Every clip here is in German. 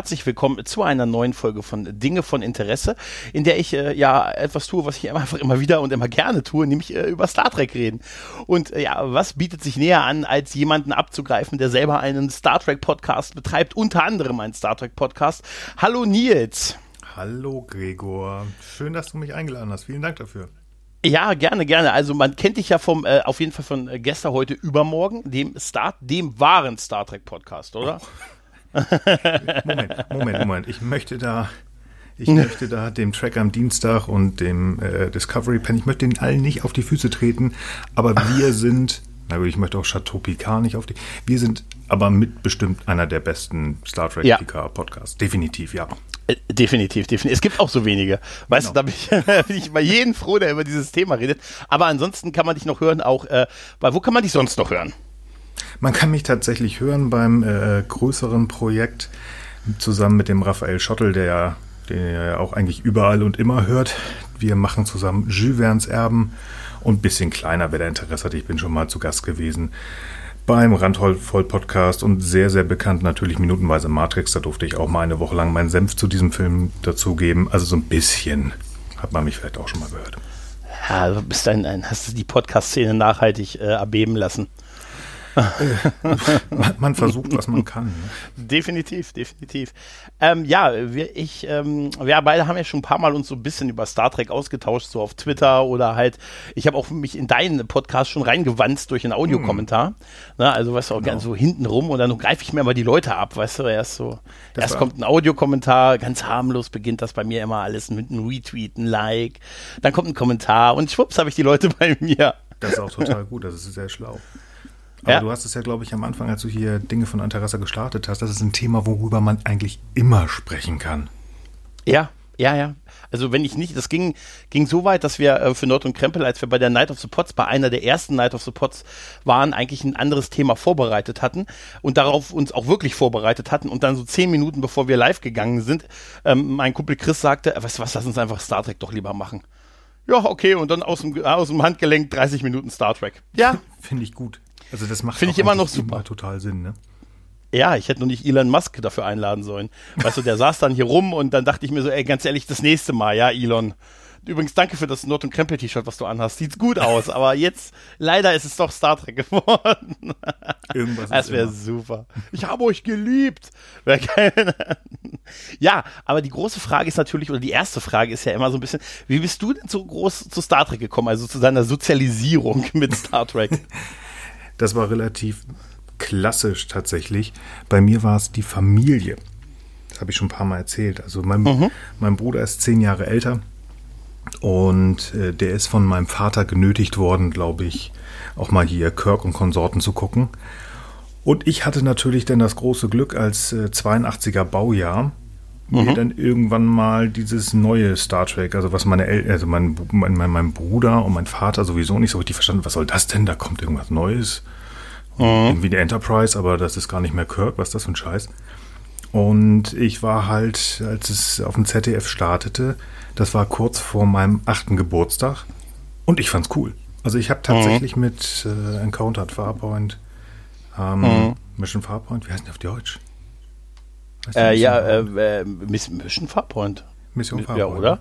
Herzlich willkommen zu einer neuen Folge von Dinge von Interesse, in der ich äh, ja etwas tue, was ich einfach immer wieder und immer gerne tue, nämlich äh, über Star Trek reden. Und äh, ja, was bietet sich näher an, als jemanden abzugreifen, der selber einen Star Trek Podcast betreibt, unter anderem einen Star Trek Podcast. Hallo Nils. Hallo Gregor. Schön, dass du mich eingeladen hast. Vielen Dank dafür. Ja, gerne, gerne. Also man kennt dich ja vom, äh, auf jeden Fall von äh, gestern, heute, übermorgen, dem Star, dem wahren Star Trek Podcast, oder? Oh. Moment, Moment, Moment. Ich möchte da, ich möchte da dem Track am Dienstag und dem äh, Discovery Pen, ich möchte den allen nicht auf die Füße treten, aber wir sind, na gut, ich möchte auch Chateau Picard nicht auf die, wir sind aber mit bestimmt einer der besten Star Trek ja. Picard Podcasts. Definitiv, ja. Äh, definitiv, definitiv. Es gibt auch so wenige. Weißt genau. du, da bin ich, bin ich bei jedem froh, der über dieses Thema redet. Aber ansonsten kann man dich noch hören, auch, äh, weil wo kann man dich sonst noch hören? Man kann mich tatsächlich hören beim äh, größeren Projekt zusammen mit dem Raphael Schottel, der ja, den ja auch eigentlich überall und immer hört. Wir machen zusammen Jules Verne's Erben und ein bisschen kleiner, wer da Interesse hat. Ich bin schon mal zu Gast gewesen beim Randvoll Podcast und sehr, sehr bekannt natürlich minutenweise Matrix. Da durfte ich auch mal eine Woche lang meinen Senf zu diesem Film dazugeben. Also so ein bisschen hat man mich vielleicht auch schon mal gehört. Ja, du bist ein, ein hast du die Podcast-Szene nachhaltig äh, erbeben lassen. Man versucht, was man kann. Ne? Definitiv, definitiv. Ähm, ja, wir, ich, ähm, wir beide haben ja schon ein paar Mal uns so ein bisschen über Star Trek ausgetauscht, so auf Twitter oder halt, ich habe auch mich in deinen Podcast schon reingewanzt durch einen Audiokommentar. Hm. Na, also weißt du, auch genau. ganz so hinten rum und dann greife ich mir mal die Leute ab, weißt du, erst so, das erst kommt ein Audiokommentar, ganz harmlos beginnt das bei mir immer alles mit einem Retweet, ein Like, dann kommt ein Kommentar und schwupps habe ich die Leute bei mir. Das ist auch total gut, das ist sehr schlau. Aber ja. du hast es ja, glaube ich, am Anfang, als du hier Dinge von Interesse gestartet hast, das ist ein Thema, worüber man eigentlich immer sprechen kann. Ja, ja, ja. Also wenn ich nicht, das ging, ging so weit, dass wir äh, für Nord und Krempel, als wir bei der Night of the Pots, bei einer der ersten Night of the Pots waren, eigentlich ein anderes Thema vorbereitet hatten und darauf uns auch wirklich vorbereitet hatten und dann so zehn Minuten bevor wir live gegangen sind, ähm, mein Kumpel Chris sagte, weißt du was, lass uns einfach Star Trek doch lieber machen. Ja, okay, und dann aus dem, aus dem Handgelenk 30 Minuten Star Trek. Ja. Finde ich gut. Also das macht Finde ich immer noch super. Total Sinn, ne? Ja, ich hätte nur nicht Elon Musk dafür einladen sollen. Weißt du, der saß dann hier rum und dann dachte ich mir so, ey, ganz ehrlich, das nächste Mal, ja, Elon. Übrigens, danke für das Nord- und Krempel-T-Shirt, was du anhast. Sieht gut aus, aber jetzt, leider ist es doch Star Trek geworden. Irgendwas Das wäre super. Ich habe euch geliebt. ja, aber die große Frage ist natürlich, oder die erste Frage ist ja immer so ein bisschen, wie bist du denn so groß zu Star Trek gekommen, also zu deiner Sozialisierung mit Star Trek? Das war relativ klassisch tatsächlich. Bei mir war es die Familie. Das habe ich schon ein paar Mal erzählt. Also mein, mhm. mein Bruder ist zehn Jahre älter und äh, der ist von meinem Vater genötigt worden, glaube ich, auch mal hier Kirk und Konsorten zu gucken. Und ich hatte natürlich dann das große Glück als äh, 82er Baujahr, mhm. mir dann irgendwann mal dieses neue Star Trek, also was meine El also mein, mein, mein, Bruder und mein Vater sowieso nicht so richtig verstanden, was soll das denn? Da kommt irgendwas Neues. Mhm. Irgendwie eine Enterprise, aber das ist gar nicht mehr Kirk, was ist das für ein Scheiß? Und ich war halt, als es auf dem ZDF startete, das war kurz vor meinem achten Geburtstag und ich fand's cool. Also ich habe tatsächlich mhm. mit äh, Encountered Farpoint, ähm, mhm. Mission Farpoint, wie heißt denn auf Deutsch? Äh, ja, äh, äh, Mission Farpoint. Mission Farpoint. Ja, oder?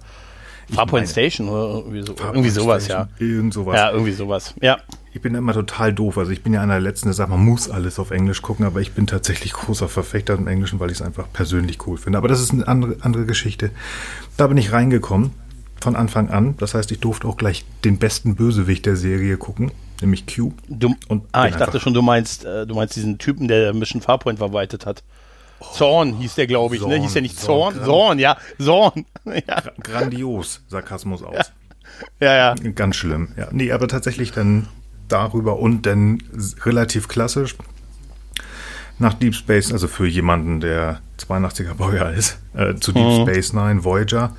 Farpoint Station oder irgendwie, so, irgendwie sowas, Station, ja. Irgend sowas. Ja, irgendwie sowas, ja. Ich bin immer total doof. Also ich bin ja einer der Letzten, der sagt, man muss alles auf Englisch gucken, aber ich bin tatsächlich großer Verfechter im Englischen, weil ich es einfach persönlich cool finde. Aber das ist eine andere, andere Geschichte. Da bin ich reingekommen von Anfang an. Das heißt, ich durfte auch gleich den besten Bösewicht der Serie gucken, nämlich Q. Du, ah, ich dachte schon, du meinst, äh, du meinst diesen Typen, der Mission Farpoint verwaltet hat. Zorn hieß der, glaube ich, Zorn, ne? Hieß der nicht Zorn? Zorn, Zorn ja. Zorn. ja. Grandios, Sarkasmus aus. Ja. ja, ja. Ganz schlimm. Ja. Nee, aber tatsächlich dann darüber und dann relativ klassisch nach Deep Space, also für jemanden, der 82er Baujahr ist, äh, zu Deep mhm. Space Nine, Voyager.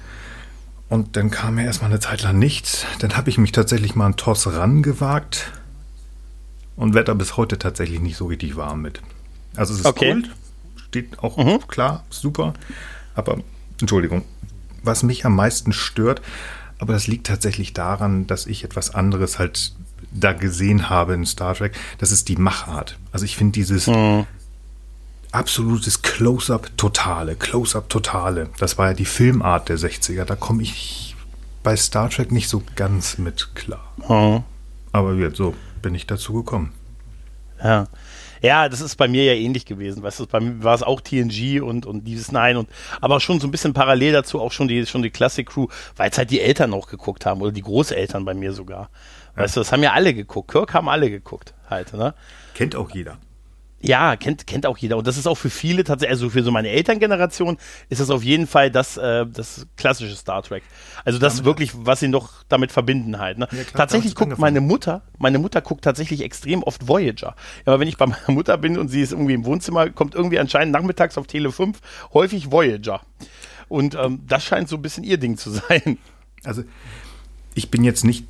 Und dann kam mir erstmal eine Zeit lang nichts. Dann habe ich mich tatsächlich mal an TOS rangewagt und werde da bis heute tatsächlich nicht so richtig warm mit. Also es ist okay. Kult, steht auch mhm. klar, super. Aber, Entschuldigung, was mich am meisten stört, aber das liegt tatsächlich daran, dass ich etwas anderes halt da gesehen habe in Star Trek, das ist die Machart. Also ich finde dieses, mhm. absolutes Close-up Totale, Close-up Totale. Das war ja die Filmart der 60er. Da komme ich bei Star Trek nicht so ganz mit klar. Mhm. Aber jetzt so bin ich dazu gekommen. Ja. Ja, das ist bei mir ja ähnlich gewesen. Weißt du, bei mir war es auch TNG und, und dieses Nein und aber schon so ein bisschen parallel dazu auch schon die, schon die Classic Crew, weil es halt die Eltern auch geguckt haben oder die Großeltern bei mir sogar. Weißt du, das haben ja alle geguckt. Kirk haben alle geguckt halt, ne? Kennt auch jeder. Ja, kennt, kennt auch jeder. Und das ist auch für viele tatsächlich, also für so meine Elterngeneration ist das auf jeden Fall das, äh, das klassische Star Trek. Also das damit wirklich, was sie noch damit verbinden halt. Ne? Ja, klar, tatsächlich guckt meine Mutter, meine Mutter guckt tatsächlich extrem oft Voyager. Aber wenn ich bei meiner Mutter bin und sie ist irgendwie im Wohnzimmer, kommt irgendwie anscheinend nachmittags auf Tele 5 häufig Voyager. Und ähm, das scheint so ein bisschen ihr Ding zu sein. Also ich bin jetzt nicht,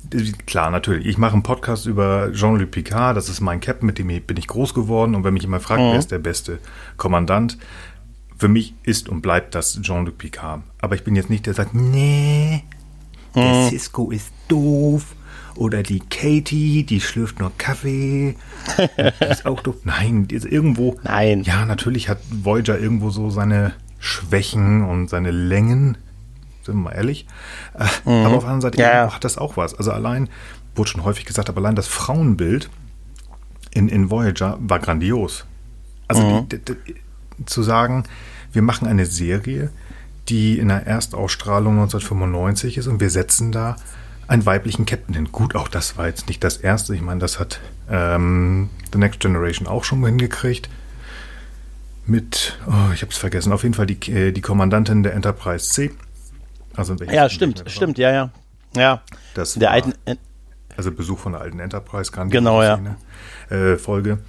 klar, natürlich, ich mache einen Podcast über Jean-Luc Picard, das ist mein Captain, mit dem bin ich groß geworden und wenn mich jemand fragt, mhm. wer ist der beste Kommandant, für mich ist und bleibt das Jean-Luc Picard. Aber ich bin jetzt nicht der, der sagt, nee, der mhm. Cisco ist doof oder die Katie, die schlürft nur Kaffee, die ist auch doof. Nein, ist irgendwo, Nein. Ja, natürlich hat Voyager irgendwo so seine Schwächen und seine Längen, sind wir mal ehrlich. Äh, mhm. Aber auf der anderen Seite ja. hat das auch was. Also allein, wurde schon häufig gesagt, aber allein das Frauenbild in, in Voyager war grandios. Also mhm. die, die, die, zu sagen, wir machen eine Serie, die in der Erstausstrahlung 1995 ist und wir setzen da einen weiblichen Captain hin. Gut, auch das war jetzt nicht das erste. Ich meine, das hat ähm, The Next Generation auch schon hingekriegt. Mit, oh, ich habe es vergessen, auf jeden Fall die, äh, die Kommandantin der Enterprise C. Also ja, stimmt, stimmt, ja, ja. Ja. Das der war, alten, also Besuch von der alten Enterprise, kann genau, ja. Äh, Folge.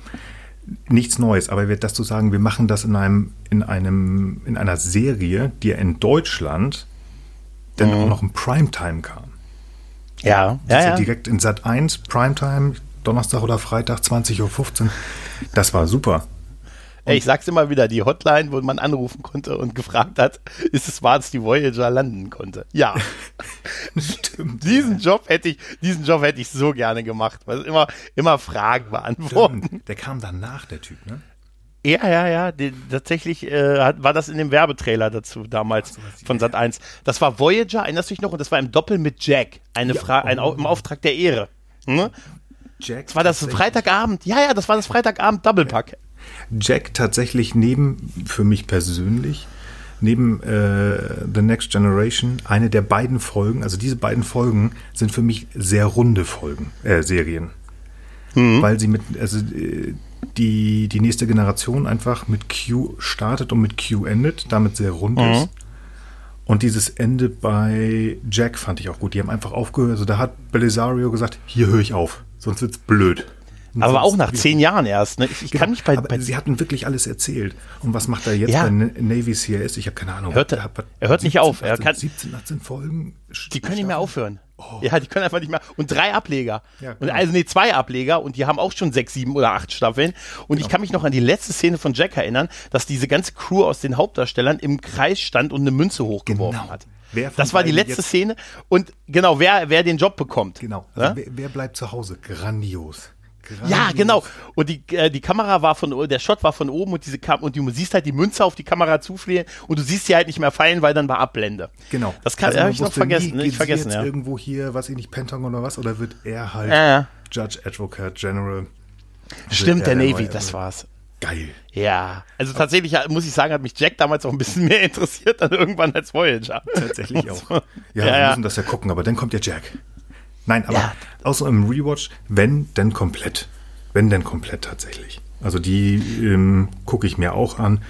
Nichts Neues, aber wird das zu sagen, wir machen das in einem, in einem, in einer Serie, die ja in Deutschland dann mhm. auch noch im Primetime kam. Ja, ja, ja. Direkt in Sat 1, Primetime, Donnerstag oder Freitag, 20.15 Uhr. Das war super. Ey, ich sag's immer wieder, die Hotline, wo man anrufen konnte und gefragt hat, ist es wahr, dass die Voyager landen konnte? Ja. Stimmt. diesen Job hätte ich, diesen Job hätte ich so gerne gemacht, weil immer, immer Fragen beantworten. Stimmt. Der kam danach, der Typ, ne? Ja, ja, ja. Die, tatsächlich äh, war das in dem Werbetrailer dazu damals so, von Sat 1. Das war Voyager, erinnerst du dich noch? Und das war im Doppel mit Jack. Eine ja, Frage, ein, im Auftrag der Ehre. Hm? Jack. Das war das Freitagabend. Ja, ja, das war das Freitagabend Doppelpack. Jack tatsächlich neben, für mich persönlich, neben äh, The Next Generation, eine der beiden Folgen, also diese beiden Folgen sind für mich sehr runde Folgen, äh, Serien. Mhm. Weil sie mit, also äh, die, die nächste Generation einfach mit Q startet und mit Q endet, damit sehr rund mhm. ist. Und dieses Ende bei Jack fand ich auch gut. Die haben einfach aufgehört. Also da hat Belisario gesagt, hier höre ich auf, sonst wird's blöd. Aber auch nach zehn Jahren erst. Ne? Ich, ich genau, kann mich bei, bei Sie hatten wirklich alles erzählt. Und was macht er jetzt ja. bei Navy CIS? Ich habe keine Ahnung. Hört, er, er hört 17, nicht auf. 18, er kann, 17, 18 Folgen. Die können nicht mehr aufhören. Oh. Ja, die können einfach nicht mehr. Und drei Ableger. Ja, und also nee, zwei Ableger und die haben auch schon sechs, sieben oder acht Staffeln. Und genau. ich kann mich noch an die letzte Szene von Jack erinnern, dass diese ganze Crew aus den Hauptdarstellern im Kreis stand und eine Münze hochgeworfen genau. hat. das war die letzte Szene. Und genau, wer, wer den Job bekommt. Genau. Also wer, wer bleibt zu Hause? Grandios. Grandios. Ja, genau. Und die, äh, die Kamera war von, der Shot war von oben und diese Kam und du siehst halt die Münze auf die Kamera zufliehen und du siehst sie halt nicht mehr fallen, weil dann war Abblende. Genau. Das kann, also habe ich noch vergessen. Nie? Ich vergessen, jetzt ja. irgendwo hier, was ich nicht, Pentagon oder was, oder wird er halt ja, ja. Judge Advocate General? Stimmt, der, der Navy, das war's. Geil. Ja, also tatsächlich muss ich sagen, hat mich Jack damals auch ein bisschen mehr interessiert dann irgendwann als Voyager. Tatsächlich auch. Ja, ja wir müssen das ja gucken, aber dann kommt ja Jack. Nein, aber ja. außer im Rewatch, wenn, dann komplett. Wenn denn komplett tatsächlich. Also die ähm, gucke ich mir auch an.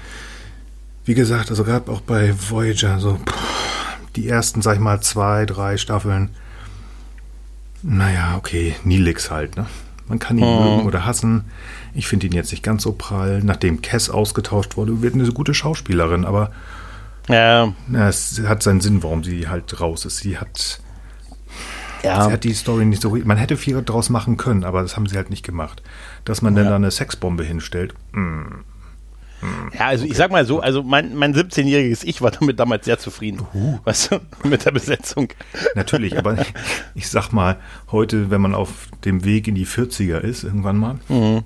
Wie gesagt, also gerade auch bei Voyager, so pff, die ersten, sag ich mal, zwei, drei Staffeln. Naja, okay, Nilix halt, ne? Man kann ihn oh. mögen oder hassen. Ich finde ihn jetzt nicht ganz so prall. Nachdem Cass ausgetauscht wurde, wird eine gute Schauspielerin, aber ja. na, es hat seinen Sinn, warum sie halt raus ist. Sie hat ja. Sie hat die Story nicht so. Man hätte viel draus machen können, aber das haben sie halt nicht gemacht. Dass man ja. dann da eine Sexbombe hinstellt. Mm. Ja, also okay. ich sag mal so, also mein, mein 17-jähriges Ich war damit damals sehr zufrieden, uh. weißt du, mit der Besetzung. Natürlich, aber ich sag mal, heute, wenn man auf dem Weg in die 40er ist, irgendwann mal, mhm.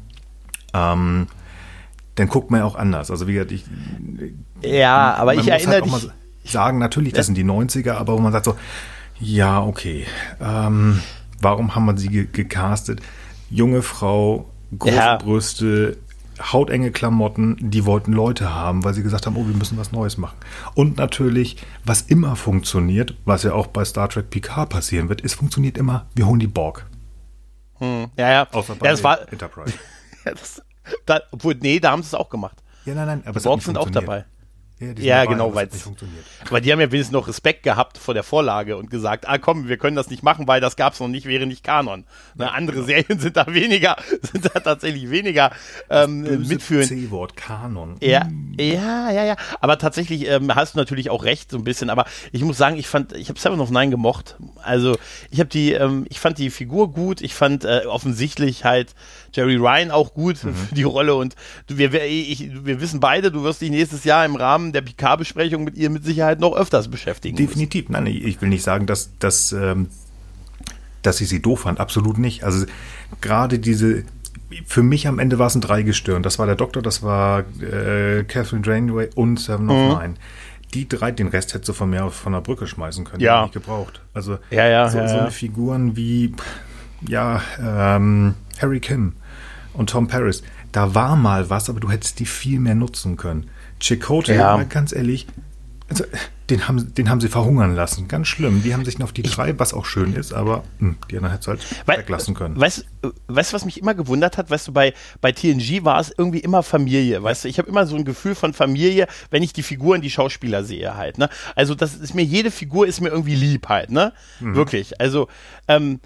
ähm, dann guckt man ja auch anders. Also wie gesagt, ich. Ja, aber ich halt erinnere halt dich. sagen, natürlich, das sind die 90er, aber wo man sagt so, ja, okay, ähm, warum haben wir sie ge gecastet? Junge Frau, große ja. Brüste, hautenge Klamotten, die wollten Leute haben, weil sie gesagt haben, oh, wir müssen was Neues machen. Und natürlich, was immer funktioniert, was ja auch bei Star Trek Picard passieren wird, es funktioniert immer, wir holen die Borg. Hm, ja, ja. Außer bei ja, das war, Enterprise. ja, das, da, obwohl, nee, da haben sie es auch gemacht. Ja, nein, nein, aber die Borg sind auch dabei. Ja, ja genau, weil es funktioniert. Aber die haben ja wenigstens noch Respekt gehabt vor der Vorlage und gesagt, ah komm, wir können das nicht machen, weil das gab es noch nicht, wäre nicht Kanon. Ne, andere genau. Serien sind da weniger, sind da tatsächlich weniger ähm, mitführend. C-Wort, Kanon. Ja, hm. ja, ja, ja. Aber tatsächlich ähm, hast du natürlich auch recht, so ein bisschen. Aber ich muss sagen, ich fand, ich habe Seven of Nine gemocht. Also ich habe die, ähm, ich fand die Figur gut. Ich fand äh, offensichtlich halt Jerry Ryan auch gut mhm. für die Rolle und wir, ich, wir wissen beide, du wirst dich nächstes Jahr im Rahmen der Picard-Besprechung mit ihr mit Sicherheit noch öfters beschäftigen. Definitiv. Müssen. Nein, ich will nicht sagen, dass, dass, ähm, dass ich sie doof fand. Absolut nicht. Also gerade diese, für mich am Ende war es ein Dreigestirn. Das war der Doktor, das war äh, Catherine Janeway und Seven of mhm. Nine. Die drei, den Rest hättest du von mir von der Brücke schmeißen können. Ja. Nicht gebraucht. Also ja, ja, so, ja, so eine Figuren wie ja ähm, Harry Kim und Tom Paris, da war mal was, aber du hättest die viel mehr nutzen können. Chakotay, ja. ganz ehrlich, also, den, haben, den haben sie verhungern lassen. Ganz schlimm. Die haben sich noch auf die drei, was auch schön ist, aber mh, hm, die anderen hättest du halt We weglassen können. Weißt du, was mich immer gewundert hat? Weißt du, bei, bei TNG war es irgendwie immer Familie. Weißt du, ich habe immer so ein Gefühl von Familie, wenn ich die Figuren, die Schauspieler sehe halt. Ne? Also, das ist mir, jede Figur ist mir irgendwie lieb halt. Ne? Mhm. Wirklich. Also, ähm,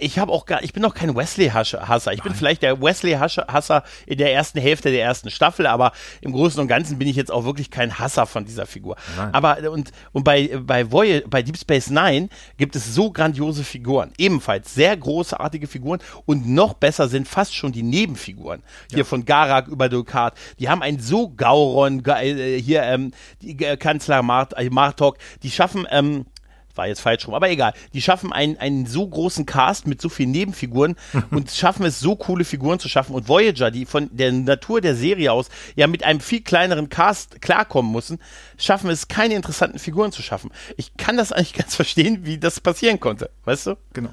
ich habe auch gar, ich bin noch kein Wesley-Hasser. Ich Nein. bin vielleicht der Wesley-Hasser in der ersten Hälfte der ersten Staffel, aber im Großen und Ganzen bin ich jetzt auch wirklich kein Hasser von dieser Figur. Nein. Aber und, und bei, bei, Voy bei Deep Space Nine gibt es so grandiose Figuren. Ebenfalls sehr großartige Figuren und noch besser sind fast schon die Nebenfiguren. Hier ja. von Garak über Dukat. Die haben einen so Gauron, äh, hier ähm, die, äh, Kanzler Mart, äh, Martok, die schaffen ähm, war jetzt falsch rum, aber egal. Die schaffen einen, einen so großen Cast mit so vielen Nebenfiguren und schaffen es, so coole Figuren zu schaffen. Und Voyager, die von der Natur der Serie aus ja mit einem viel kleineren Cast klarkommen müssen, schaffen es, keine interessanten Figuren zu schaffen. Ich kann das eigentlich ganz verstehen, wie das passieren konnte. Weißt du? Genau.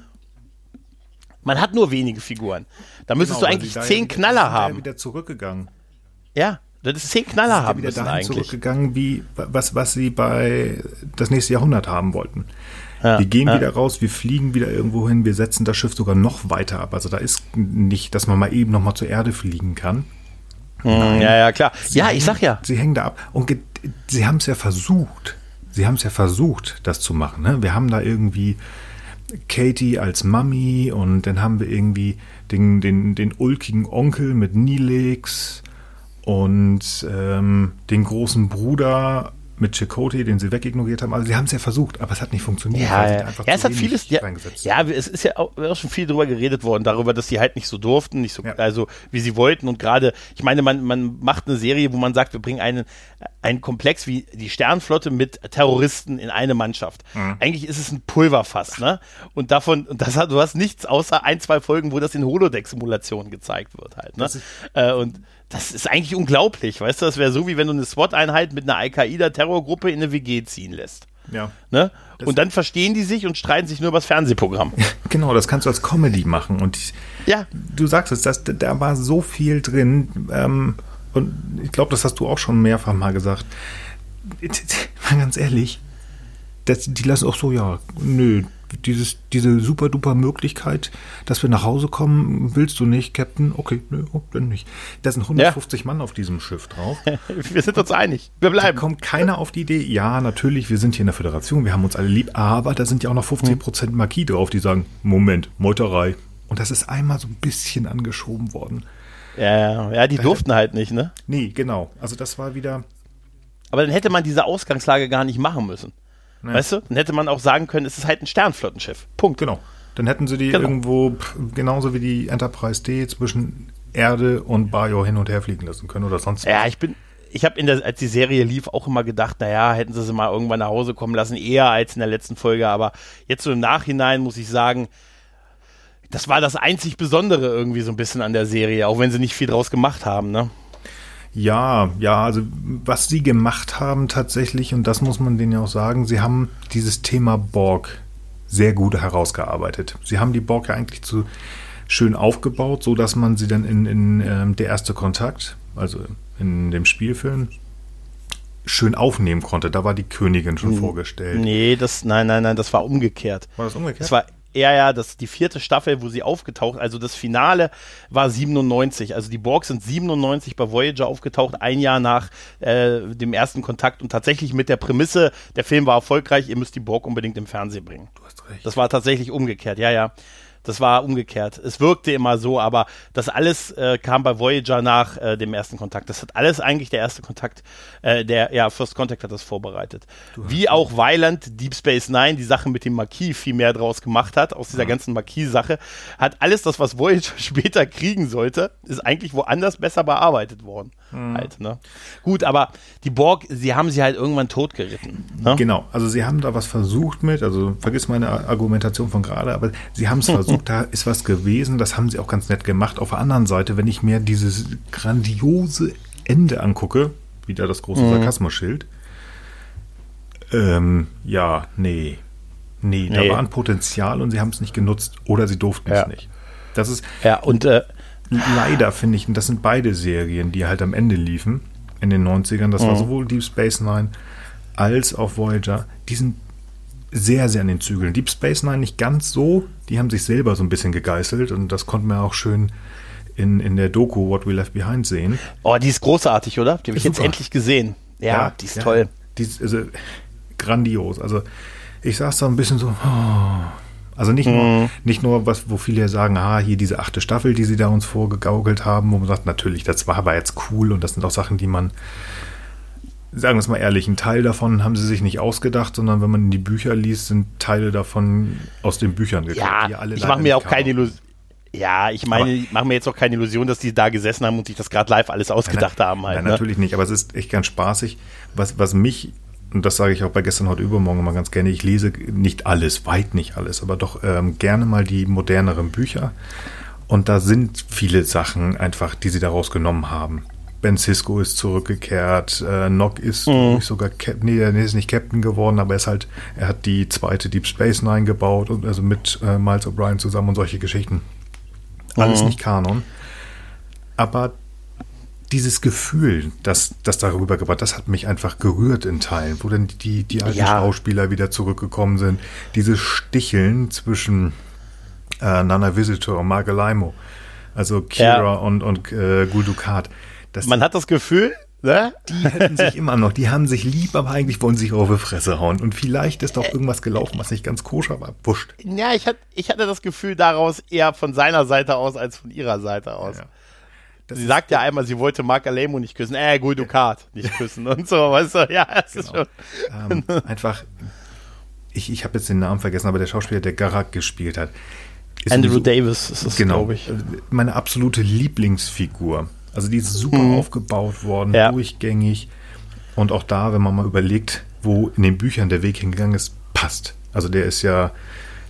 Man hat nur wenige Figuren. Da müsstest genau, du eigentlich zehn ja Knaller haben. wieder zurückgegangen. Ja, das ist zehn Knaller haben wieder dahin eigentlich. zurückgegangen, wie was, was sie bei das nächste Jahrhundert haben wollten. Ja, wir gehen ja. wieder raus, wir fliegen wieder irgendwo hin, wir setzen das Schiff sogar noch weiter ab. Also da ist nicht, dass man mal eben noch mal zur Erde fliegen kann. Hm, Nein, ja, ja, klar. ja, hängen, ich sag ja. Sie hängen da ab. Und sie haben es ja versucht. Sie haben es ja versucht, das zu machen. Ne? Wir haben da irgendwie Katie als Mami und dann haben wir irgendwie den, den, den ulkigen Onkel mit Nilix und ähm, den großen Bruder mit Chakotay, den sie wegignoriert haben. Also sie haben es ja versucht, aber es hat nicht funktioniert. Ja, ja. ja es hat vieles, ja, ja, es ist ja auch, auch, schon viel drüber geredet worden, darüber, dass sie halt nicht so durften, nicht so, ja. also wie sie wollten und gerade, ich meine, man, man macht eine Serie, wo man sagt, wir bringen einen, einen Komplex wie die Sternflotte mit Terroristen in eine Mannschaft. Mhm. Eigentlich ist es ein Pulverfass, ne? Und davon, und das hat, du hast nichts außer ein, zwei Folgen, wo das in Holodeck-Simulationen gezeigt wird halt, ne? Äh, und das ist eigentlich unglaublich, weißt du? Das wäre so, wie wenn du eine SWAT-Einheit mit einer Al-Qaida-Terrorgruppe in eine WG ziehen lässt. Ja. Ne? Und dann verstehen die sich und streiten sich nur über das Fernsehprogramm. genau, das kannst du als Comedy machen. Und ich, ja. du sagst es, das, da war so viel drin. Ähm, und ich glaube, das hast du auch schon mehrfach mal gesagt. Mal ganz ehrlich, das, die lassen auch so, ja, nö, dieses, diese super duper Möglichkeit, dass wir nach Hause kommen, willst du nicht, Captain? Okay, nö, oh, dann nicht. Da sind 150 ja. Mann auf diesem Schiff drauf. wir sind uns einig. Wir bleiben. Da kommt keiner auf die Idee, ja, natürlich, wir sind hier in der Föderation, wir haben uns alle lieb, aber da sind ja auch noch 50 Prozent Marquis drauf, die sagen, Moment, Meuterei. Und das ist einmal so ein bisschen angeschoben worden. Ja, ja, die da durften halt nicht, ne? Nee, genau. Also das war wieder. Aber dann hätte man diese Ausgangslage gar nicht machen müssen. Nee. Weißt du? Dann hätte man auch sagen können, es ist halt ein Sternflottenschiff. Punkt. Genau. Dann hätten sie die genau. irgendwo, genauso wie die Enterprise D, zwischen Erde und Bajo hin und her fliegen lassen können oder sonst was. Ja, ich bin, ich habe in der, als die Serie lief, auch immer gedacht, naja, hätten sie sie mal irgendwann nach Hause kommen lassen, eher als in der letzten Folge. Aber jetzt so im Nachhinein muss ich sagen, das war das einzig Besondere irgendwie so ein bisschen an der Serie, auch wenn sie nicht viel draus gemacht haben, ne? Ja, ja, also was sie gemacht haben tatsächlich, und das muss man denen ja auch sagen, sie haben dieses Thema Borg sehr gut herausgearbeitet. Sie haben die Borg ja eigentlich zu schön aufgebaut, so dass man sie dann in, in ähm, der erste Kontakt, also in dem Spielfilm, schön aufnehmen konnte. Da war die Königin schon vorgestellt. Nee, das, nein, nein, nein, das war umgekehrt. War das umgekehrt? Das war ja, ja, das die vierte Staffel, wo sie aufgetaucht, also das Finale war 97. Also die Borgs sind 97 bei Voyager aufgetaucht, ein Jahr nach äh, dem ersten Kontakt und tatsächlich mit der Prämisse, der Film war erfolgreich, ihr müsst die Borg unbedingt im Fernsehen bringen. Du hast recht. Das war tatsächlich umgekehrt, ja, ja. Das war umgekehrt. Es wirkte immer so, aber das alles äh, kam bei Voyager nach äh, dem ersten Kontakt. Das hat alles eigentlich der erste Kontakt, äh, der, ja, First Contact hat das vorbereitet. Wie auch Weiland Deep Space Nine die Sache mit dem Marquis viel mehr draus gemacht hat, aus dieser Ja. ganzen Marquis-Sache, hat alles das, was Voyager später kriegen sollte, ist eigentlich woanders besser bearbeitet worden. Halt, ne? Gut, aber die Borg, sie haben sie halt irgendwann totgeritten. Ne? Genau, also sie haben da was versucht mit, also vergiss meine Argumentation von gerade, aber sie haben es versucht, da ist was gewesen, das haben sie auch ganz nett gemacht. Auf der anderen Seite, wenn ich mir dieses grandiose Ende angucke, wieder das große Sarkasmus-Schild, ähm, ja, nee, nee, da Nee. war ein Potenzial und sie haben es nicht genutzt oder sie durften Ja. es nicht. Das ist Ja, und äh, leider, finde ich, und das sind beide Serien, die halt am Ende liefen, in den 90ern, das war Mhm. sowohl Deep Space Nine als auch Voyager, die sind sehr, sehr an den Zügeln. Deep Space Nine nicht ganz so, die haben sich selber so ein bisschen gegeißelt und das konnten wir auch schön in, in der Doku What We Left Behind sehen. oh, die ist großartig, oder? Die habe ich Ist jetzt super. endlich gesehen. Ja, die ist ja, toll. Die ist also, grandios. Also ich saß da ein bisschen so, oh. Also nicht Mhm. nur, nicht nur was, wo viele ja sagen, ah, hier diese achte Staffel, die sie da uns vorgegaukelt haben, wo man sagt, natürlich, das war aber jetzt cool und das sind auch Sachen, die man, sagen wir es mal ehrlich, ein Teil davon haben sie sich nicht ausgedacht, sondern wenn man in die Bücher liest, sind Teile davon aus den Büchern gekommen. Ja, die alle ich mache mir auch keine. Illusion. Ja, ich meine, ich mache mir jetzt auch keine Illusion, dass die da gesessen haben und sich das gerade live alles ausgedacht haben halt. Nein, ne? natürlich nicht, aber es ist echt ganz spaßig. Was, was mich, und das sage ich auch bei gestern, heute, übermorgen immer ganz gerne, ich lese nicht alles, weit nicht alles, aber doch ähm, gerne mal die moderneren Bücher. Und da sind viele Sachen einfach, die sie daraus genommen haben. Ben Cisco ist zurückgekehrt, äh, Nock ist Mhm. sogar Cap nee, er ist nicht Captain geworden, aber er ist halt, er hat die zweite Deep Space Nine gebaut und also mit äh, Miles O'Brien zusammen und solche Geschichten. Alles Mhm. nicht Kanon. Aber dieses Gefühl, das, das darüber gebracht, das hat mich einfach gerührt in Teilen, wo dann die, die alten Ja. Schauspieler wieder zurückgekommen sind. Dieses Sticheln zwischen äh, Nana Visitor und Mark Alaimo, also Kira Ja. und, und äh, Gul Dukat. Das, Man hat das Gefühl, ne? die hätten sich immer noch, die haben sich lieb, aber eigentlich wollen sie sich auf die Fresse hauen. Und vielleicht ist doch irgendwas gelaufen, was nicht ganz koscher war. Wurscht. Ja, ich, hat, ich hatte das Gefühl daraus eher von seiner Seite aus als von ihrer Seite aus. Ja. Das Sie ist- sagt ja einmal, sie wollte Mark Alemo nicht küssen. Äh, Gul Dukat nicht küssen und so, weißt du? Ja, es ist Genau. schon. ähm, einfach, ich, ich habe jetzt den Namen vergessen, aber der Schauspieler, der Garak gespielt hat, ist Andrew so- Davis ist es, genau, glaube ich. meine absolute Lieblingsfigur. Also die ist super aufgebaut worden, Mhm. Ja. durchgängig. Und auch da, wenn man mal überlegt, wo in den Büchern der Weg hingegangen ist, passt. Also der ist ja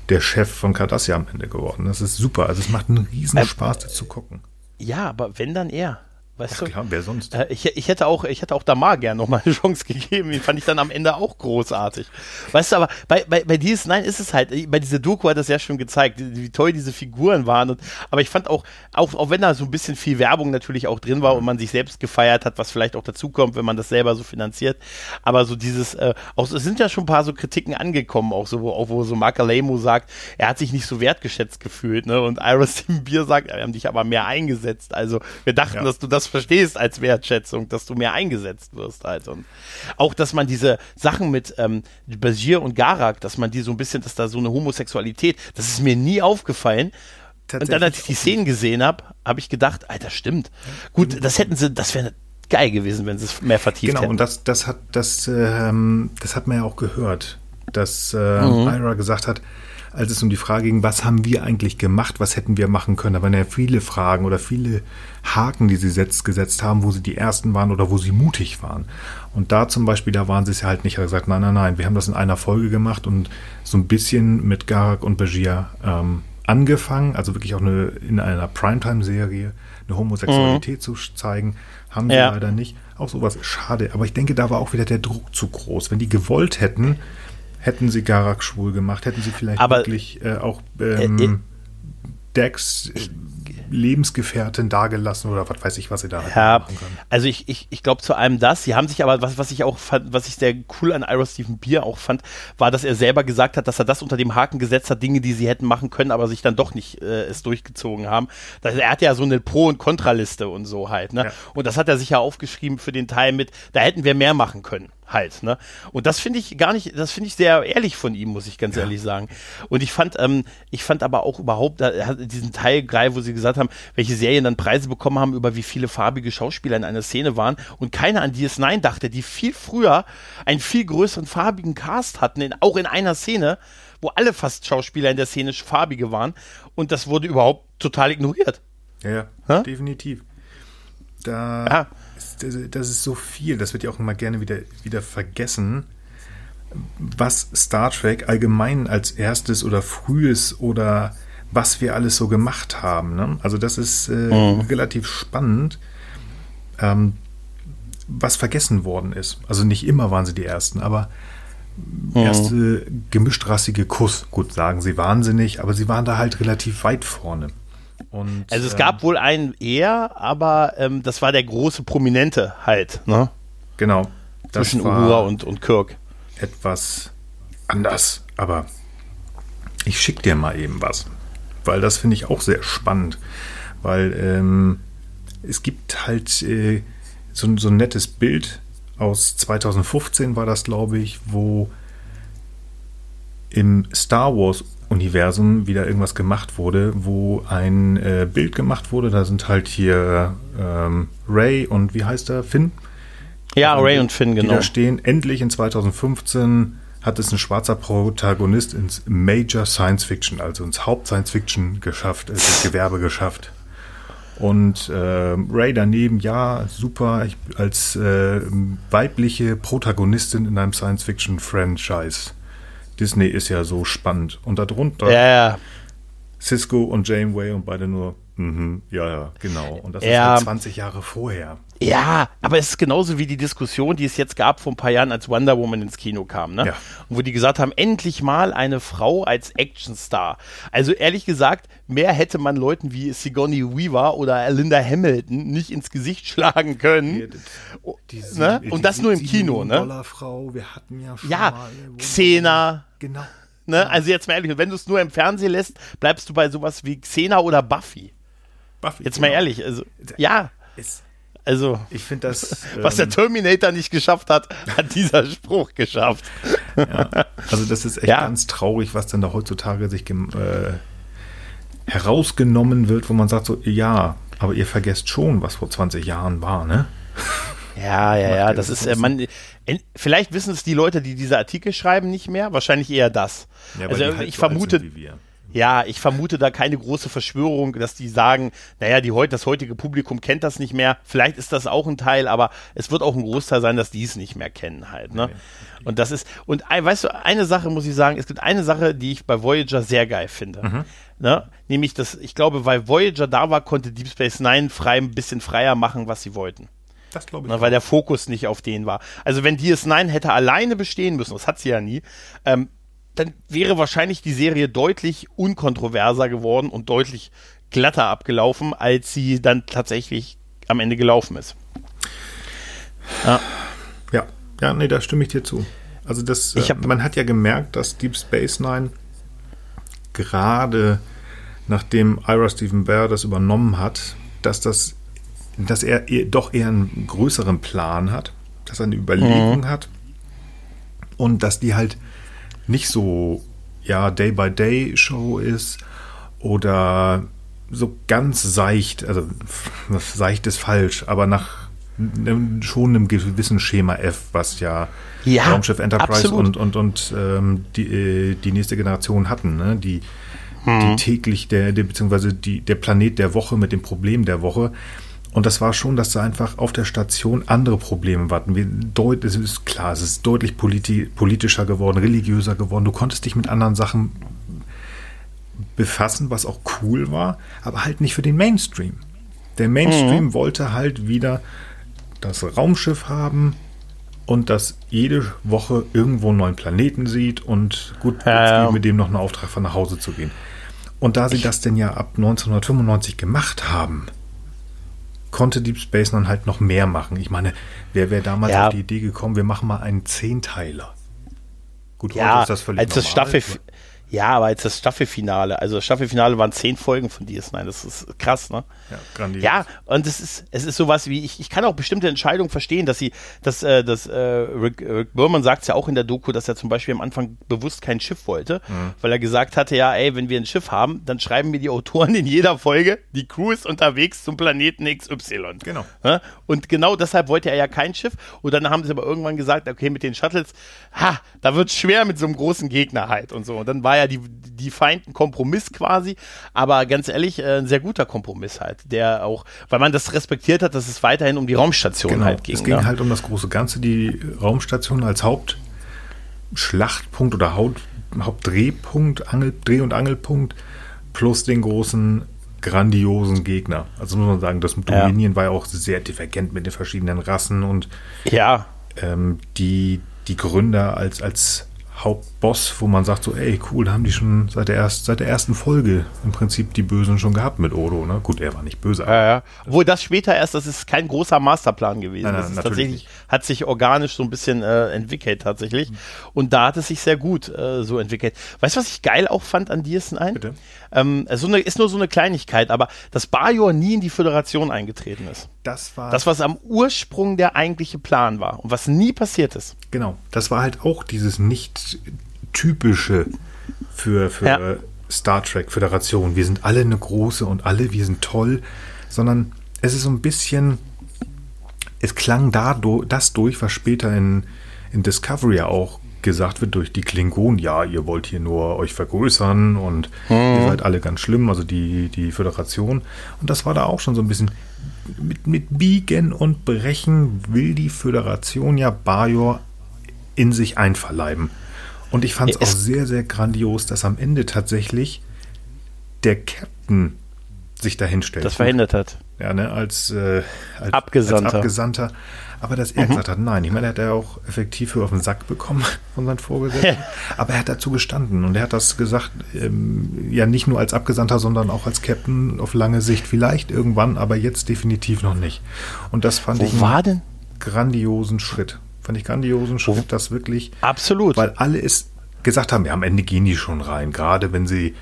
der Chef von Cardassia am Ende geworden. Das ist super. Also es macht einen riesen Ähm, Spaß, das zu gucken. Ja, aber wenn dann er. Weißt Ja, du? klar, wer sonst? Äh, ich, ich hätte auch, ich hätte auch Damar gern noch mal eine Chance gegeben. Den fand ich dann am Ende auch großartig. Weißt du, aber bei, bei, bei dieses Nein ist es halt, bei dieser Doku hat das ja schon gezeigt, wie toll diese Figuren waren. Und, aber ich fand auch, auch, auch wenn da so ein bisschen viel Werbung natürlich auch drin war und man sich selbst gefeiert hat, was vielleicht auch dazukommt, wenn man das selber so finanziert. Aber so dieses, äh, auch, es sind ja schon ein paar so Kritiken angekommen, auch so, wo, auch wo so Mark Alemo sagt, er hat sich nicht so wertgeschätzt gefühlt, ne? Und Iris Bier sagt, wir haben dich aber mehr eingesetzt. Also wir dachten, Ja. dass du das verstehst als Wertschätzung, dass du mehr eingesetzt wirst halt. Und auch, dass man diese Sachen mit ähm, Bashir und Garak, dass man die so ein bisschen, dass da so eine Homosexualität, das ist mir nie aufgefallen. Und dann, als ich die Szenen gesehen habe, habe ich gedacht, Alter, stimmt. Gut, das hätten sie, das wäre geil gewesen, wenn sie es mehr vertieft Genau, hätten. und das, das hat, das, ähm, das hat man ja auch gehört, dass äh, Mhm. Ira gesagt hat, als es um die Frage ging, was haben wir eigentlich gemacht, was hätten wir machen können, da waren ja viele Fragen oder viele Haken, die sie setzt, gesetzt haben, wo sie die Ersten waren oder wo sie mutig waren. Und da zum Beispiel, da waren sie es ja halt nicht, hat gesagt, nein, nein, nein, wir haben das in einer Folge gemacht und so ein bisschen mit Garak und Bajir ähm, angefangen, also wirklich auch eine, in einer Primetime-Serie eine Homosexualität mhm. zu zeigen, haben sie ja. leider nicht. Auch sowas schade. Aber ich denke, da war auch wieder der Druck zu groß. Wenn die gewollt hätten, hätten sie Garak schwul gemacht, hätten sie vielleicht aber, wirklich äh, auch ähm, äh, äh Dex Lebensgefährtin dagelassen oder was weiß ich, was sie da halt ja, machen können. Also ich, ich, ich glaube zu allem das. Sie haben sich aber, was, was ich auch fand, was ich sehr cool an Ira Stephen Beer auch fand, war, dass er selber gesagt hat, dass er das unter dem Haken gesetzt hat, Dinge, die sie hätten machen können, aber sich dann doch nicht äh, es durchgezogen haben. Das, er hat ja so eine Pro- und Kontraliste und so halt, ne? Ja. Und das hat er sich ja aufgeschrieben für den Teil mit, da hätten wir mehr machen können halt. Ne? Und das finde ich gar nicht, das finde ich sehr ehrlich von ihm, muss ich ganz ja. ehrlich sagen. Und ich fand, ähm, ich fand aber auch überhaupt da, diesen Teil geil, wo sie gesagt haben, welche Serien dann Preise bekommen haben, über wie viele farbige Schauspieler in einer Szene waren und keiner an DS9 dachte, die viel früher einen viel größeren farbigen Cast hatten, in, auch in einer Szene, wo alle fast Schauspieler in der Szene farbige waren und das wurde überhaupt total ignoriert. Ja, ja definitiv. Da ja das ist so viel, das wird ja auch immer gerne wieder, wieder vergessen, was Star Trek allgemein als erstes oder frühes oder was wir alles so gemacht haben. Ne? Also das ist äh, mhm. relativ spannend, ähm, was vergessen worden ist. Also nicht immer waren sie die Ersten, aber mhm. erste gemischtrassige Kuss, gut sagen sie wahnsinnig, aber sie waren da halt relativ weit vorne. Und, also es ähm, gab wohl einen eher, aber ähm, das war der große Prominente halt, ne? Genau. Zwischen Uhura und, und Kirk. Etwas anders, aber ich schicke dir mal eben was, weil das finde ich auch sehr spannend, weil ähm, es gibt halt äh, so, so ein nettes Bild aus 2015 war das, glaube ich, wo im Star Wars Universum wieder irgendwas gemacht wurde, wo ein äh, Bild gemacht wurde. Da sind halt hier ähm, Ray und wie heißt er? Finn? Ja, und Ray und Finn, genau. Die da stehen. Endlich in 2015 hat es ein schwarzer Protagonist ins Major Science Fiction, also ins Haupt Science Fiction geschafft, also das Gewerbe geschafft. Und äh, Ray daneben, ja, super, ich, als äh, weibliche Protagonistin in einem Science Fiction Franchise. Disney ist ja so spannend. Und darunter ja, ja. Cisco und Janeway und beide nur, mhm, ja, ja, genau. Und das ja. ist halt 20 Jahre vorher. Ja, aber es ist genauso wie die Diskussion, die es jetzt gab vor ein paar Jahren, als Wonder Woman ins Kino kam, ne? Ja. wo die gesagt haben, endlich mal eine Frau als Actionstar. Also ehrlich gesagt, mehr hätte man Leuten wie Sigourney Weaver oder Linda Hamilton nicht ins Gesicht schlagen können. Die, die, ne? Und das nur im Kino, ne? Frau, wir hatten ja schon ja, mal Xena. Genau. Ne? Also jetzt mal ehrlich, wenn du es nur im Fernsehen lässt, bleibst du bei sowas wie Xena oder Buffy. Buffy. Jetzt genau. mal ehrlich, also ja. Es, also, ich finde das. was der ähm, Terminator nicht geschafft hat, hat dieser Spruch geschafft. Ja, also, das ist echt ja. ganz traurig, was dann da heutzutage sich äh, herausgenommen wird, wo man sagt so, ja, aber ihr vergesst schon, was vor 20 Jahren war, ne? Ja, ja, ja, das ist, äh, man, vielleicht wissen es die Leute, die diese Artikel schreiben, nicht mehr, wahrscheinlich eher das. Ja, also halt ich so vermute, ja, ich vermute da keine große Verschwörung, dass die sagen, naja, die, das heutige Publikum kennt das nicht mehr. Vielleicht ist das auch ein Teil, aber es wird auch ein Großteil sein, dass die es nicht mehr kennen halt. Ne? Und das ist, und weißt du, eine Sache muss ich sagen, es gibt eine Sache, die ich bei Voyager sehr geil finde. Mhm. Ne? Nämlich, dass ich glaube, weil Voyager da war, konnte Deep Space Nine frei, ein bisschen freier machen, was sie wollten. Das glaube ich. Na, weil der Fokus nicht auf den war. Also wenn DS9 hätte alleine bestehen müssen, das hat sie ja nie, ähm, dann wäre wahrscheinlich die Serie deutlich unkontroverser geworden und deutlich glatter abgelaufen, als sie dann tatsächlich am Ende gelaufen ist. Ja, ja, ja nee, da stimme ich dir zu. Also das, äh, hab, man hat ja gemerkt, dass Deep Space Nine gerade nachdem Ira Stephen Bear das übernommen hat, dass das, dass er doch eher einen größeren Plan hat, dass er eine Überlegung mhm. hat und dass die halt nicht so, ja, Day-by-Day-Show ist oder so ganz seicht, also seicht ist falsch, aber nach schon einem gewissen Schema F, was ja, ja Raumschiff Enterprise absolut. und, und, und ähm, die, äh, die nächste Generation hatten, ne? die, hm. die täglich, der, der, beziehungsweise die, der Planet der Woche mit dem Problem der Woche. Und das war schon, dass da einfach auf der Station andere Probleme warten. Deut, es ist klar, es ist deutlich politi politischer geworden, religiöser geworden. Du konntest dich mit anderen Sachen befassen, was auch cool war, aber halt nicht für den Mainstream. Der Mainstream mhm. wollte halt wieder das Raumschiff haben und das jede Woche irgendwo einen neuen Planeten sieht und gut ja, mit dem noch einen Auftrag von nach Hause zu gehen. Und da sie das denn ja ab 1995 gemacht haben, konnte Deep Space Nine halt noch mehr machen. Ich meine, wer wäre damals ja. auf die Idee gekommen, wir machen mal einen Zehnteiler. Gut, ja, heute ist das völlig als normal. Das Staffel, ja, aber jetzt das Staffelfinale, also das Staffelfinale waren zehn Folgen von DS9, das ist krass, ne? Ja, grandios. Ja, und es ist, es ist sowas wie, ich, ich kann auch bestimmte Entscheidungen verstehen, dass sie, dass, äh, dass äh, Rick, Rick Berman sagt es ja auch in der Doku, dass er zum Beispiel am Anfang bewusst kein Schiff wollte, mhm. weil er gesagt hatte, ja, ey, wenn wir ein Schiff haben, dann schreiben wir die Autoren in jeder Folge, die Crew ist unterwegs zum Planeten XY. Genau. Ja? Und genau deshalb wollte er ja kein Schiff. Und dann haben sie aber irgendwann gesagt, okay, mit den Shuttles, ha, da wird es schwer mit so einem großen Gegner halt und so. Und dann war ja die, die Feind ein Kompromiss quasi, aber ganz ehrlich, äh, ein sehr guter Kompromiss halt, der auch, weil man das respektiert hat, dass es weiterhin um die Raumstation genau, halt ging. Es ging ja. halt um das große Ganze, die Raumstation als Hauptschlachtpunkt oder Haupt, Hauptdrehpunkt, Angel, Dreh- und Angelpunkt plus den großen grandiosen Gegner. Also muss man sagen, das Dominion ja. war ja auch sehr divergent mit den verschiedenen Rassen und ja. ähm, die, die Gründer als, als Hauptboss, wo man sagt so, ey, cool, da haben die schon seit der, erst, seit der ersten Folge im Prinzip die Bösen schon gehabt mit Odo, ne? Gut, er war nicht böse. Ja, ja. Obwohl das später erst, das ist kein großer Masterplan gewesen. Nein, nein, das ist tatsächlich, nicht. hat sich organisch so ein bisschen äh, entwickelt tatsächlich. Mhm. Und da hat es sich sehr gut äh, so entwickelt. Weißt du, was ich geil auch fand an DS9? Bitte. Ähm, so eine, ist nur so eine Kleinigkeit, aber dass Bajor nie in die Föderation eingetreten ist. Das war. Das, was am Ursprung der eigentliche Plan war und was nie passiert ist. Genau. Das war halt auch dieses nicht typische für, für ja. Star Trek Föderation. Wir sind alle eine große und alle, wir sind toll, sondern es ist so ein bisschen, es klang da das durch, was später in, in Discovery auch gesagt wird durch die Klingonen, ja, ihr wollt hier nur euch vergrößern und hm. ihr seid alle ganz schlimm, also die, die Föderation. Und das war da auch schon so ein bisschen mit, mit Biegen und Brechen will die Föderation ja Bajor in sich einverleiben. Und ich fand es auch sehr, sehr grandios, dass am Ende tatsächlich der Captain sich dahin stellt. Das verhindert hat. Ja, ne, als, äh, als Abgesandter. Als Abgesandter. Aber dass er mhm. gesagt hat, nein, ich meine, er hat ja auch effektiv für auf den Sack bekommen von seinen Vorgesetzten. aber er hat dazu gestanden und er hat das gesagt, ähm, ja nicht nur als Abgesandter, sondern auch als Captain auf lange Sicht vielleicht irgendwann, aber jetzt definitiv noch nicht. Und das fand Wo ich war denn? grandiosen Schritt. Fand ich grandiosen Schritt, oh. das wirklich. Absolut. Weil alle es gesagt haben, ja, am Ende gehen die schon rein, gerade wenn sie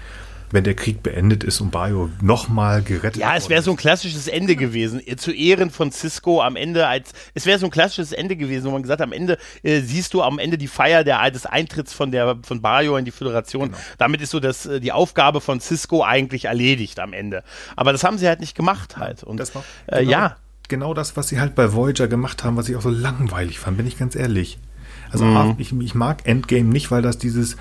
wenn der Krieg beendet ist und Bayo nochmal gerettet Ja, es wäre so ein klassisches Ende gewesen. Zu Ehren von Cisco am Ende als, es wäre so ein klassisches Ende gewesen, wo man gesagt hat, am Ende äh, siehst du am Ende die Feier der, des Eintritts von der, von Bayo in die Föderation. Genau. Damit ist so das, äh, die Aufgabe von Cisco eigentlich erledigt am Ende. Aber das haben sie halt nicht gemacht halt. Und, das war, äh, genau, ja. Genau das, was sie halt bei Voyager gemacht haben, was ich auch so langweilig fand, bin ich ganz ehrlich. Also mhm. ich, ich mag Endgame nicht, weil das dieses,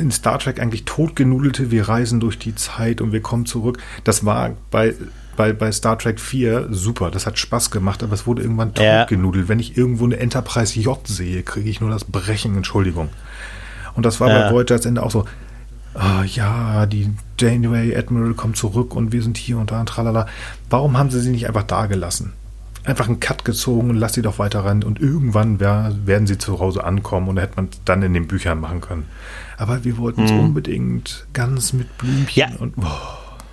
in Star Trek eigentlich totgenudelte, wir reisen durch die Zeit und wir kommen zurück. Das war bei, bei, bei Star Trek 4 super, das hat Spaß gemacht, aber es wurde irgendwann totgenudelt. Ja. Wenn ich irgendwo eine Enterprise J sehe, kriege ich nur das Brechen, Entschuldigung. Und das war ja. bei Voyager Ende auch so, oh, ja, die Janeway Admiral kommt zurück und wir sind hier und da und tralala. Warum haben sie sie nicht einfach da gelassen? Einfach einen Cut gezogen und lass sie doch weiter rennen und irgendwann werden sie zu Hause ankommen und da hätte man dann in den Büchern machen können aber wir wollten es hm. unbedingt ganz mit Blümchen ja. und. Oh.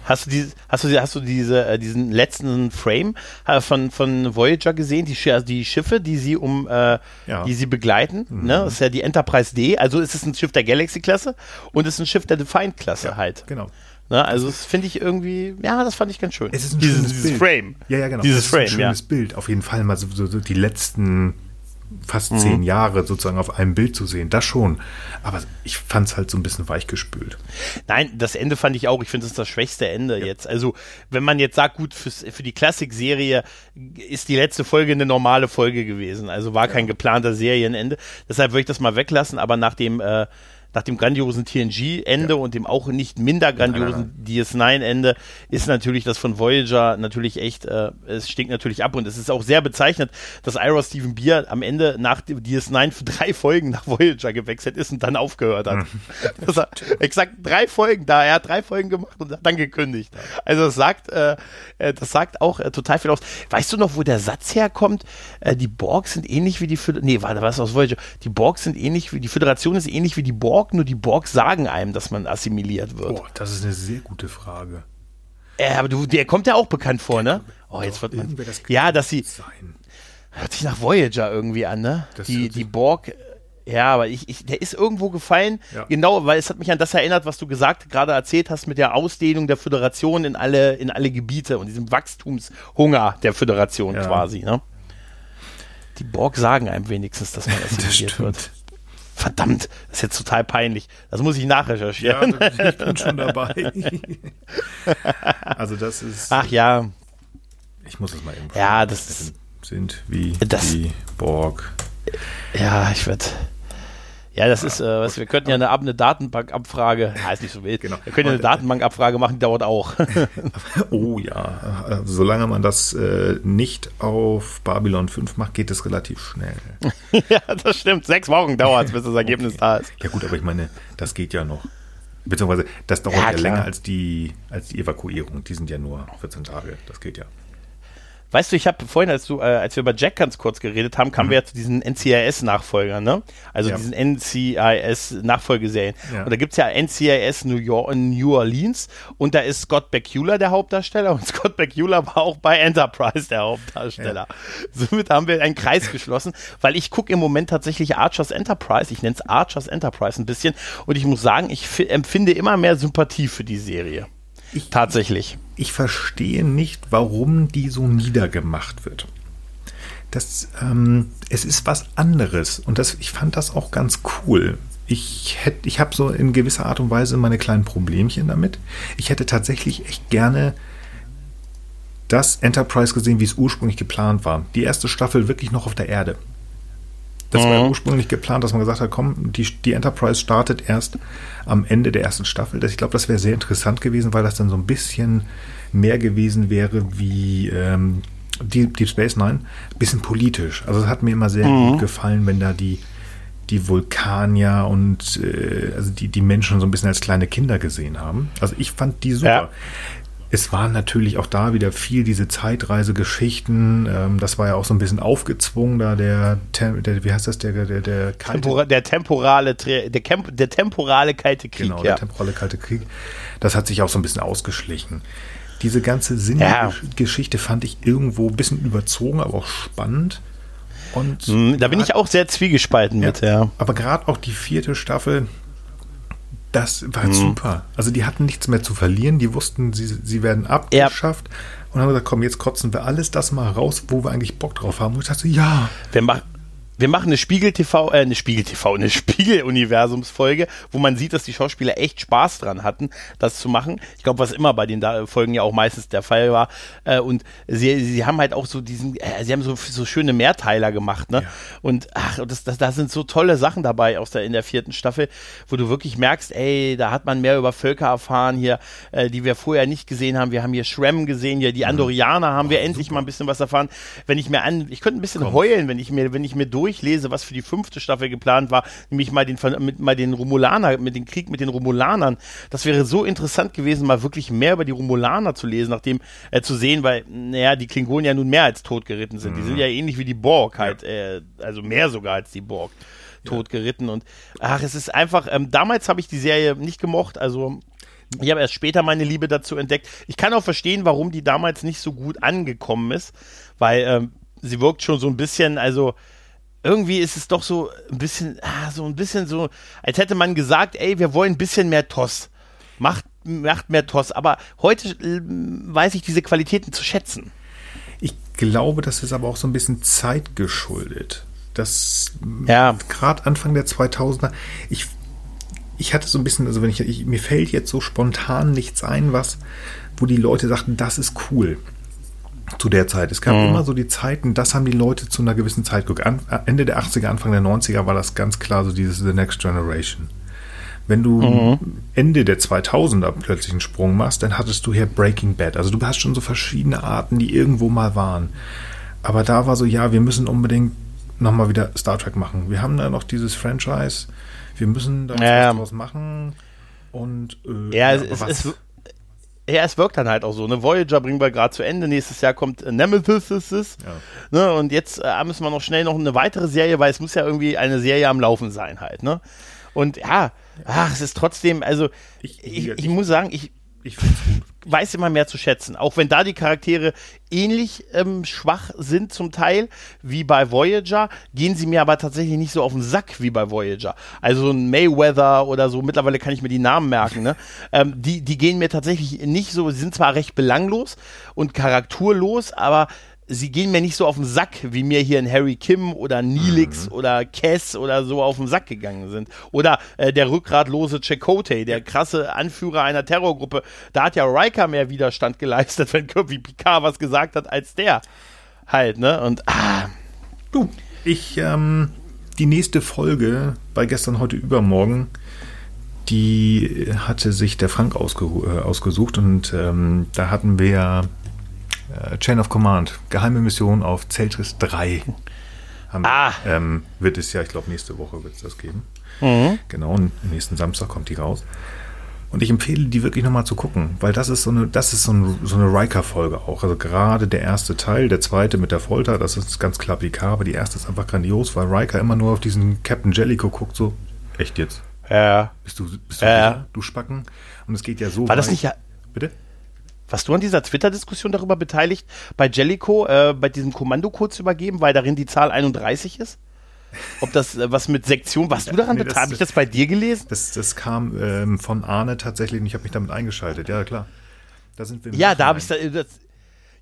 Hast du, diese, hast du, hast du diese, äh, diesen letzten Frame äh, von, von Voyager gesehen? Die, also die Schiffe, die sie um, äh, ja. die sie begleiten. Mhm. Ne? Das ist ja die Enterprise D. Also ist es ein Schiff der Galaxy-Klasse und es ist ein Schiff der Defiant-Klasse ja, halt. Genau. Ne? Also das finde ich irgendwie, ja, das fand ich ganz schön. Es ist ein dieses, schönes dieses Bild. Frame. Ja, ja, genau. Dieses Frame, ein schönes ja. Bild. Auf jeden Fall mal so, so, so die letzten fast mhm. zehn Jahre sozusagen auf einem Bild zu sehen, das schon. Aber ich fand es halt so ein bisschen weichgespült. Nein, das Ende fand ich auch. Ich finde, es ist das schwächste Ende ja. jetzt. Also, wenn man jetzt sagt, gut, fürs, für die Klassik-Serie ist die letzte Folge eine normale Folge gewesen. Also war kein geplanter Serienende. Deshalb würde ich das mal weglassen. Aber nach dem, äh, nach dem grandiosen TNG-Ende ja. und dem auch nicht minder grandiosen DS9-Ende ist natürlich das von Voyager natürlich echt, äh, es stinkt natürlich ab und es ist auch sehr bezeichnend, dass Ira Stephen Beer am Ende nach dem DS9 für drei Folgen nach Voyager gewechselt ist und dann aufgehört hat. das hat exakt drei Folgen da, er hat drei Folgen gemacht und hat dann gekündigt. Also das sagt, äh, äh, das sagt auch äh, total viel aus. Weißt du noch, wo der Satz herkommt? Äh, die Borg sind ähnlich wie die Föderation, nee, warte, was aus Voyager? Die Borg sind ähnlich wie, die Föderation ist ähnlich wie die Borg Borg, nur die Borg sagen einem, dass man assimiliert wird. Oh, das ist eine sehr gute Frage. Äh, aber du, der kommt ja auch bekannt vor, ne? Oh, jetzt wird man. Das ja, dass sie. Sein. Hört sich nach Voyager irgendwie an, ne? Das die, die Borg. Ja, aber ich, ich, der ist irgendwo gefallen, ja. genau, weil es hat mich an das erinnert, was du gesagt, gerade erzählt hast mit der Ausdehnung der Föderation in alle, in alle Gebiete und diesem Wachstumshunger der Föderation ja. quasi, ne? Die Borg sagen einem wenigstens, dass man assimiliert wird. Verdammt, das ist jetzt total peinlich. Das muss ich nachrecherchieren. Ja, ich bin schon dabei. also das ist. Ach ja. Ich muss es mal eben. Ja, das sind wie das, die Borg. Ja, ich werde. Ja, das ist, äh, was, wir könnten ja eine, eine Datenbankabfrage, ja, ist nicht so wild. Genau. Wir können ja eine Datenbankabfrage machen, die dauert auch. oh ja, also, solange man das äh, nicht auf Babylon 5 macht, geht es relativ schnell. ja, das stimmt. Sechs Wochen dauert es, bis das Ergebnis okay. da ist. Ja gut, aber ich meine, das geht ja noch. Beziehungsweise, das dauert ja, ja länger als die, als die Evakuierung. Die sind ja nur 14 Tage. Das geht ja. Weißt du, ich habe vorhin, als, du, äh, als wir über Jack ganz kurz geredet haben, kamen mhm. wir ja zu diesen NCIS-Nachfolgern, ne? Also ja. diesen NCIS-Nachfolgeserien. Ja. Und da gibt es ja NCIS New, York, New Orleans und da ist Scott Bakula der Hauptdarsteller und Scott Bakula war auch bei Enterprise der Hauptdarsteller. Ja. Somit haben wir einen Kreis geschlossen, weil ich gucke im Moment tatsächlich Archers Enterprise, ich nenne es Archers Enterprise ein bisschen und ich muss sagen, ich empfinde immer mehr Sympathie für die Serie. Ich, Tatsächlich. Ich verstehe nicht, warum die so niedergemacht wird. Das, ähm, es ist was anderes und das, ich fand das auch ganz cool. Ich, hätte, ich habe so in gewisser Art und Weise meine kleinen Problemchen damit. Ich hätte tatsächlich echt gerne das Enterprise gesehen, wie es ursprünglich geplant war. Die erste Staffel wirklich noch auf der Erde. Das mhm. war ursprünglich geplant, dass man gesagt hat, komm, die, die Enterprise startet erst am Ende der ersten Staffel. Ich glaube, das wäre sehr interessant gewesen, weil das dann so ein bisschen mehr gewesen wäre wie ähm, Deep, Deep Space Nine. Ein bisschen politisch. Also es hat mir immer sehr mhm. gut gefallen, wenn da die die Vulkanier und äh, also die, die Menschen so ein bisschen als kleine Kinder gesehen haben. Also ich fand die super. Ja. Es waren natürlich auch da wieder viel diese Zeitreisegeschichten. Ähm, das war ja auch so ein bisschen aufgezwungen, da der, der wie heißt das, der, der, der, kalte, Tempora, der temporale, der, der temporale kalte Krieg. Genau, ja. der temporale kalte Krieg. Das hat sich auch so ein bisschen ausgeschlichen. Diese ganze Sinngeschichte ja. fand ich irgendwo ein bisschen überzogen, aber auch spannend. Und hm, da bin ich auch sehr zwiegespalten ja, mit, ja. Aber gerade auch die vierte Staffel, das war mhm. super. Also die hatten nichts mehr zu verlieren. Die wussten, sie, sie werden abgeschafft. Ja. Und haben gesagt, komm, jetzt kotzen wir alles das mal raus, wo wir eigentlich Bock drauf haben. Und ich dachte, ja. Wir, machen wir machen eine Spiegel-TV, äh, eine Spiegel-TV, eine Spiegel-Universumsfolge, wo man sieht, dass die Schauspieler echt Spaß dran hatten, das zu machen. Ich glaube, was immer bei den da Folgen ja auch meistens der Fall war. Äh, und sie, sie haben halt auch so diesen, äh, sie haben so, so schöne Mehrteiler gemacht, ne? Ja. Und ach, das, das, da sind so tolle Sachen dabei aus der, in der vierten Staffel, wo du wirklich merkst, ey, da hat man mehr über Völker erfahren hier, äh, die wir vorher nicht gesehen haben. Wir haben hier Shrem gesehen, hier die mhm. Andorianer haben oh, wir endlich super. mal ein bisschen was erfahren. Wenn ich mir an, ich könnte ein bisschen Komm. heulen, wenn ich mir, wenn ich mir durch durchlese, was für die fünfte Staffel geplant war, nämlich mal den, mit, mal den Romulaner, mit dem Krieg mit den Romulanern, das wäre so interessant gewesen, mal wirklich mehr über die Romulaner zu lesen, nachdem äh, zu sehen, weil, naja, die Klingonen ja nun mehr als tot geritten sind. Mhm. Die sind ja ähnlich wie die Borg halt, ja. äh, also mehr sogar als die Borg tot geritten und ach, es ist einfach, ähm, damals habe ich die Serie nicht gemocht, also ich habe erst später meine Liebe dazu entdeckt. Ich kann auch verstehen, warum die damals nicht so gut angekommen ist, weil ähm, sie wirkt schon so ein bisschen, also irgendwie ist es doch so ein bisschen, ah, so ein bisschen so, als hätte man gesagt, ey, wir wollen ein bisschen mehr Toss. Macht, macht mehr Toss. Aber heute äh, weiß ich diese Qualitäten zu schätzen. Ich glaube, das ist aber auch so ein bisschen zeitgeschuldet. Das ja. gerade Anfang der 2000er, ich, ich hatte so ein bisschen, also wenn ich, ich, mir fällt jetzt so spontan nichts ein, was, wo die Leute sagten, das ist cool zu der Zeit. Es gab mhm. immer so die Zeiten, das haben die Leute zu einer gewissen Zeit geguckt. Ende der 80er, Anfang der 90er war das ganz klar so dieses The Next Generation. Wenn du mhm. Ende der 2000er plötzlich einen Sprung machst, dann hattest du hier Breaking Bad. Also du hast schon so verschiedene Arten, die irgendwo mal waren. Aber da war so, ja, wir müssen unbedingt nochmal wieder Star Trek machen. Wir haben da noch dieses Franchise. Wir müssen da ja. was draus machen. Und äh, ja, ja es, es, ja, es wirkt dann halt auch so. Ne? Voyager bringen wir gerade zu Ende. Nächstes Jahr kommt äh, Nemesis. Ja. Ne? Und jetzt äh, müssen wir noch schnell noch eine weitere Serie, weil es muss ja irgendwie eine Serie am Laufen sein halt. Ne? Und ja, ach, es ist trotzdem, also ich, ich, ich, ich muss sagen, ich, ich weiß immer mehr zu schätzen. Auch wenn da die Charaktere ähnlich ähm, schwach sind zum Teil wie bei Voyager, gehen sie mir aber tatsächlich nicht so auf den Sack wie bei Voyager. Also ein Mayweather oder so, mittlerweile kann ich mir die Namen merken, ne? ähm, die, die gehen mir tatsächlich nicht so, sind zwar recht belanglos und charakterlos, aber sie gehen mir nicht so auf den Sack, wie mir hier ein Harry Kim oder Neelix mhm. oder Cass oder so auf den Sack gegangen sind. Oder äh, der rückgratlose Chakotay, der krasse Anführer einer Terrorgruppe. Da hat ja Riker mehr Widerstand geleistet, wenn Kirby Picard was gesagt hat, als der. Halt, ne? Und, ah. Du, ich, ähm, die nächste Folge bei gestern, heute, übermorgen, die hatte sich der Frank ausge äh, ausgesucht und ähm, da hatten wir Chain of Command, geheime Mission auf Zeltris 3. Haben, ah. ähm, wird es ja, ich glaube, nächste Woche wird es das geben. Mhm. Genau, und nächsten Samstag kommt die raus. Und ich empfehle, die wirklich nochmal zu gucken, weil das ist so eine, das ist so eine, so eine Riker-Folge auch. Also gerade der erste Teil, der zweite mit der Folter, das ist ganz klar Picard, aber die erste ist einfach grandios, weil Riker immer nur auf diesen Captain Jellicoe guckt, so, echt jetzt? Ja. Bist du, bist du, ja. du Spacken? Und es geht ja so War weit. das nicht ja. Bitte? Warst du an dieser Twitter-Diskussion darüber beteiligt, bei Jellico äh, bei diesem Kommandocode zu übergeben, weil darin die Zahl 31 ist? Ob das äh, was mit Sektion, warst du daran nee, beteiligt? Habe ich das bei dir gelesen? Das, das kam ähm, von Arne tatsächlich und ich habe mich damit eingeschaltet, ja klar. Da sind wir ja, da habe ich da, das,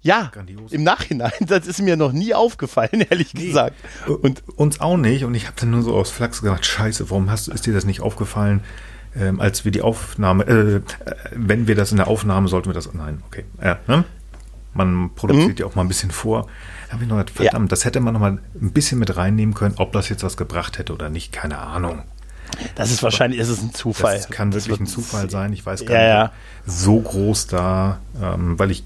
ja, Grandios. im Nachhinein, das ist mir noch nie aufgefallen, ehrlich nee, gesagt. Und uns auch nicht. Und ich habe dann nur so aus Flachs gedacht, scheiße, warum hast, ist dir das nicht aufgefallen? Ähm, als wir die Aufnahme, äh, wenn wir das in der Aufnahme, sollten wir das, nein, okay, ja, ne? Man produziert mhm. ja auch mal ein bisschen vor. Da habe ich noch gedacht, verdammt, ja. das hätte man noch mal ein bisschen mit reinnehmen können, ob das jetzt was gebracht hätte oder nicht, keine Ahnung. Das ist wahrscheinlich, ist es ein Zufall. Das kann wirklich ein Zufall sein. Ich weiß gar ja, nicht, so groß da, ähm, weil ich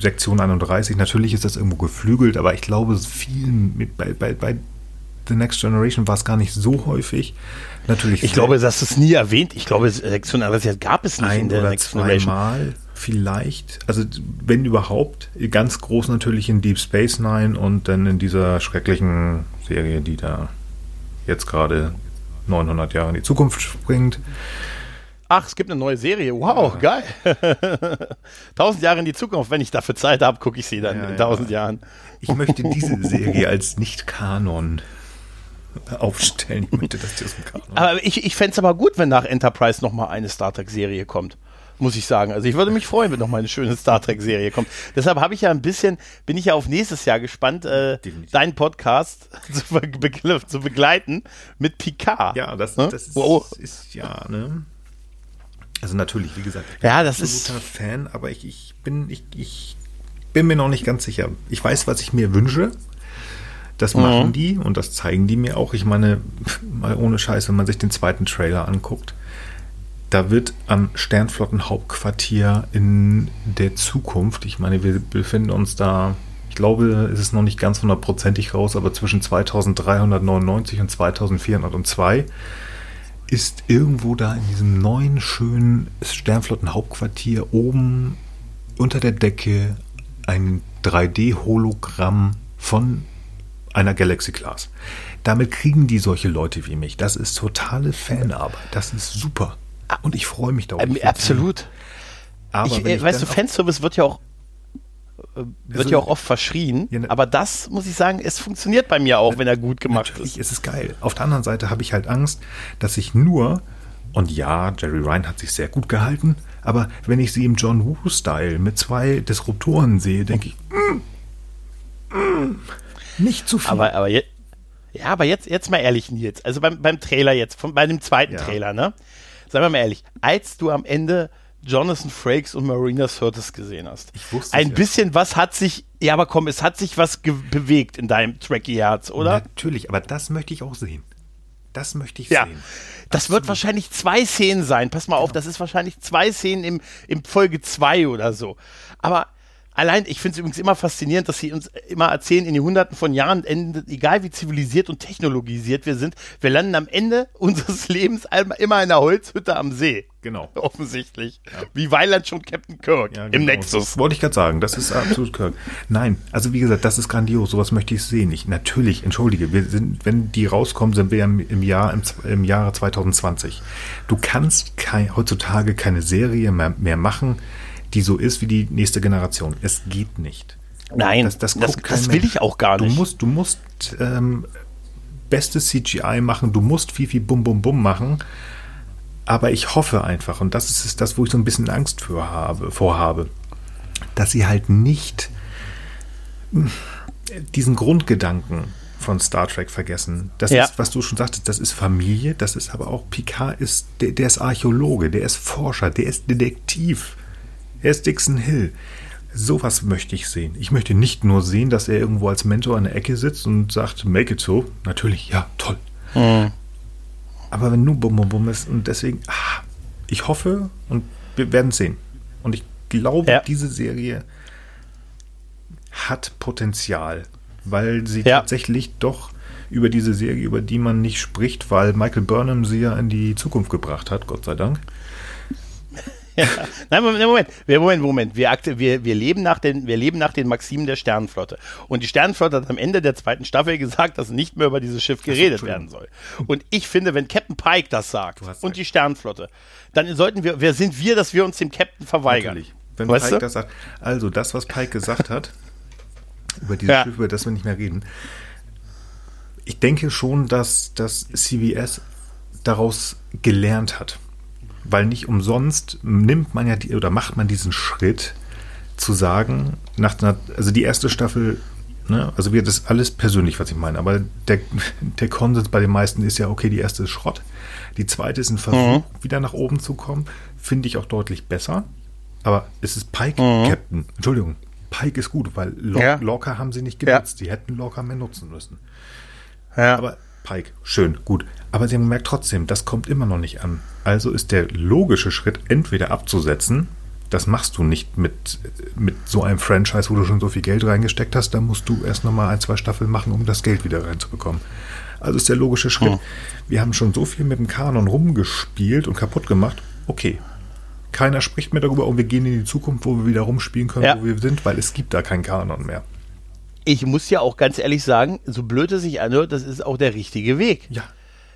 Sektion 31, natürlich ist das irgendwo geflügelt, aber ich glaube, vielen mit, bei, bei, bei The Next Generation war es gar nicht so häufig. Natürlich. Ich glaube, das ist nie erwähnt. Ich glaube, Sektion 31 gab es nicht ein in der oder Next Generation. Mal vielleicht, also wenn überhaupt, ganz groß natürlich in Deep Space Nine und dann in dieser schrecklichen Serie, die da jetzt gerade 900 Jahre in die Zukunft springt. Ach, es gibt eine neue Serie. Wow, ja. geil. Tausend Jahre in die Zukunft. Wenn ich dafür Zeit habe, gucke ich sie dann ja, in tausend ja. Jahren. Ich möchte diese Serie als Nicht-Kanon aufstellen. Ich möchte das aus dem Kanon. Aber ich, ich fände es aber gut, wenn nach Enterprise nochmal eine Star Trek-Serie kommt. Muss ich sagen. Also ich würde mich freuen, wenn nochmal eine schöne Star Trek-Serie kommt. Deshalb habe ich ja ein bisschen, bin ich ja auf nächstes Jahr gespannt, äh, deinen Podcast zu, be zu, begleiten mit Picard. Ja, das, hm? das ist, wow. ist, ja, ne? Also natürlich, wie gesagt, ich bin ja, das ist Fan, aber ich, ich bin, ich, ich bin mir noch nicht ganz sicher. Ich weiß, was ich mir wünsche. Das mhm. machen die und das zeigen die mir auch. Ich meine, mal ohne Scheiß, wenn man sich den zweiten Trailer anguckt, da wird am Sternflottenhauptquartier in der Zukunft, ich meine, wir befinden uns da, ich glaube, es ist noch nicht ganz hundertprozentig raus, aber zwischen 2399 und 2402 ist irgendwo da in diesem neuen, schönen Sternflottenhauptquartier oben unter der Decke ein 3D-Hologramm von einer Galaxy Class. Damit kriegen die solche Leute wie mich. Das ist totale Fanarbeit. Das ist super. Und ich freue mich darauf. Ähm, absolut. Aber ich, äh, weißt du, Fanservice wird ja auch äh, wird also, ja auch oft verschrien, ja, ne, aber das muss ich sagen, es funktioniert bei mir auch, ne, wenn er gut gemacht ist. ist es geil. Auf der anderen Seite habe ich halt Angst, dass ich nur und ja, Jerry Ryan hat sich sehr gut gehalten, aber wenn ich sie im John Woo-Style mit zwei Disruptoren sehe, denke ich, mm, mm, nicht zu viel. Aber, aber je, ja, aber jetzt, jetzt mal ehrlich, Nils. Also beim, beim Trailer jetzt, von, bei dem zweiten ja. Trailer, ne? Sagen wir mal ehrlich, als du am Ende Jonathan Frakes und Marina Sirtis gesehen hast. Ein ja. bisschen was hat sich, ja, aber komm, es hat sich was bewegt in deinem Tracky Herz, oder? Natürlich, aber das möchte ich auch sehen. Das möchte ich Ja. sehen. Das wird wahrscheinlich zwei Szenen sein. Pass mal auf, das ist wahrscheinlich zwei Szenen im, im Folge zwei oder so. Aber allein, ich finde es übrigens immer faszinierend, dass sie uns immer erzählen, in den hunderten von Jahren, endet, egal wie zivilisiert und technologisiert wir sind, wir landen am Ende unseres Lebens immer in einer Holzhütte am See. Genau. Offensichtlich. Wie Weiland schon Captain Kirk Ja, im genau. Nexus. Das wollte ich gerade sagen. Das ist absolut Kirk. Nein, also wie gesagt, das ist grandios. Sowas möchte ich sehen. Ich, natürlich, entschuldige, wir sind, wenn die rauskommen, sind wir im, im Jahr im, im Jahre 2020. Du kannst kein, heutzutage keine Serie mehr, mehr machen, die so ist wie die nächste Generation. Es geht nicht. Nein, Das, das, das, das will ich auch gar Du nicht. musst, du musst ähm, bestes CGI machen, du musst viel, viel Bum, Bum, Bum machen. Aber ich hoffe einfach, und das ist das, wo ich so ein bisschen Angst für habe, vorhabe, dass sie halt nicht mh, diesen Grundgedanken von Star Trek vergessen. Das Ja. ist, was du schon sagtest, das ist Familie, das ist aber auch Picard ist, der, der ist Archäologe, der ist Forscher, der ist Detektiv. Er ist Dixon Hill. Sowas möchte ich sehen. Ich möchte nicht nur sehen, dass er irgendwo als Mentor an der Ecke sitzt und sagt, make it so. Natürlich, ja, toll. Aber wenn nur Bum Bum Bum ist und deswegen, ah, ich hoffe und wir werden es sehen. Und ich glaube, Ja. diese Serie hat Potenzial, weil sie Ja. tatsächlich doch über diese Serie, über die man nicht spricht, weil Michael Burnham sie ja in die Zukunft gebracht hat, Gott sei Dank. Ja. Nein, Moment, Moment, Moment, Moment. Wir, wir, wir, leben nach den, wir leben nach den Maximen der Sternenflotte. Und die Sternenflotte hat am Ende der zweiten Staffel gesagt, dass nicht mehr über dieses Schiff geredet werden soll. Und ich finde, wenn Captain Pike das sagt und die Sternenflotte, dann sollten wir, wer sind wir, dass wir uns dem Captain verweigern? Natürlich. Wenn Weißt Pike du? das sagt. Also, das, was Pike gesagt hat, über dieses Ja. Schiff, über das wir nicht mehr reden, ich denke schon, dass das CBS daraus gelernt hat. Weil nicht umsonst nimmt man ja die, oder macht man diesen Schritt zu sagen, nach einer, also die erste Staffel, ne, also wir das alles persönlich, was ich meine, aber der, der Konsens bei den meisten ist ja, okay, die erste ist Schrott, die zweite ist ein Versuch, wieder nach oben zu kommen, finde ich auch deutlich besser, aber es ist Pike Captain, Entschuldigung, Pike ist gut, weil Lo Ja. Lorca haben sie nicht Ja. genutzt, sie hätten Lorca mehr nutzen müssen. Ja. Aber Pike, schön, gut. Aber sie haben gemerkt trotzdem, das kommt immer noch nicht an. Also ist der logische Schritt, entweder abzusetzen, das machst du nicht mit, mit so einem Franchise, wo du schon so viel Geld reingesteckt hast, da musst du erst nochmal ein, zwei Staffeln machen, um das Geld wieder reinzubekommen. Also ist der logische Schritt. Wir haben schon so viel mit dem Kanon rumgespielt und kaputt gemacht. Okay. Keiner spricht mehr darüber und wir gehen in die Zukunft, wo wir wieder rumspielen können, Ja. wo wir sind, weil es gibt da keinen Kanon mehr. Ich muss ja auch ganz ehrlich sagen, so blöd es sich anhört, das ist auch der richtige Weg. Ja.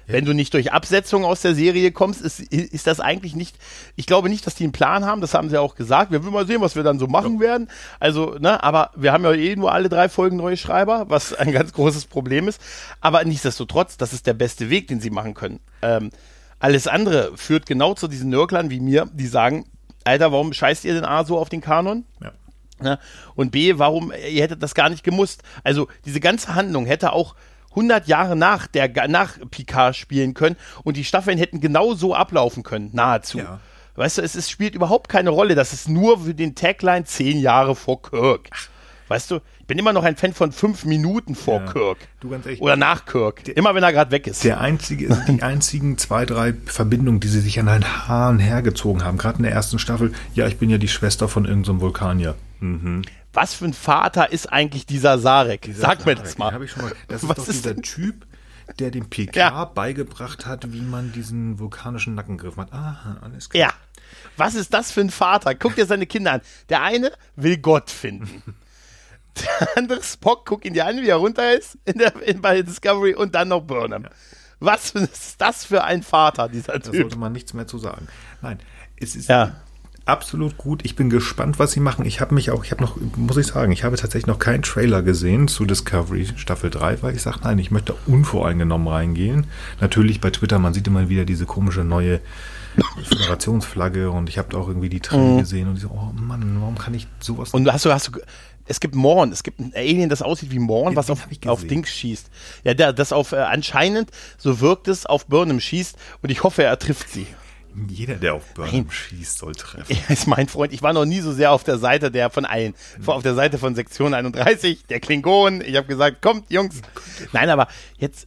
Wenn du nicht durch Absetzung aus der Serie kommst, ist, ist das eigentlich nicht. Ich glaube nicht, dass die einen Plan haben. Das haben sie auch gesagt. Wir wollen mal sehen, was wir dann so machen werden. Also, ne, aber wir haben ja eh nur alle drei Folgen neue Schreiber, was ein ganz großes Problem ist. Aber nichtsdestotrotz, das ist der beste Weg, den sie machen können. Ähm, alles andere führt genau zu diesen Nörklern wie mir, die sagen, Alter, warum scheißt ihr denn A so auf den Kanon? Ja. Ne? Und B, warum, ihr hättet das gar nicht gemusst. Also diese ganze Handlung hätte auch 100 Jahre nach, der, nach Picard spielen können und die Staffeln hätten genau so ablaufen können, nahezu. Ja. Weißt du, es ist, spielt überhaupt keine Rolle, das ist nur für den Tagline 10 Jahre vor Kirk. Weißt du, ich bin immer noch ein Fan von 5 Minuten vor Ja. Kirk. Du, ganz ehrlich, Oder nach Kirk. immer wenn er gerade weg ist. Der einzige, also die einzigen zwei, drei Verbindungen, die sie sich an den Haaren hergezogen haben, gerade in der ersten Staffel, ja, ich bin ja die Schwester von irgendeinem Vulkanier. Mhm. Was für ein Vater ist eigentlich dieser Sarek? Sag mir das mal. hab ich schon mal. Das ist Was doch ist dieser denn- Typ, der dem Picard Ja. beigebracht hat, wie man diesen vulkanischen Nackengriff macht. Aha, alles klar. Ja. Was ist das für ein Vater? Guck dir seine Kinder an. Der eine will Gott finden. Der andere Spock, guck ihn dir an, wie er runter ist in der, in, bei Discovery und dann noch Burnham. Was ist das für ein Vater, dieser Da Typ? sollte man nichts mehr zu sagen. Nein, es ist Ja. Absolut gut. Ich bin gespannt, was sie machen. Ich habe mich auch, ich habe noch, muss ich sagen, ich habe tatsächlich noch keinen Trailer gesehen zu Discovery Staffel 3, weil ich sage, nein, ich möchte unvoreingenommen reingehen. Natürlich bei Twitter, man sieht immer wieder diese komische neue Föderationsflagge und ich habe auch irgendwie die Tränen gesehen und ich so, oh Mann, warum kann ich sowas Und hast du, hast du, es gibt Morn, es gibt ein Alien, das aussieht wie Morn, was auf, auf. Dings schießt. Ja, der, das auf, äh, anscheinend, so wirkt es, auf Burnham schießt und ich hoffe, er trifft sie. Jeder, der auf Burnham Nein. schießt, soll treffen. Er ist mein Freund. Ich war noch nie so sehr auf der Seite der von allen. Vor auf der Seite von Sektion 31, der Klingonen. Ich habe gesagt, kommt, Jungs. Nein, aber jetzt,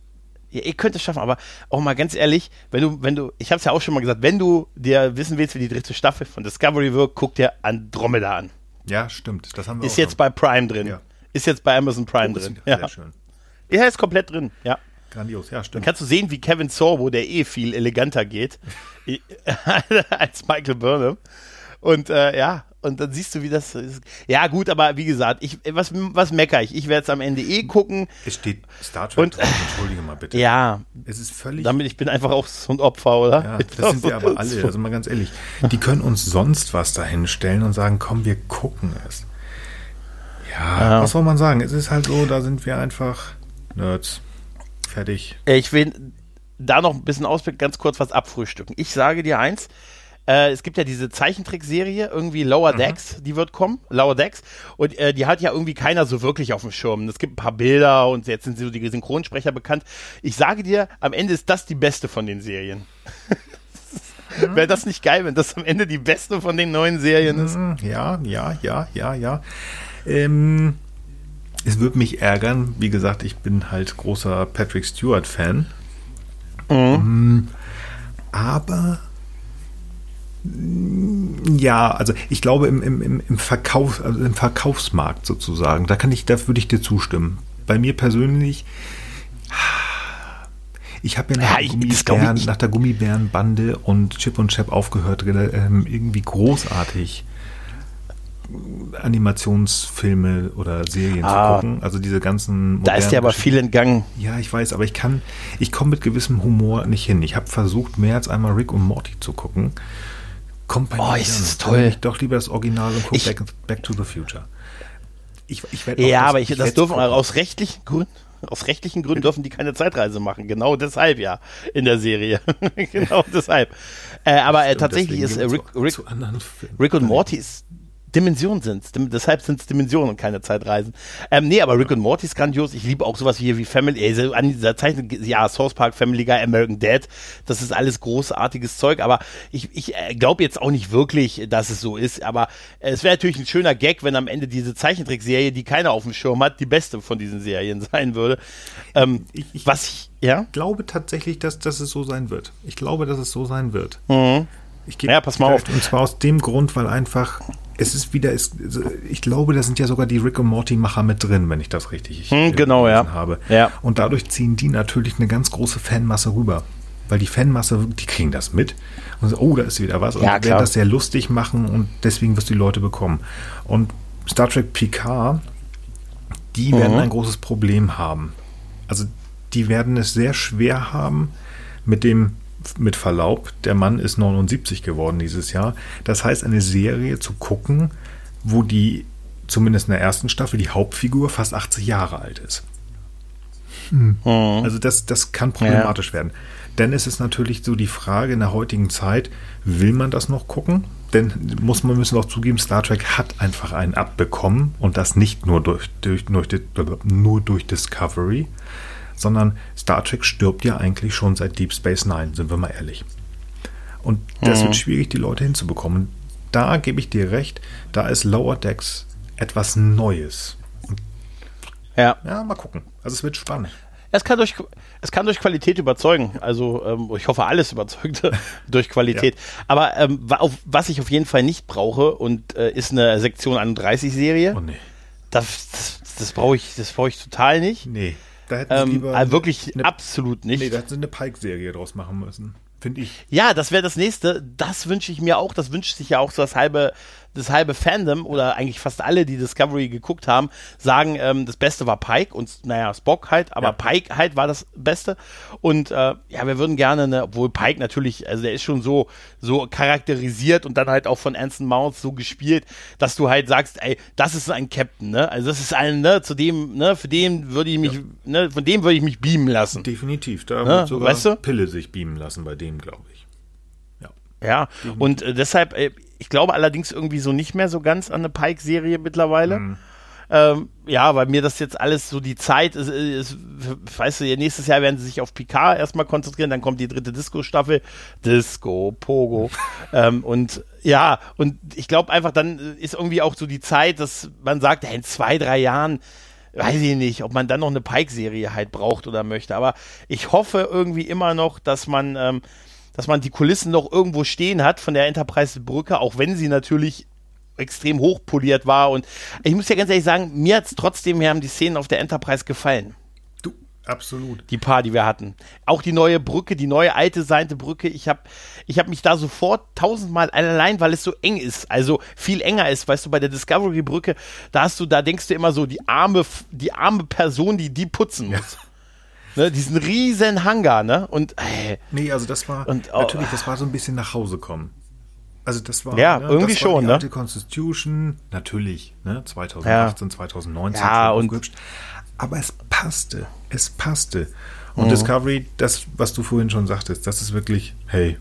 Ja, ihr könnt es schaffen, aber auch mal ganz ehrlich, wenn du, wenn du, ich habe es ja auch schon mal gesagt, wenn du dir wissen willst, wie die dritte Staffel von Discovery wirkt, guck dir Andromeda an. Ja, stimmt. Das haben wir Ist jetzt bei Prime drin. Ja. Ist jetzt bei Amazon Prime Oh, drin. Sehr Ja. schön. ja, ist komplett drin. Ja. Grandios, ja, Dann stimmt. kannst du sehen, wie Kevin Sorbo, der eh viel eleganter geht, als Michael Burnham. Und äh, ja, und dann siehst du, wie das ist. Ja, gut, aber wie gesagt, ich, was, was mecker ich? Ich werde es am Ende eh gucken. Es steht Star Trek Und- drauf, entschuldige mal bitte. Ja, Es ist völlig. damit ich bin einfach auch so ein Opfer, oder? ja, das sind wir aber alle, also mal ganz ehrlich. Die können uns sonst was dahinstellen und sagen, komm, wir gucken es. Ja, Ja. was soll man sagen? Es ist halt so, da sind wir einfach Nerds. Fertig. Äh, Ich will da noch ein bisschen Ausblick ganz kurz was abfrühstücken. Ich sage dir eins. Äh, es gibt ja diese Zeichentrickserie, irgendwie Lower Decks, die wird kommen, Lower Decks, und äh, die hat ja irgendwie keiner so wirklich auf dem Schirm. Es gibt ein paar Bilder und jetzt sind so die Synchronsprecher bekannt. Ich sage dir, am Ende ist das die beste von den Serien. Wäre das nicht geil, wenn das am Ende die beste von den neuen Serien ist? Hm, Ja, ja, ja, ja, ja. Ähm, es wird mich ärgern. Wie gesagt, ich bin halt großer Patrick Stewart-Fan. Mm, Aber mm, ja, also ich glaube im, im, im, Verkauf, also im Verkaufsmarkt sozusagen, da kann ich, da würde ich dir zustimmen. Bei mir persönlich, ich habe ja nach, Ja, Gummibären, nach der Gummibärenbande und Chip und Chap aufgehört, ähm, irgendwie großartig Animationsfilme oder Serien Ah. zu gucken. Also diese ganzen. Da ist dir modernen aber viel entgangen. Ja, ich weiß, aber ich kann, ich komme mit gewissem Humor nicht hin. Ich habe versucht, mehr als einmal Rick und Morty zu gucken. Kommt bei Oh, mir ist das toll. Ich doch lieber das Original und gucke Ich- back, back to the Future. Ich, ich werd auch Ja, das- aber ich, das werd's dürfen aus rechtlichen Gründen. Aus rechtlichen Gründen dürfen die keine Zeitreise machen. Genau deshalb ja in der Serie. genau deshalb. Äh, aber äh, tatsächlich ist äh, Rick, Rick. Rick und Morty ist Dimensionen sind deshalb sind es Dimensionen und keine Zeitreisen. Ähm, nee, aber Rick und Morty ist grandios. Ich liebe auch sowas wie hier wie Family, äh, an dieser Zeichen, ja, Source Park, Family Guy, American Dad. Das ist alles großartiges Zeug, aber ich, ich äh, glaube jetzt auch nicht wirklich, dass es so ist. Aber äh, es wäre natürlich ein schöner Gag, wenn am Ende diese Zeichentrickserie, die keiner auf dem Schirm hat, die beste von diesen Serien sein würde. Ähm, Ich- ich- was ich, ja? Ich glaube tatsächlich, dass, dass es so sein wird. Ich glaube, dass es so sein wird. Ich gebe Mhm. Ja, pass mal auf. Und zwar aus dem Grund, weil einfach es ist wieder, es, ich glaube, da sind ja sogar die Rick und Morty Macher mit drin, wenn ich das richtig Hm, genau, ja. habe. Ja. Und dadurch ziehen die natürlich eine ganz große Fanmasse rüber. Weil die Fanmasse, die kriegen das mit und so, oh, da ist wieder was. Und Ja, die werden das sehr lustig machen und deswegen wirst du die Leute bekommen. Und Star Trek Picard, die werden Mhm. ein großes Problem haben. Also die werden es sehr schwer haben mit dem, mit Verlaub, der Mann ist 79 geworden dieses Jahr. Das heißt, eine Serie zu gucken, wo die, zumindest in der ersten Staffel, die Hauptfigur fast 80 Jahre alt ist. Also das, das kann problematisch werden. Denn es ist natürlich so die Frage in der heutigen Zeit, will man das noch gucken? Denn muss man müssen auch zugeben, Star Trek hat einfach einen abbekommen und das nicht nur durch, durch, durch, nur durch Discovery, sondern Star Trek stirbt ja eigentlich schon seit Deep Space Nine, sind wir mal ehrlich. Und das wird schwierig, die Leute hinzubekommen. Da gebe ich dir recht, da ist Lower Decks etwas Neues. Ja. ja, mal gucken. Also es wird spannend. Es kann durch, es kann durch Qualität überzeugen. Also ähm, ich hoffe, alles überzeugt durch Qualität. Aber ähm, auf, was ich auf jeden Fall nicht brauche und äh, ist eine Sektion 31 Serie. Oh nee. Das, das, das brauche ich, das brauche ich total nicht. Nee. Da hätten sie Ähm, lieber also wirklich eine, absolut nicht. Nee, da hätten sie eine Pike-Serie draus machen müssen. Finde ich. Ja, das wäre das nächste. Das wünsche ich mir auch. Das wünscht sich ja auch so das halbe, das halbe Fandom oder eigentlich fast alle, die Discovery geguckt haben, sagen, ähm, das Beste war Pike und naja, Spock halt, aber Ja. Pike halt war das Beste. Und äh, ja, wir würden gerne, ne, obwohl Pike natürlich, also der ist schon so, so charakterisiert und dann halt auch von Anson Mount so gespielt, dass du halt sagst, ey, das ist ein Captain, ne? Also das ist ein, ne, zu dem, ne, für den würde ich mich, ne, von dem würde ich mich beamen lassen. Definitiv. Da Ja, wird sogar weißt du? Pille sich beamen lassen bei dem, glaube ich. Ja. Ja, und äh, deshalb, äh, ich glaube allerdings irgendwie so nicht mehr so ganz an eine Pike-Serie mittlerweile. Mhm. Ähm, ja, weil mir das jetzt alles so die Zeit ist, ist, weißt du, nächstes Jahr werden sie sich auf Picard erstmal konzentrieren, dann kommt die dritte Disco-Staffel, Disco, Pogo. ähm, und ja, und ich glaube einfach, dann ist irgendwie auch so die Zeit, dass man sagt, in zwei, drei Jahren weiß ich nicht, ob man dann noch eine Pike-Serie halt braucht oder möchte. Aber ich hoffe irgendwie immer noch, dass man, ähm, dass man die Kulissen noch irgendwo stehen hat von der Enterprise-Brücke, auch wenn sie natürlich extrem hochpoliert war. Und ich muss ja ganz ehrlich sagen, mir hat es trotzdem, mir haben die Szenen auf der Enterprise gefallen. Du, absolut. Die paar, die wir hatten. Auch die neue Brücke, die neue alte Seite Brücke. Ich habe ich hab mich da sofort tausendmal allein, weil es so eng ist. Also viel enger ist. Weißt du, bei der Discovery Brücke, da hast du, da denkst du immer so, die arme, die arme Person, die die putzen muss. Ja. Ne, diesen riesen Hangar, ne? Und äh, nee, also das war und, oh, natürlich, das war so ein bisschen nach Hause kommen. Also das war ja ne, irgendwie das war schon, die ne? alte Constitution, natürlich, ne? 2018, ja. 2019 ja, und aber es passte, es passte. Und mhm. Discovery, das, was du vorhin schon sagtest, das ist wirklich, hey,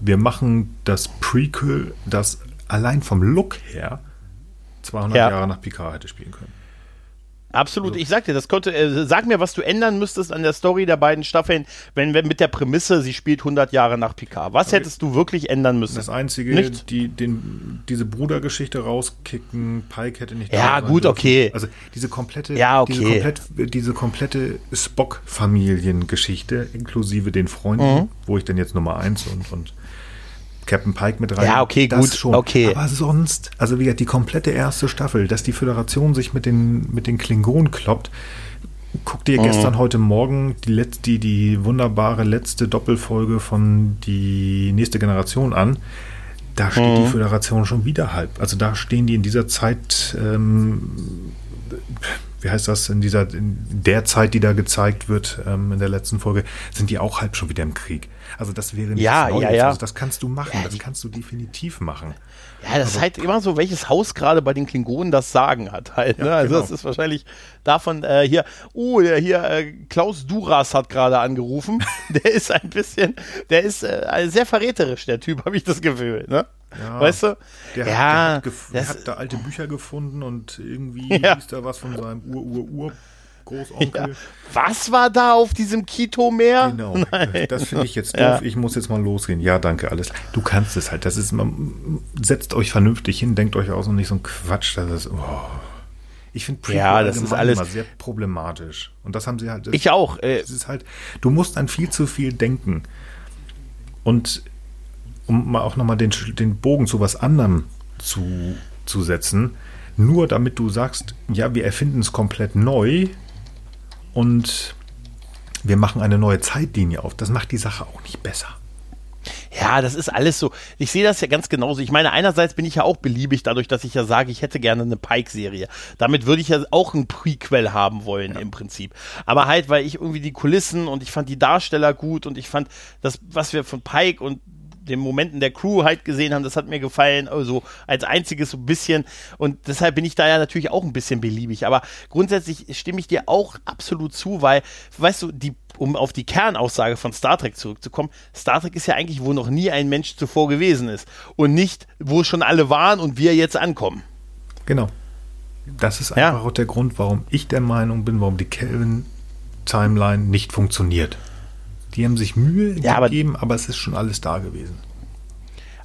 wir machen das Prequel, das allein vom Look her 200 ja. Jahre nach Picard hätte spielen können. Absolut, ich sag dir, das konnte, äh, sag mir, was du ändern müsstest an der Story der beiden Staffeln, wenn, wenn mit der Prämisse, sie spielt 100 Jahre nach Picard. Was okay. hättest du wirklich ändern müssen? Das Einzige, nicht? Die, den, diese Brudergeschichte rauskicken, Pike hätte nicht Ja, gut, dürfen. okay. Also diese komplette, ja, okay. diese, komplett, diese komplette Spock-Familiengeschichte, inklusive den Freunden, mhm. wo ich dann jetzt Nummer eins und, und Captain Pike mit rein. Ja, okay, das gut, schon. okay. Aber sonst, also wie gesagt, die komplette erste Staffel, dass die Föderation sich mit den, mit den Klingonen kloppt. Guck dir mhm. gestern, heute Morgen die, letzte, die, die wunderbare letzte Doppelfolge von die nächste Generation an. Da steht mhm. die Föderation schon wieder halb. Also da stehen die in dieser Zeit, ähm, wie heißt das, in dieser, in der Zeit, die da gezeigt wird, ähm, in der letzten Folge, sind die auch halb schon wieder im Krieg. Also das wäre nicht ja, Neues. Ja, ja. Also das kannst du machen, ja, das kannst du definitiv machen. Ja, das also, ist halt immer so, welches Haus gerade bei den Klingonen das Sagen hat halt. Ne? Ja, also genau. das ist wahrscheinlich davon äh, hier, oh, hier äh, Klaus Duras hat gerade angerufen. der ist ein bisschen, der ist äh, sehr verräterisch, der Typ, habe ich das Gefühl. Ne? Ja, weißt du? Der, ja, hat, der, hat, der hat da alte Bücher gefunden und irgendwie ja. hieß da was von seinem Ur-Ur-Ur Großonkel. Ja. Was war da auf diesem Kito-Meer? Genau, Nein. das finde ich jetzt doof. Ja. Ich muss jetzt mal losgehen. Ja, danke, alles. Du kannst es halt. Das ist, man, setzt euch vernünftig hin, denkt euch aus und nicht so ein Quatsch. Das ist, oh. Ich finde ja, das ist alles immer sehr problematisch. Und das haben sie halt. Das, ich auch. Äh, es ist halt, du musst an viel zu viel denken. Und um mal auch nochmal den, den Bogen zu was anderem zu, zu setzen, nur damit du sagst, ja, wir erfinden es komplett neu, und wir machen eine neue Zeitlinie auf. Das macht die Sache auch nicht besser. Ja, das ist alles so. Ich sehe das ja ganz genauso. Ich meine, einerseits bin ich ja auch beliebig dadurch, dass ich ja sage, ich hätte gerne eine Pike-Serie. Damit würde ich ja auch ein Prequel haben wollen ja. im Prinzip. Aber halt, weil ich irgendwie die Kulissen und ich fand die Darsteller gut und ich fand das, was wir von Pike und den Momenten der Crew halt gesehen haben, das hat mir gefallen, also als einziges so ein bisschen und deshalb bin ich da ja natürlich auch ein bisschen beliebig, aber grundsätzlich stimme ich dir auch absolut zu, weil, weißt du, die, um auf die Kernaussage von Star Trek zurückzukommen, Star Trek ist ja eigentlich, wo noch nie ein Mensch zuvor gewesen ist und nicht, wo schon alle waren und wir jetzt ankommen. Genau. Das ist einfach ja. auch der Grund, warum ich der Meinung bin, warum die Kelvin-Timeline nicht funktioniert. Die haben sich Mühe ja, gegeben, aber, aber es ist schon alles da gewesen.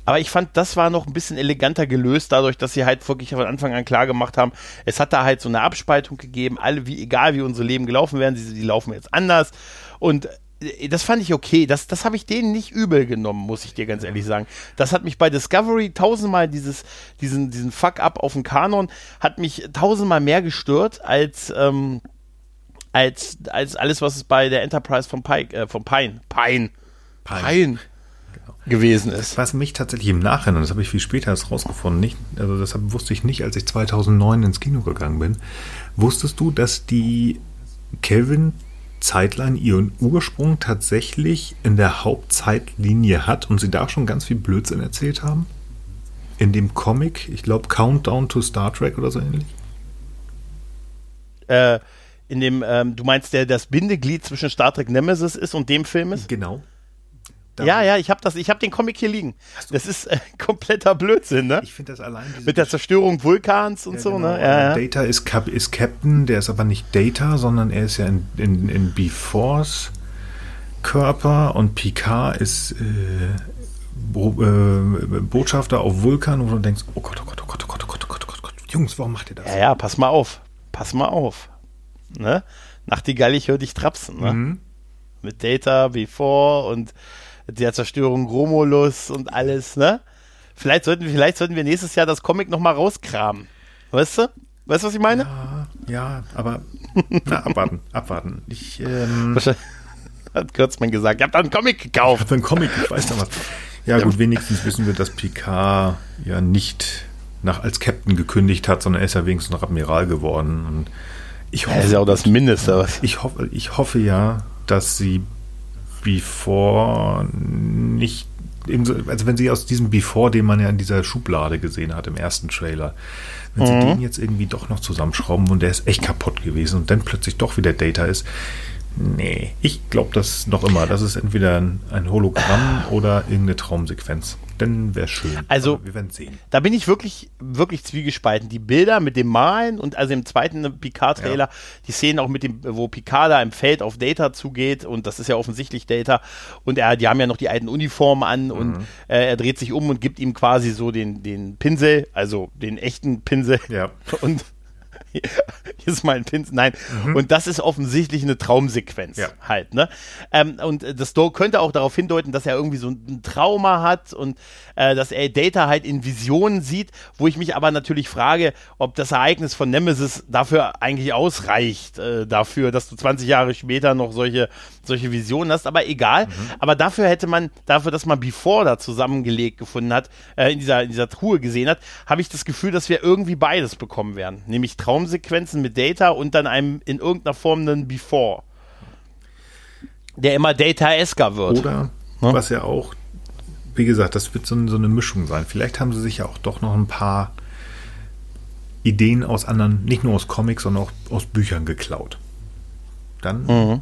Aber ich fand, das war noch ein bisschen eleganter gelöst, dadurch, dass sie halt wirklich von Anfang an klar gemacht haben, es hat da halt so eine Abspaltung gegeben, alle, wie, egal wie unsere Leben gelaufen werden, die, die laufen jetzt anders. Und äh, das fand ich okay. Das, das habe ich denen nicht übel genommen, muss ich dir ganz ehrlich sagen. Das hat mich bei Discovery tausendmal dieses, diesen, diesen Fuck-up auf dem Kanon, hat mich tausendmal mehr gestört als, ähm, als, als alles, was es bei der Enterprise von Pike, äh, von Pine, Pine, Pine, Pine gewesen ist. Was mich tatsächlich im Nachhinein, das habe ich viel später erst rausgefunden, nicht, also das wusste ich nicht, als ich 2009 ins Kino gegangen bin. Wusstest du, dass die Kelvin Zeitline ihren Ursprung tatsächlich in der Hauptzeitlinie hat und sie da schon ganz viel Blödsinn erzählt haben? In dem Comic, ich glaube Countdown to Star Trek oder so ähnlich? Äh, in dem, ähm, du meinst, der das Bindeglied zwischen Star Trek Nemesis ist und dem Film ist? Genau. Da ja, ja, ich habe das, ich habe den Comic hier liegen. Das ist äh, kompletter Blödsinn, ne? Ich finde das allein mit der Zerstörung Vulkans und ja, so, genau. ne? Ja, ja. Data ist, Cap ist Captain, der ist aber nicht Data, sondern er ist ja in, in, in Befores Körper und Picard ist äh, Bo äh, Botschafter auf Vulkan, wo du denkst, oh Gott, oh Gott, oh Gott, oh Gott, oh Gott, oh Gott, oh Gott, Jungs, warum macht ihr das? Ja, ja, pass mal auf, pass mal auf Ne? Nachtigall, ich höre dich trapsen. Ne? Mhm. Mit Data Before und der Zerstörung Romulus und alles. Ne? Vielleicht sollten, wir, vielleicht sollten wir nächstes Jahr das Comic nochmal rauskramen. Weißt du? Weißt du, was ich meine? Ja, ja aber na, abwarten, abwarten. Ich, ähm, hat Kürzmann gesagt. Ihr habt einen Comic gekauft. Ich habe einen Comic, ich weiß noch was. Ja, gut, wenigstens wissen wir, dass Picard ja nicht nach als Captain gekündigt hat, sondern er ist ja wenigstens noch Admiral geworden. Und ich hoffe, das ist ja auch das Mindeste. Was. Ich hoffe, ich hoffe ja, dass sie Before nicht also wenn sie aus diesem Before, den man ja in dieser Schublade gesehen hat im ersten Trailer, wenn mhm. sie den jetzt irgendwie doch noch zusammenschrauben und der ist echt kaputt gewesen und dann plötzlich doch wieder Data ist, Nee, ich glaube das noch immer. Das ist entweder ein, ein Hologramm oder irgendeine Traumsequenz. Dann wäre schön. Also, Aber wir werden sehen. Da bin ich wirklich, wirklich zwiegespalten. Die Bilder mit dem Malen und also im zweiten Picard-Trailer, ja. die Szenen auch mit dem, wo Picard da im Feld auf Data zugeht und das ist ja offensichtlich Data und er, die haben ja noch die alten Uniformen an mhm. und äh, er dreht sich um und gibt ihm quasi so den, den Pinsel, also den echten Pinsel. Ja. Und hier ist mal ein Pinsel. Nein. Mhm. Und das ist offensichtlich eine Traumsequenz ja. halt, ne? Ähm, und das könnte auch darauf hindeuten, dass er irgendwie so ein Trauma hat und äh, dass er Data halt in Visionen sieht, wo ich mich aber natürlich frage, ob das Ereignis von Nemesis dafür eigentlich ausreicht, äh, dafür, dass du 20 Jahre später noch solche, solche Visionen hast. Aber egal. Mhm. Aber dafür hätte man, dafür, dass man Before da zusammengelegt gefunden hat, äh, in, dieser, in dieser Truhe gesehen hat, habe ich das Gefühl, dass wir irgendwie beides bekommen werden. Nämlich Traum Traumsequenzen mit Data und dann einem in irgendeiner Form einen Before. Der immer Data-esker wird. Oder, ne? was ja auch, wie gesagt, das wird so, so eine Mischung sein. Vielleicht haben sie sich ja auch doch noch ein paar Ideen aus anderen, nicht nur aus Comics, sondern auch aus Büchern geklaut. Dann mhm.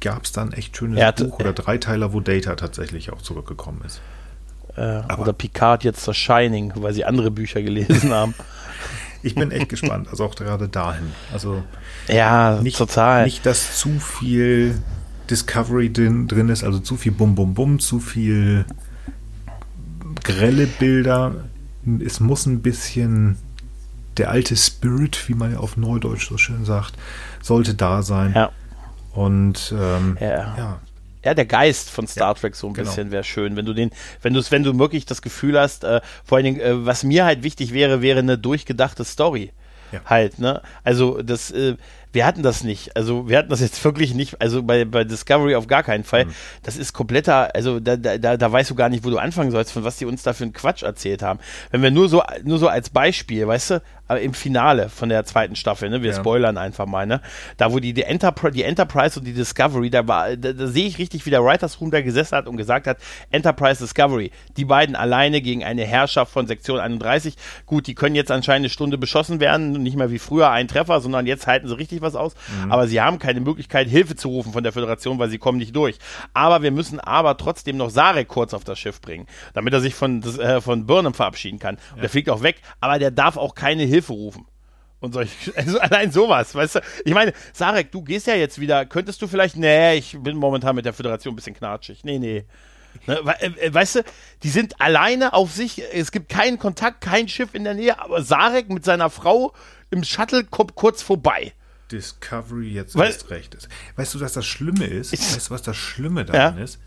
gab es dann echt schönes hatte, Buch oder Dreiteiler, wo Data tatsächlich auch zurückgekommen ist. Äh, oder Picard jetzt das Shining, weil sie andere Bücher gelesen haben. Ich bin echt gespannt, also auch gerade dahin. Also ja, nicht, total. Nicht, dass zu viel Discovery drin, drin ist, also zu viel Bum Bum Bum, zu viel grelle Bilder. Es muss ein bisschen der alte Spirit, wie man ja auf Neudeutsch so schön sagt, sollte da sein. Ja. Und ähm, ja. ja ja, der Geist von Star Trek so ein genau. bisschen wäre schön, wenn du den, wenn du es, wenn du wirklich das Gefühl hast, äh, vor allen Dingen, äh, was mir halt wichtig wäre, wäre eine durchgedachte Story. Ja. Halt, ne? Also das, äh, wir hatten das nicht. Also wir hatten das jetzt wirklich nicht, also bei, bei Discovery auf gar keinen Fall. Mhm. Das ist kompletter, also da, da, da weißt du gar nicht, wo du anfangen sollst, von was die uns da für einen Quatsch erzählt haben. Wenn wir nur so, nur so als Beispiel, weißt du, im Finale von der zweiten Staffel, ne? Wir ja. spoilern einfach mal, ne? Da, wo die, die, Enterprise, die Enterprise und die Discovery, da war, da, da sehe ich richtig, wie der Writers Room da gesessen hat und gesagt hat, Enterprise Discovery, die beiden alleine gegen eine Herrschaft von Sektion 31. Gut, die können jetzt anscheinend eine Stunde beschossen werden, nicht mehr wie früher ein Treffer, sondern jetzt halten sie richtig was aus. Mhm. Aber sie haben keine Möglichkeit, Hilfe zu rufen von der Föderation, weil sie kommen nicht durch. Aber wir müssen aber trotzdem noch Sarek kurz auf das Schiff bringen, damit er sich von, äh, von Burnham verabschieden kann. Und ja. der fliegt auch weg, aber der darf auch keine Hilfe Hilfe rufen. Und solch, also allein sowas, weißt du? Ich meine, Sarek, du gehst ja jetzt wieder, könntest du vielleicht, nee, ich bin momentan mit der Föderation ein bisschen knatschig. Nee, nee. Ne, äh, äh, weißt du, die sind alleine auf sich, es gibt keinen Kontakt, kein Schiff in der Nähe, aber Sarek mit seiner Frau im Shuttle kommt kurz vorbei. Discovery jetzt Weil, erst recht ist. Weißt du, was das Schlimme ist? Ich, weißt du, was das Schlimme daran ja? ist?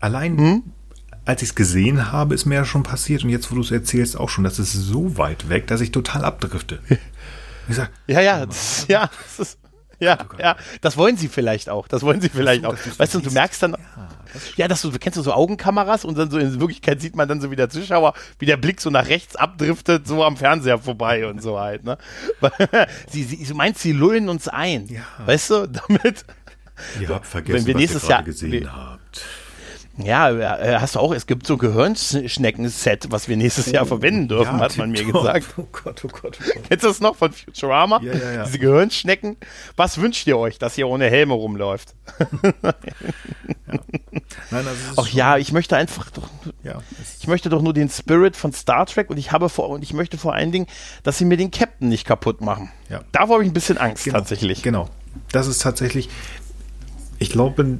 Allein hm? Als ich es gesehen habe, ist mir ja schon passiert und jetzt, wo du es erzählst, auch schon, das ist so weit weg, dass ich total abdrifte. Ich sag, ja, ja, das, ja, das ist, ja, oh ja, das wollen sie vielleicht auch. Das wollen sie vielleicht so, auch. Weißt du, du merkst dann, ja, das ja, dass du, kennst du so Augenkameras und dann so in Wirklichkeit sieht man dann so wie der Zuschauer, wie der Blick so nach rechts abdriftet, so am Fernseher vorbei und so halt, ne? sie, sie, du meinst, sie lullen uns ein. Ja. Weißt du, damit. Ihr habt vergessen, wenn wir nächstes was ihr Jahr gesehen wir, habt. Ja, äh, hast du auch, es gibt so Gehirnschnecken-Set, was wir nächstes Jahr verwenden dürfen, ja, hat man mir gesagt. Oh Gott, oh Gott, oh Gott. Kennst du das noch von Futurama? Ja, ja, ja. Diese Gehirnschnecken. Was wünscht ihr euch, dass ihr ohne Helme rumläuft? ja. Nein, also Ach ja, ich möchte einfach doch, ja, ich möchte doch nur den Spirit von Star Trek und ich habe vor, und ich möchte vor allen Dingen, dass sie mir den Captain nicht kaputt machen. Ja. Davor habe ich ein bisschen Angst, genau, tatsächlich. Genau. Das ist tatsächlich, ich glaube,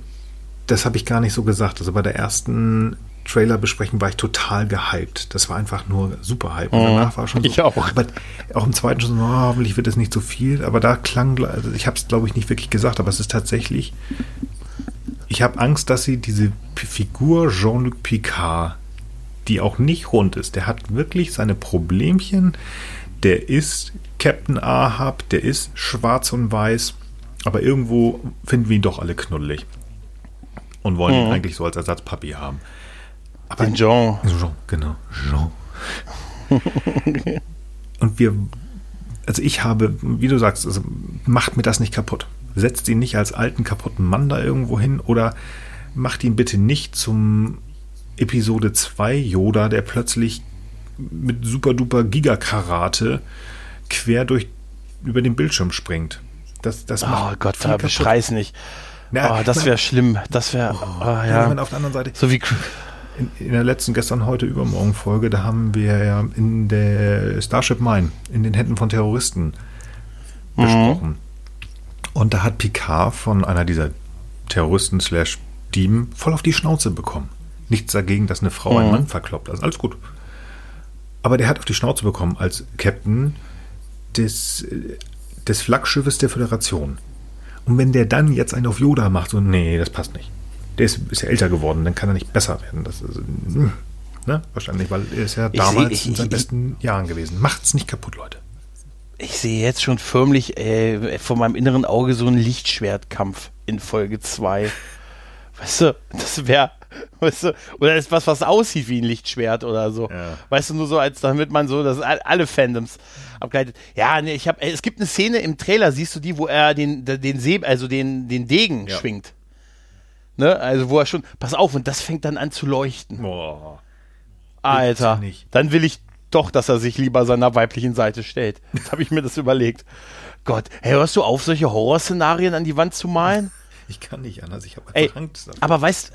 das habe ich gar nicht so gesagt. Also bei der ersten Trailer besprechen, war ich total gehypt. Das war einfach nur super hype. Und Mhm. danach war schon so. Ich auch. Aber auch im zweiten schon so, oh, hoffentlich wird es nicht so viel. Aber da klang, also ich habe es glaube ich nicht wirklich gesagt, aber es ist tatsächlich. Ich habe Angst, dass sie diese Figur Jean-Luc Picard, die auch nicht rund ist, der hat wirklich seine Problemchen. Der ist Captain Ahab, der ist schwarz und weiß, aber irgendwo finden wir ihn doch alle knuddelig. Und wollen ihn eigentlich so als Ersatzpapi haben. Aber Den Jean. Jean, genau. Jean. Und wir, also ich habe, wie du sagst, also macht mir das nicht kaputt. Setzt ihn nicht als alten, kaputten Mann da irgendwo hin oder macht ihn bitte nicht zum Episode 2 Yoda, der plötzlich mit super duper Gigakarate quer durch über den Bildschirm springt. Das, das Oh Gott, da kaputt. beschrei's nicht. Na, oh, das na, wäre schlimm. Das wäre, oh, ja. ja. auf der anderen Seite, So wie, in, in der letzten, gestern, heute, übermorgen Folge, da haben wir ja in der Starship Mine in den Händen von Terroristen besprochen. Und da hat Picard von einer dieser Terroristen slash Dieben voll auf die Schnauze bekommen. Nichts dagegen, dass eine Frau einen Mann verkloppt. Also alles gut. Aber der hat auf die Schnauze bekommen als Captain des, des Flaggschiffes der Föderation. Und wenn der dann jetzt einen auf Yoda macht, so, nee, das passt nicht. Der ist, ist ja älter geworden, dann kann er nicht besser werden. Das ist, hm, ne? Wahrscheinlich, weil er ist ja Ich damals seh- ich- in seinen ich- besten Jahren gewesen. Macht's nicht kaputt, Leute. ich sehe jetzt schon förmlich äh, vor meinem inneren Auge so einen Lichtschwertkampf in Folge 2. Weißt du, das wäre, weißt du, oder ist was, was aussieht wie ein Lichtschwert oder so. Ja. Weißt du, nur so, als damit man so, das all- alle Fandoms abgeleitet. Ja, nee, ich habe, es gibt eine Szene im Trailer, siehst du die, wo er den, den See, also den, den Degen Ja. schwingt. Ne, also wo er schon, pass auf, und das fängt dann an zu leuchten. Boah. Alter, dann will ich doch, dass er sich lieber seiner weiblichen Seite stellt. Jetzt habe ich mir das überlegt. Gott, hey, hörst du auf, solche Horrorszenarien an die Wand zu malen? Ich kann nicht anders. Ich habe Angst. aber weißt,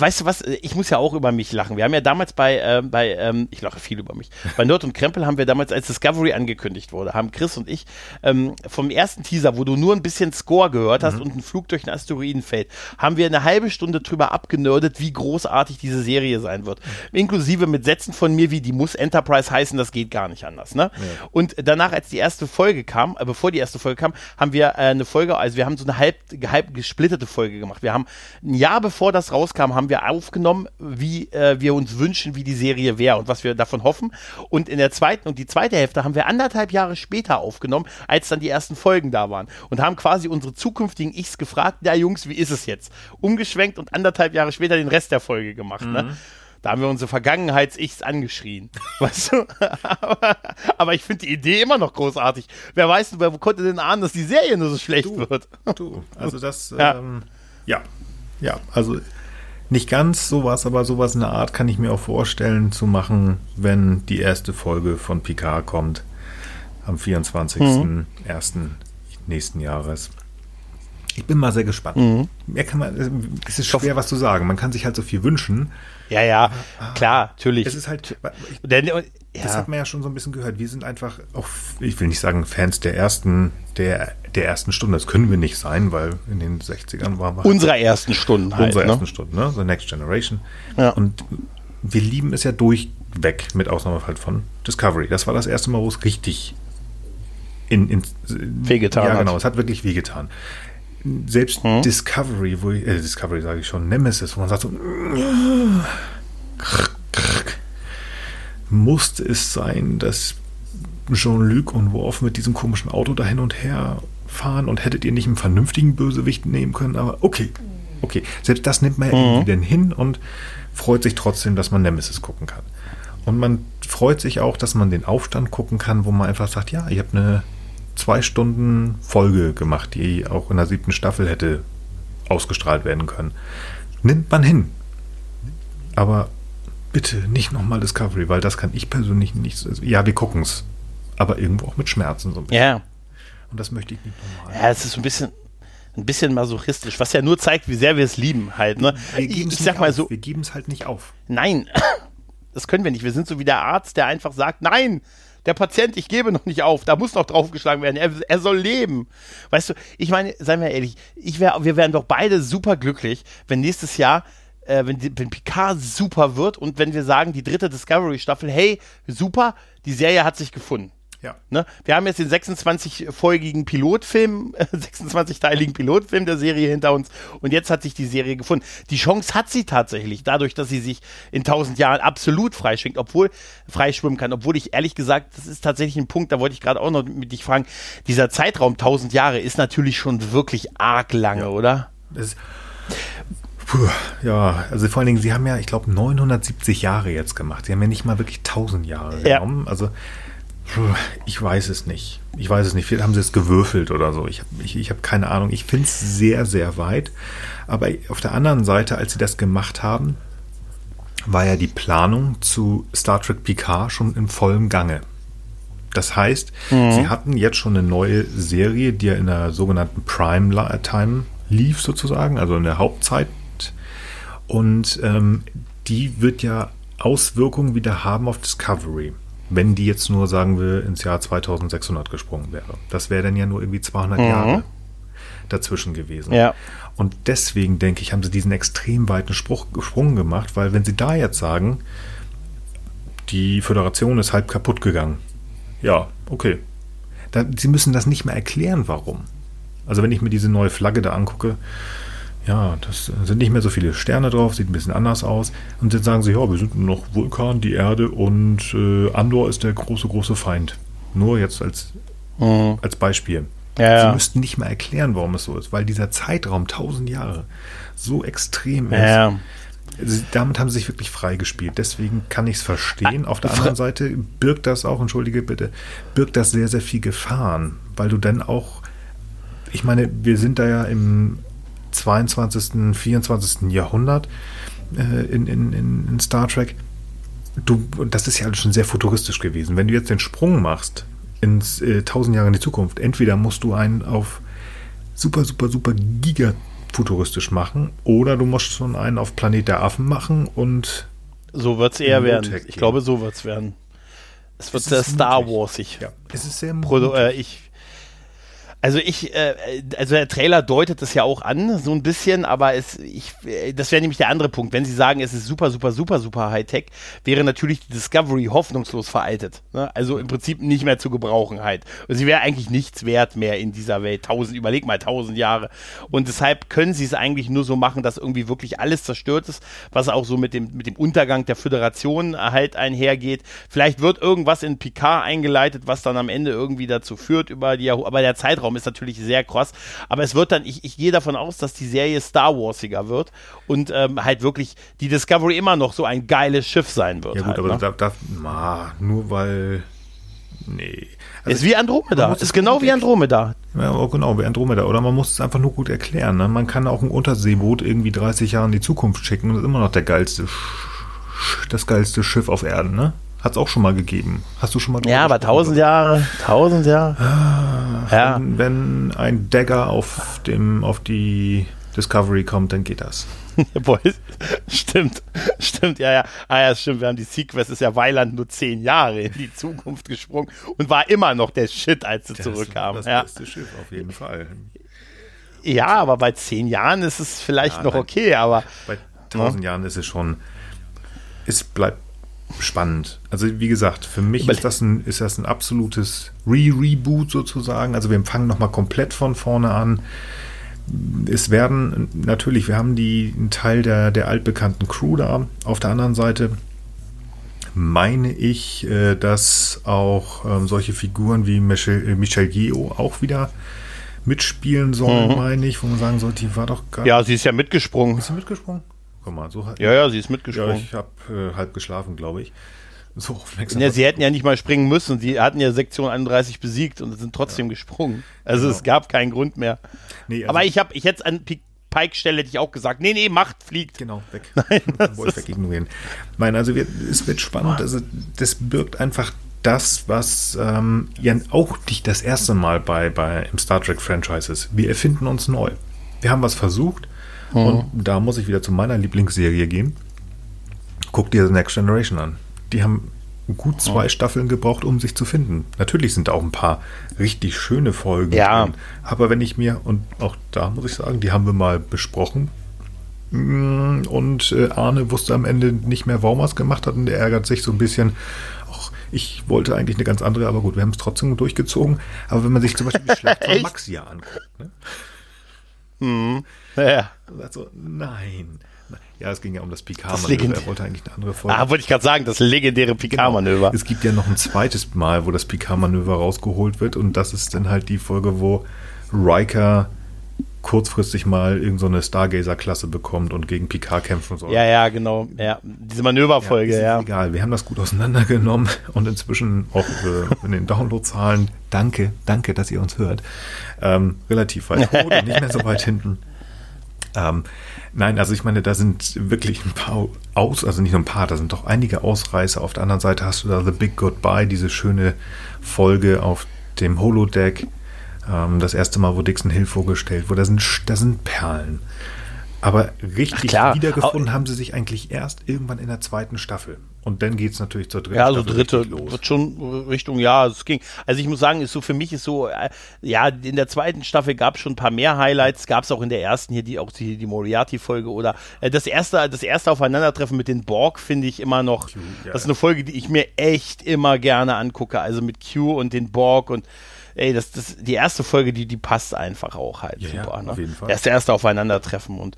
weißt du was, ich muss ja auch über mich lachen. Wir haben ja damals bei, ähm, bei ähm, ich lache viel über mich, bei Nerd und Krempel haben wir damals, als Discovery angekündigt wurde, haben Chris und ich ähm, vom ersten Teaser, wo du nur ein bisschen Score gehört hast und ein Flug durch ein Asteroidenfeld, haben wir eine halbe Stunde drüber abgenördet, wie großartig diese Serie sein wird. Inklusive mit Sätzen von mir wie, die muss Enterprise heißen, das geht gar nicht anders. Ne? Und danach, als die erste Folge kam, äh, bevor die erste Folge kam, haben wir äh, eine Folge, also wir haben so eine halb, halb gesplittete Folge gemacht. Wir haben ein Jahr bevor das rauskam, haben wir aufgenommen, wie äh, wir uns wünschen, wie die Serie wäre und was wir davon hoffen. Und in der zweiten und die zweite Hälfte haben wir anderthalb Jahre später aufgenommen, als dann die ersten Folgen da waren. Und haben quasi unsere zukünftigen Ichs gefragt, ja Jungs, wie ist es jetzt? Umgeschwenkt und anderthalb Jahre später den Rest der Folge gemacht. Ne? Da haben wir unsere Vergangenheits-Ichs angeschrien. Weißt du? aber, aber ich finde die Idee immer noch großartig. Wer weiß, wer konnte denn ahnen, dass die Serie nur so schlecht wird? Du, also das, Ja. ähm, ja, ja, also nicht ganz sowas, aber sowas in der Art kann ich mir auch vorstellen zu machen, wenn die erste Folge von Picard kommt am 24.01. nächsten Jahres. Ich bin mal sehr gespannt. Mehr kann man, es ist schwer, was zu sagen. Man kann sich halt so viel wünschen. Ja, ja, klar, natürlich. Es ist halt, ich, Denn, das ja. hat man ja schon so ein bisschen gehört. Wir sind einfach auch, ich will nicht sagen Fans der ersten, der, der ersten Stunde. Das können wir nicht sein, weil in den 60ern waren wir halt unserer ersten Stunden halt. unserer ne? ersten Stunde, ne? The Next Generation. Ja. Und wir lieben es ja durchweg, mit Ausnahme halt von Discovery. Das war das erste Mal, wo es richtig in, in Wehgetan Ja, hat. genau, es hat wirklich wehgetan. Selbst Hm? Discovery, wo ich, äh, Discovery sage ich schon, Nemesis, wo man sagt so, musste es sein, dass Jean-Luc und Worf mit diesem komischen Auto da hin und her fahren und hättet ihr nicht einen vernünftigen Bösewicht nehmen können, aber okay, okay. Selbst das nimmt man ja irgendwie dann hin und freut sich trotzdem, dass man Nemesis gucken kann. Und man freut sich auch, dass man den Aufstand gucken kann, wo man einfach sagt, ja, ihr habt eine zwei Stunden Folge gemacht, die auch in der siebten Staffel hätte ausgestrahlt werden können. Nimmt man hin. Aber bitte nicht nochmal Discovery, weil das kann ich persönlich nicht. Also, ja, wir gucken es. Aber irgendwo auch mit Schmerzen so ein bisschen. Ja. Und das möchte ich nicht nochmal. ja, es ist so ein bisschen, ein bisschen masochistisch, was ja nur zeigt, wie sehr wir es lieben halt. Ne? Wir Ich, ich sag mal auf. so, Wir geben es halt nicht auf. nein, das können wir nicht. Wir sind so wie der Arzt, der einfach sagt, nein, der Patient, ich gebe noch nicht auf, da muss noch draufgeschlagen werden, er, er soll leben. Weißt du, ich meine, seien wir ehrlich, ich wär, wir wären doch beide super glücklich, wenn nächstes Jahr äh, wenn, die, wenn Picard super wird und wenn wir sagen, die dritte Discovery-Staffel, hey, super, die Serie hat sich gefunden. Ja. Ne? Wir haben jetzt den 26-folgigen Pilotfilm, äh, 26-teiligen Pilotfilm der Serie hinter uns und jetzt hat sich die Serie gefunden. Die Chance hat sie tatsächlich, dadurch, dass sie sich in 1000 Jahren absolut freischwingt, obwohl freischwimmen kann, obwohl ich ehrlich gesagt, das ist tatsächlich ein Punkt, da wollte ich gerade auch noch mit dich fragen, dieser Zeitraum 1000 Jahre ist natürlich schon wirklich arg lange, Ja. oder? Das ist, puh, ja, also vor allen Dingen, sie haben ja, ich glaube, 970 Jahre jetzt gemacht. Sie haben ja nicht mal wirklich 1000 Jahre Ja. genommen. Also, puh, ich weiß es nicht. Ich weiß es nicht. Vielleicht haben sie es gewürfelt oder so. Ich habe ich, ich hab keine Ahnung. Ich finde es sehr, sehr weit. Aber auf der anderen Seite, als sie das gemacht haben, war ja die Planung zu Star Trek Picard schon in vollem Gange. Das heißt, sie hatten jetzt schon eine neue Serie, die ja in der sogenannten Prime Time lief sozusagen, also in der Hauptzeit. Und ähm, die wird ja Auswirkungen wieder haben auf Discovery, wenn die jetzt nur, sagen wir, ins Jahr 2600 gesprungen wäre. Das wäre dann ja nur irgendwie 200 Jahre dazwischen gewesen. Ja. Und deswegen, denke ich, haben sie diesen extrem weiten Spruch, Sprung gemacht, weil wenn sie da jetzt sagen, die Föderation ist halb kaputt gegangen, ja, okay. Da, sie müssen das nicht mehr erklären, warum. Also wenn ich mir diese neue Flagge da angucke, ja, das sind nicht mehr so viele Sterne drauf, sieht ein bisschen anders aus. Und dann sagen sie, ja, wir sind nur noch Vulkan, die Erde und äh, Andor ist der große, große Feind. Nur jetzt als, als Beispiel. Ja, Sie müssten nicht mal erklären, warum es so ist, weil dieser Zeitraum, 1000 Jahre, so extrem ist. Ja. Sie- Damit haben sie sich wirklich freigespielt. Deswegen kann ich es verstehen. Auf der anderen Seite birgt das auch, entschuldige bitte, birgt das sehr, sehr viel Gefahren, weil du dann auch, ich meine, wir sind da ja im 22., 24. Jahrhundert äh, in, in, in, Star Trek. Du, das ist ja alles schon sehr futuristisch gewesen. Wenn du jetzt den Sprung machst ins äh, 1000 Jahre in die Zukunft, entweder musst du einen auf super, super, super giga futuristisch machen oder du musst schon einen auf Planet der Affen machen und So wird es eher werden. Ich glaube, so wird es werden. Es wird Es sehr Star. Warsig. ja, es ist sehr Produ mutig. äh, ich, also ich, äh, also der Trailer deutet das ja auch an, so ein bisschen, aber es, ich, äh, das wäre nämlich der andere Punkt. Wenn Sie sagen, es ist super, super, super, super Hightech, wäre natürlich die Discovery hoffnungslos veraltet. Ne? Also im Prinzip nicht mehr zu gebrauchen halt. Und sie wäre eigentlich nichts wert mehr in dieser Welt. Tausend, überleg mal, tausend Jahre. Und deshalb können Sie es eigentlich nur so machen, dass irgendwie wirklich alles zerstört ist, was auch so mit dem, mit dem Untergang der Föderation halt einhergeht. Vielleicht wird irgendwas in Picard eingeleitet, was dann am Ende irgendwie dazu führt über die aber der Zeitraum ist natürlich sehr krass. Aber es wird dann, ich, ich gehe davon aus, dass die Serie Star Warsiger wird und ähm, halt wirklich die Discovery immer noch so ein geiles Schiff sein wird. ja gut, halt, aber ne? da, da, na, nur weil nee. ist wie Andromeda. Ist genau wie Andromeda. Ja, genau, wie Andromeda. Oder man muss es einfach nur gut erklären. Ne? Man kann auch ein Unterseeboot irgendwie 30 Jahre in die Zukunft schicken und ist immer noch der geilste, Sch- das geilste Schiff auf Erden, ne? Hat es auch schon mal gegeben. Hast du schon mal Ja, aber tausend Jahre, tausend Jahre. Ja. Wenn, wenn ein Dagger auf, dem, auf die Discovery kommt, dann geht das. Stimmt, stimmt, ja, ja. Ah ja, stimmt, wir haben die Sequest, ist ja Weiland nur zehn Jahre in die Zukunft gesprungen und war immer noch der Shit, als sie zurückkam. Das Ja. beste Schiff auf jeden Fall. ja, aber bei zehn Jahren ist es vielleicht Ja, noch nein. okay, aber Bei tausend Jahren ist es schon, es bleibt spannend. Also wie gesagt, für mich ist das ein, ist das ein absolutes Re-Reboot sozusagen. Also wir fangen nochmal komplett von vorne an. Es werden natürlich, wir haben die einen Teil der, der altbekannten Crew da. Auf der anderen Seite meine ich, äh, dass auch ähm, solche Figuren wie Michel, äh, Michel Yeoh auch wieder mitspielen sollen, meine ich, wo man sagen sollte, die war doch gar ja, sie ist ja mitgesprungen. Ist sie mitgesprungen? Guck mal, so halt. Ja, ja, sie ist Ja, mitgesprungen. ich habe äh, halb geschlafen, glaube ich. So aufmerksam. Ja, sie hätten ja nicht mal springen müssen. Sie hatten ja Sektion 31 besiegt und sind trotzdem gesprungen. Also Genau. es gab keinen Grund mehr. Nee, also- Aber ich habe, ich hätte an Pi- Pike Stelle hätte ich auch gesagt, nee, nee, macht, fliegt. Genau, weg. Nein, Wollte ich wegignorieren. Nein, also wir, es wird spannend. Also das birgt einfach das, was ähm, ja auch nicht das erste Mal bei, bei im Star Trek Franchise ist. Wir erfinden uns neu. Wir haben was versucht und da muss ich wieder zu meiner Lieblingsserie gehen. Guck dir The Next Generation an. Die haben gut zwei Staffeln gebraucht, um sich zu finden. Natürlich sind da auch ein paar richtig schöne Folgen Ja. drin. Aber wenn ich mir, und auch da muss ich sagen, die haben wir mal besprochen, Mm, und äh, Arne wusste am Ende nicht mehr, warum er es gemacht hat und er ärgert sich so ein bisschen. Ach, ich wollte eigentlich eine ganz andere, aber gut, wir haben es trotzdem durchgezogen. Aber wenn man sich zum Beispiel die Schlacht von Maxia anguckt, ne? Mhm. Ja. Also, nein. Ja, es ging ja um das Picard-Manöver. Er wollte eigentlich eine andere Folge. Ah, wollte ich gerade sagen, das legendäre Picard-Manöver. Genau. Es gibt ja noch ein zweites Mal, wo das Picard-Manöver rausgeholt wird und das ist dann halt die Folge, wo Riker kurzfristig mal irgendeine so Stargazer-Klasse bekommt und gegen Picard kämpfen soll. Ja, ja, genau. Ja, diese Manöverfolge, ja. ja. Egal, wir haben das gut auseinandergenommen und inzwischen auch äh, in den Downloadzahlen, danke, danke, dass ihr uns hört, ähm, relativ weit und nicht mehr so weit hinten. Ähm, nein, also ich meine, da sind wirklich ein paar aus, also nicht nur ein paar, da sind doch einige Ausreißer. Auf der anderen Seite hast du da The Big Goodbye, diese schöne Folge auf dem Holodeck ähm, das erste Mal, wo Dixon Hill vorgestellt wurde, da sind, da sind Perlen. Aber richtig wiedergefunden haben sie sich eigentlich erst irgendwann in der zweiten Staffel. Und dann geht es natürlich zur dritten ja, also Staffel. dritte los. wird schon Richtung, ja, es ging. Also ich muss sagen, ist so für mich ist so, äh, ja, in der zweiten Staffel gab es schon ein paar mehr Highlights, gab es auch in der ersten hier, die auch die, die Moriarty-Folge oder äh, das erste, das erste Aufeinandertreffen mit den Borg finde ich immer noch. Q, ja. Das ist eine Folge, die ich mir echt immer gerne angucke. Also mit Q und den Borg und ey, das, das, die erste Folge, die, die passt einfach auch halt ja, super. Ja, ne? auf jeden Fall. Das erste Aufeinandertreffen und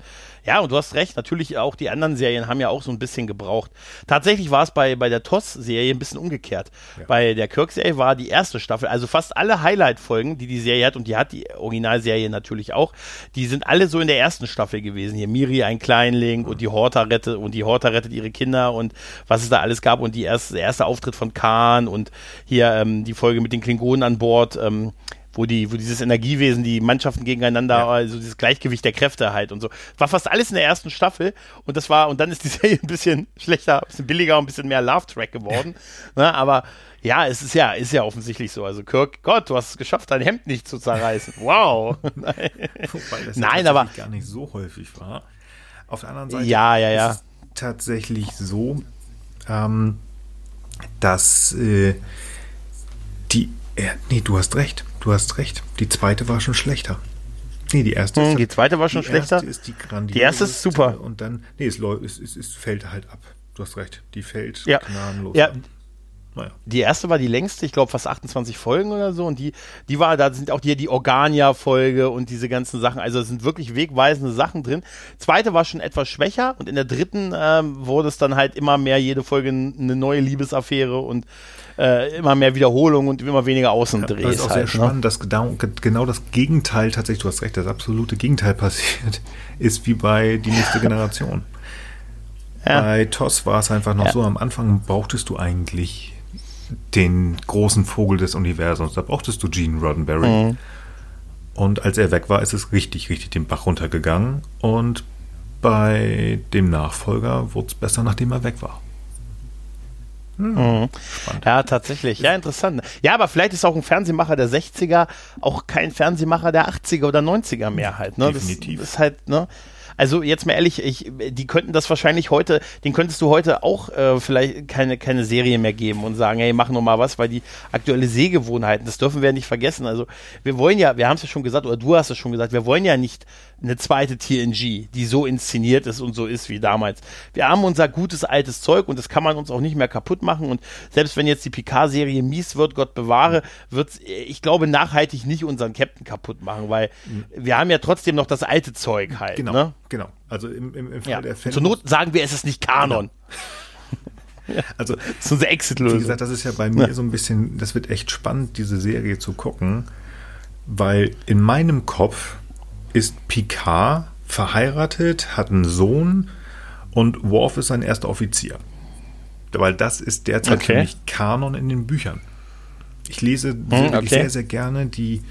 ja, und du hast recht, natürlich auch die anderen Serien haben ja auch so ein bisschen gebraucht. Tatsächlich war es bei, bei der TOS-Serie ein bisschen umgekehrt. Ja. Bei der Kirk-Serie war die erste Staffel, also fast alle Highlight-Folgen, die die Serie hat, und die hat die Originalserie natürlich auch, die sind alle so in der ersten Staffel gewesen. Hier Miri, ein Kleinling, und die Horta rettet, und die Horta rettet ihre Kinder und was es da alles gab, und die erste, der erste Auftritt von Khan und hier ähm, die Folge mit den Klingonen an Bord. Ähm, wo die, wo dieses Energiewesen, die Mannschaften gegeneinander, ja. also dieses Gleichgewicht der Kräfte halt und so. War fast alles in der ersten Staffel und das war, und dann ist die Serie ein bisschen schlechter, ein bisschen billiger, ein bisschen mehr Love-Track geworden. ne, aber ja, es ist ja, ist ja offensichtlich so. Also Kirk, Gott, du hast es geschafft, dein Hemd nicht zu zerreißen. Wow. Nein, Wobei das Nein aber gar nicht so häufig war. Auf der anderen Seite ja, ja, ja. ist es tatsächlich so, ähm, dass äh, die, äh, nee, du hast recht. Du hast recht. Die zweite war schon schlechter. Nee, die erste hm, ist, Die zweite war schon die schlechter. Erste ist die, die erste ist super. Und dann, nee, es, es, es, es fällt halt ab. Du hast recht. Die fällt ja. gnadenlos ja. ab. Naja. Die erste war die längste, ich glaube fast 28 Folgen oder so. Und die, die war, da sind auch die, die Organia-Folge und diese ganzen Sachen. Also es sind wirklich wegweisende Sachen drin. Zweite war schon etwas schwächer und in der dritten ähm, wurde es dann halt immer mehr jede Folge eine neue Liebesaffäre und äh, immer mehr Wiederholung und immer weniger Außendrehs. Ja, das ist auch halt, sehr ne? spannend, dass genau, genau das Gegenteil tatsächlich, du hast recht, das absolute Gegenteil passiert ist wie bei die nächste Generation. Ja. Bei TOS war es einfach noch ja. so, am Anfang brauchtest du eigentlich den großen Vogel des Universums. Da brauchtest du Gene Roddenberry. Mhm. Und als er weg war, ist es richtig, richtig den Bach runtergegangen. Und bei dem Nachfolger wurde es besser, nachdem er weg war. Hm. Mhm. Ja, tatsächlich. Ja, interessant. Ja, aber vielleicht ist auch ein Fernsehmacher der 60er auch kein Fernsehmacher der 80er oder 90er mehr halt. Ne? Definitiv. Das ist halt, ne? Also jetzt mal ehrlich, ich, die könnten das wahrscheinlich heute, den könntest du heute auch äh, vielleicht keine, keine Serie mehr geben und sagen, hey, mach noch mal was, weil die aktuelle Sehgewohnheiten, das dürfen wir ja nicht vergessen. Also wir wollen ja, wir haben es ja schon gesagt, oder du hast es schon gesagt, wir wollen ja nicht eine zweite TNG, die so inszeniert ist und so ist wie damals. Wir haben unser gutes altes Zeug und das kann man uns auch nicht mehr kaputt machen. Und selbst wenn jetzt die Picard-Serie mies wird, Gott bewahre, wird ich glaube, nachhaltig nicht unseren Captain kaputt machen, weil mhm. wir haben ja trotzdem noch das alte Zeug halt. Genau. Ne? Genau. Also im, im, im Fall ja. der Fälle. Zur Not sagen wir, es ist nicht Kanon. Genau. Also, das ist unsere Exit-Lösung. Wie gesagt, das ist ja bei mir ja. so ein bisschen, das wird echt spannend, diese Serie zu gucken, weil in meinem Kopf ist Picard verheiratet, hat einen Sohn und Worf ist sein erster Offizier. Weil das ist derzeit okay. für mich Kanon in den Büchern. Ich lese hm, okay. sehr, sehr gerne die,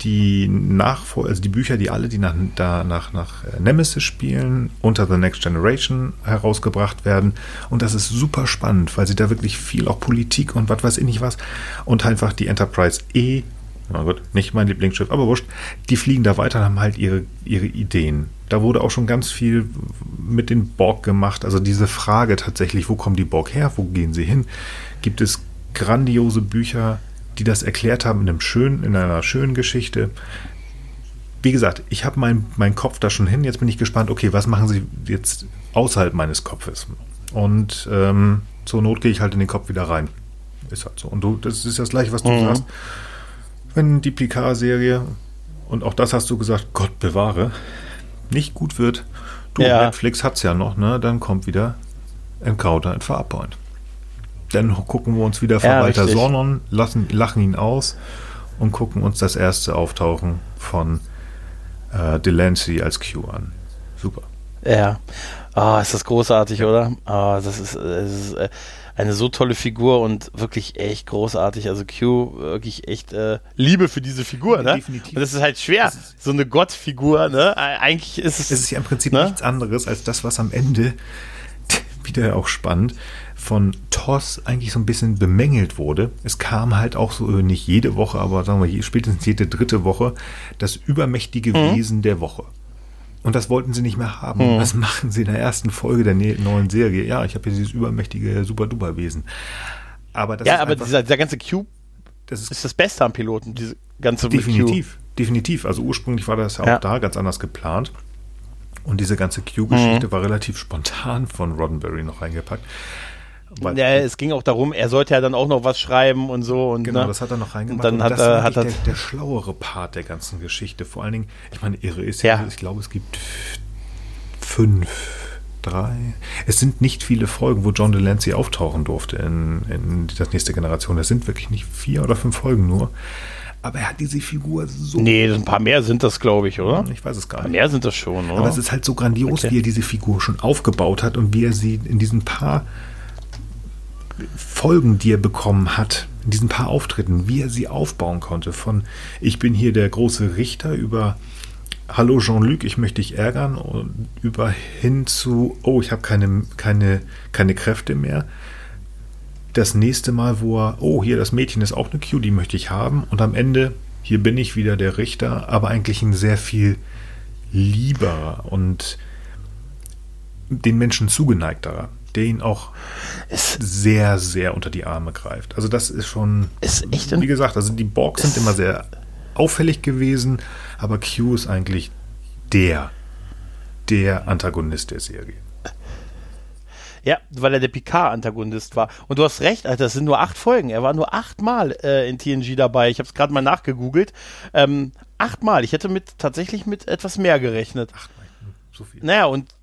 die Nachfolger, also die Bücher, die alle, die nach, da, nach, nach äh, Nemesis spielen, unter The Next Generation herausgebracht werden. Und das ist super spannend, weil sie da wirklich viel auch Politik und was weiß ich nicht was und einfach die Enterprise E, na gut, nicht mein Lieblingsschiff, aber wurscht, die fliegen da weiter und haben halt ihre, ihre Ideen. Da wurde auch schon ganz viel mit den Borg gemacht. Also diese Frage tatsächlich, wo kommen die Borg her, wo gehen sie hin? Gibt es grandiose Bücher, die das erklärt haben in, einem schönen, in einer schönen Geschichte. wie gesagt, ich habe meinen mein Kopf da schon hin. Jetzt bin ich gespannt, okay, was machen sie jetzt außerhalb meines Kopfes? Und ähm, zur Not gehe ich halt in den Kopf wieder rein. Ist halt so. Und du, das ist das gleiche, was du mhm. sagst. Wenn die Picard-Serie, und auch das hast du gesagt, Gott bewahre, nicht gut wird, du, ja. Netflix hat es ja noch, ne? Dann kommt wieder Encounter at Farpoint. Dann gucken wir uns wieder Verwalter ja, Sornon, lassen, lachen ihn aus und gucken uns das erste Auftauchen von äh, Delancey als Q an. Super. Ja. Oh, ist das großartig, oder? Oh, das ist, das ist äh, eine so tolle Figur und wirklich echt großartig. Also Q, wirklich echt äh, Liebe für diese Figur, ne? Definitiv. Und das ist halt schwer, ist, so eine Gottfigur, ne? Eigentlich ist es. Es ist ja im Prinzip ne? nichts anderes als das, was am Ende wieder auch spannend von TOS eigentlich so ein bisschen bemängelt wurde. Es kam halt auch so, äh, nicht jede Woche, aber sagen wir spätestens jede dritte Woche, das übermächtige mhm. Wesen der Woche. Und das wollten sie nicht mehr haben. Mhm. Was machen sie in der ersten Folge der ne-, neuen Serie? Ja, ich habe hier dieses übermächtige Super-Duper-Wesen. Aber das ja, aber dieser, dieser, ganze Cube das ist, ist, das Beste am Piloten, diese ganze Definitiv, definitiv. Also ursprünglich war das ja auch ja. da ganz anders geplant. Und diese ganze Q-Geschichte mhm. war relativ spontan von Roddenberry noch reingepackt. Weil, ja, es ging auch darum, er sollte ja dann auch noch was schreiben und so. Und, genau, ne? das hat er noch reingemacht. Und dann und hat, das hat, hat der, der, schlauere Part der ganzen Geschichte. Vor allen Dingen, ich meine, irre ist ja, ja ich glaube, es gibt fünf, drei. Es sind nicht viele Folgen, wo John Delancey auftauchen durfte in, in das nächste Generation. Es sind wirklich nicht vier oder fünf Folgen nur. Aber er hat diese Figur so. Nee, ein paar mehr sind das, glaube ich, oder? Ich weiß es gar nicht. Mehr sind das schon, oder? Aber es ist halt so grandios, okay. wie er diese Figur schon aufgebaut hat und wie er sie in diesen paar Folgen, die er bekommen hat, in diesen paar Auftritten, wie er sie aufbauen konnte. Von ich bin hier der große Richter über Hallo Jean-Luc, ich möchte dich ärgern und über hin zu oh, ich habe keine, keine, keine Kräfte mehr. Das nächste Mal, wo er, oh, hier das Mädchen ist auch eine Q, die möchte ich haben. Und am Ende, hier bin ich wieder der Richter, aber eigentlich ein sehr viel lieber und den Menschen zugeneigter der ihn auch es sehr, sehr unter die Arme greift. Also das ist schon, ist echt wie gesagt, also die Borgs sind immer sehr auffällig gewesen, aber Q ist eigentlich der, der Antagonist der Serie. Ja, weil er der Picard-Antagonist war. Und du hast recht, Alter, das sind nur acht Folgen. Er war nur achtmal äh, in TNG dabei. Ich habe es gerade mal nachgegoogelt. Ähm, achtmal. Ich hätte mit tatsächlich mit etwas mehr gerechnet. Achtmal, so viel. Naja, und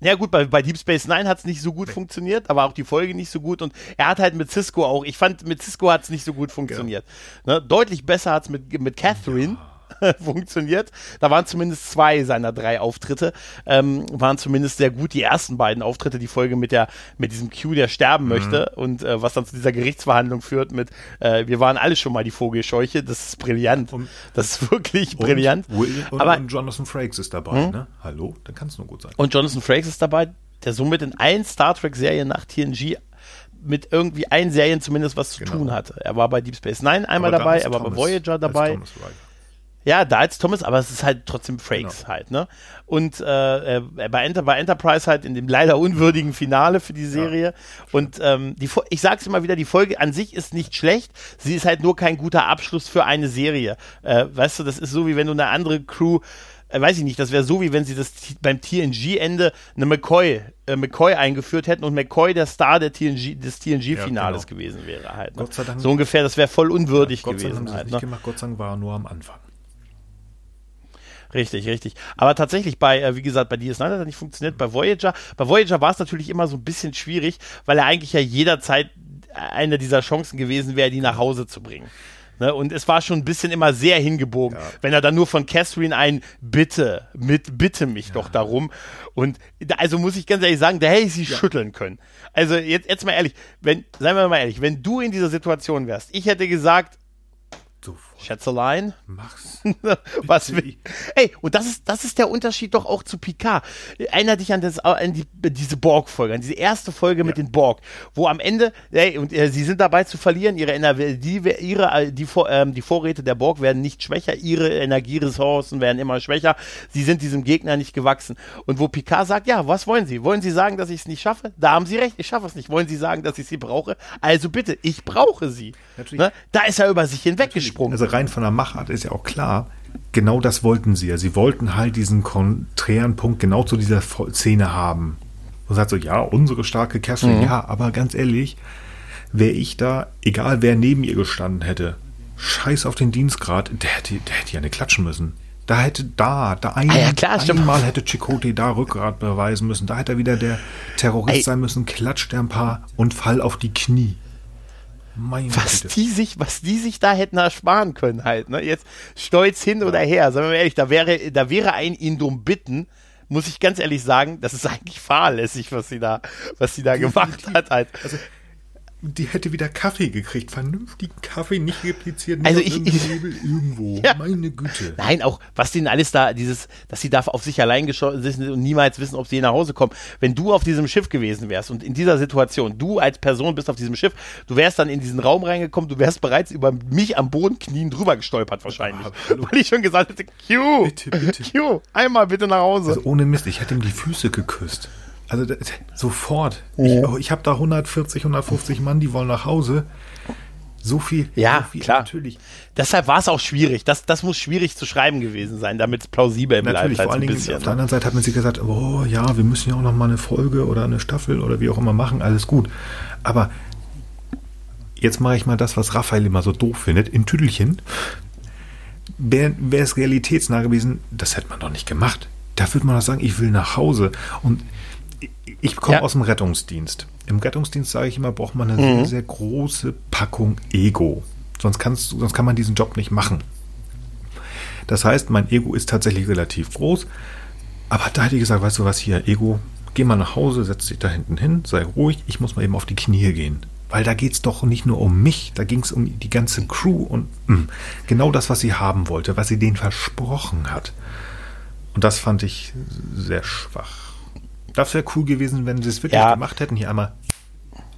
ja gut, bei, bei Deep Space Nine hat es nicht so gut funktioniert, aber auch die Folge nicht so gut und er hat halt mit Cisco auch, ich fand mit Cisco hat es nicht so gut funktioniert. Ja. Ne? Deutlich besser hat es mit, mit Catherine. Ja. funktioniert. Da waren zumindest zwei seiner drei Auftritte, ähm, waren zumindest sehr gut. Die ersten beiden Auftritte, die Folge mit der, mit diesem Q, der sterben mhm. möchte und äh, was dann zu dieser Gerichtsverhandlung führt mit, äh, wir waren alle schon mal die Vogelscheuche. Das ist brillant. Und, das ist wirklich und brillant. Will, und, Aber, und Jonathan Frakes ist dabei, hm? ne? Hallo? Dann kann es nur gut sein. Und Jonathan Frakes ist dabei, der somit in allen Star Trek-Serien nach TNG mit irgendwie allen Serien zumindest was zu genau. tun hatte. Er war bei Deep Space Nine einmal dabei, er war bei Voyager dabei. Ja, da als Thomas, aber es ist halt trotzdem Frakes genau. halt, ne? Und äh, äh, bei, Enter, bei Enterprise halt in dem leider unwürdigen Finale für die Serie. Ja. Und ähm, die, ich sag's immer wieder, die Folge an sich ist nicht schlecht, sie ist halt nur kein guter Abschluss für eine Serie. Äh, weißt du, das ist so wie wenn du eine andere Crew äh, weiß ich nicht, das wäre so, wie wenn sie das beim TNG-Ende eine McCoy, äh, McCoy eingeführt hätten und McCoy der Star der TNG, des TNG-Finales ja, genau. gewesen wäre halt. Ne? Gott sei Dank, so ungefähr, das wäre voll unwürdig ja, Gott gewesen. Sei Dank haben halt, nicht ne? gemacht. Gott sei Dank war er nur am Anfang. Richtig, richtig. Aber tatsächlich bei, äh, wie gesagt, bei DS9 hat er nicht funktioniert. Bei Voyager, bei Voyager war es natürlich immer so ein bisschen schwierig, weil er eigentlich ja jederzeit eine dieser Chancen gewesen wäre, die nach Hause zu bringen. Ne, und es war schon ein bisschen immer sehr hingebogen, ja. wenn er dann nur von Catherine ein Bitte, mit Bitte mich ja. doch darum. Und da, also muss ich ganz ehrlich sagen, da hätte ich sie ja. schütteln können. Also jetzt, jetzt mal ehrlich, wenn, seien wir mal ehrlich, wenn du in dieser Situation wärst, ich hätte gesagt, Schätzelein. Mach's. Was will. Ey, und das ist, das ist der Unterschied doch auch zu Picard. Erinner dich an, das, an die, diese Borg-Folge, an diese erste Folge ja. mit den Borg, wo am Ende, ey, und äh, sie sind dabei zu verlieren, ihre Energie, die, ihre, äh, die, ähm, die Vorräte der Borg werden nicht schwächer, ihre Energieressourcen werden immer schwächer, sie sind diesem Gegner nicht gewachsen. Und wo Picard sagt, ja, was wollen Sie? Wollen Sie sagen, dass ich es nicht schaffe? Da haben Sie recht, ich schaffe es nicht. Wollen Sie sagen, dass ich sie brauche? Also bitte, ich brauche sie. Ne? Da ist er über sich hinweggesprungen. Also rein von der Machart ist ja auch klar, genau das wollten sie ja. Sie wollten halt diesen konträren Punkt genau zu dieser Szene haben. Und sagt so, ja, unsere starke Kerstin, mhm. ja, aber ganz ehrlich, wäre ich da, egal wer neben ihr gestanden hätte, scheiß auf den Dienstgrad, der hätte, der hätte ja eine klatschen müssen. Da hätte da, da ein, ah ja, klar, einmal hätte Chicote da Rückgrat beweisen müssen. Da hätte er wieder der Terrorist Ey. sein müssen, klatscht er ein paar und fall auf die Knie. Meine was Güte. die sich, was die sich da hätten ersparen können halt. Ne? Jetzt stolz hin oder her. Sagen wir mal ehrlich, da wäre, da wäre ein Indum bitten, muss ich ganz ehrlich sagen, das ist eigentlich fahrlässig, was sie da, was sie da gemacht hat halt. Also die hätte wieder Kaffee gekriegt. Vernünftigen Kaffee, nicht repliziert, nicht also ich, ich, irgendwo. Ja. Meine Güte. Nein, auch was denen alles da, dieses, dass sie da auf sich allein geschossen sind und niemals wissen, ob sie nach Hause kommen. Wenn du auf diesem Schiff gewesen wärst und in dieser Situation, du als Person bist auf diesem Schiff, du wärst dann in diesen Raum reingekommen, du wärst bereits über mich am Boden knien drüber gestolpert wahrscheinlich. Ja, weil ich schon gesagt hätte, Q, bitte, bitte. Q, einmal bitte nach Hause. Also ohne Mist, ich hätte ihm die Füße geküsst. Also sofort. Ja. Ich, oh, ich habe da 140, 150 Mann, die wollen nach Hause. So viel. Ja, so viel, klar. Natürlich. Deshalb war es auch schwierig. Das, das muss schwierig zu schreiben gewesen sein, damit es plausibel bleibt. Natürlich, halt vor allen Dingen bisschen, auf der ne? anderen Seite hat man sich gesagt, oh ja, wir müssen ja auch noch mal eine Folge oder eine Staffel oder wie auch immer machen, alles gut. Aber jetzt mache ich mal das, was Raphael immer so doof findet, in Tüdelchen. Wäre es realitätsnah gewesen, das hätte man doch nicht gemacht. Da würde man doch sagen, ich will nach Hause. Und ich komme ja. aus dem Rettungsdienst. Im Rettungsdienst sage ich immer, braucht man eine mhm. sehr, sehr große Packung Ego. Sonst, kannst, sonst kann man diesen Job nicht machen. Das heißt, mein Ego ist tatsächlich relativ groß. Aber da hätte ich gesagt, weißt du was hier, Ego, geh mal nach Hause, setz dich da hinten hin, sei ruhig, ich muss mal eben auf die Knie gehen. Weil da geht es doch nicht nur um mich, da ging es um die ganze Crew und mh, mm, genau das, was sie haben wollte, was sie denen versprochen hat. Und das fand ich sehr schwach. Das wäre cool gewesen, wenn sie es wirklich ja. gemacht hätten. Hier einmal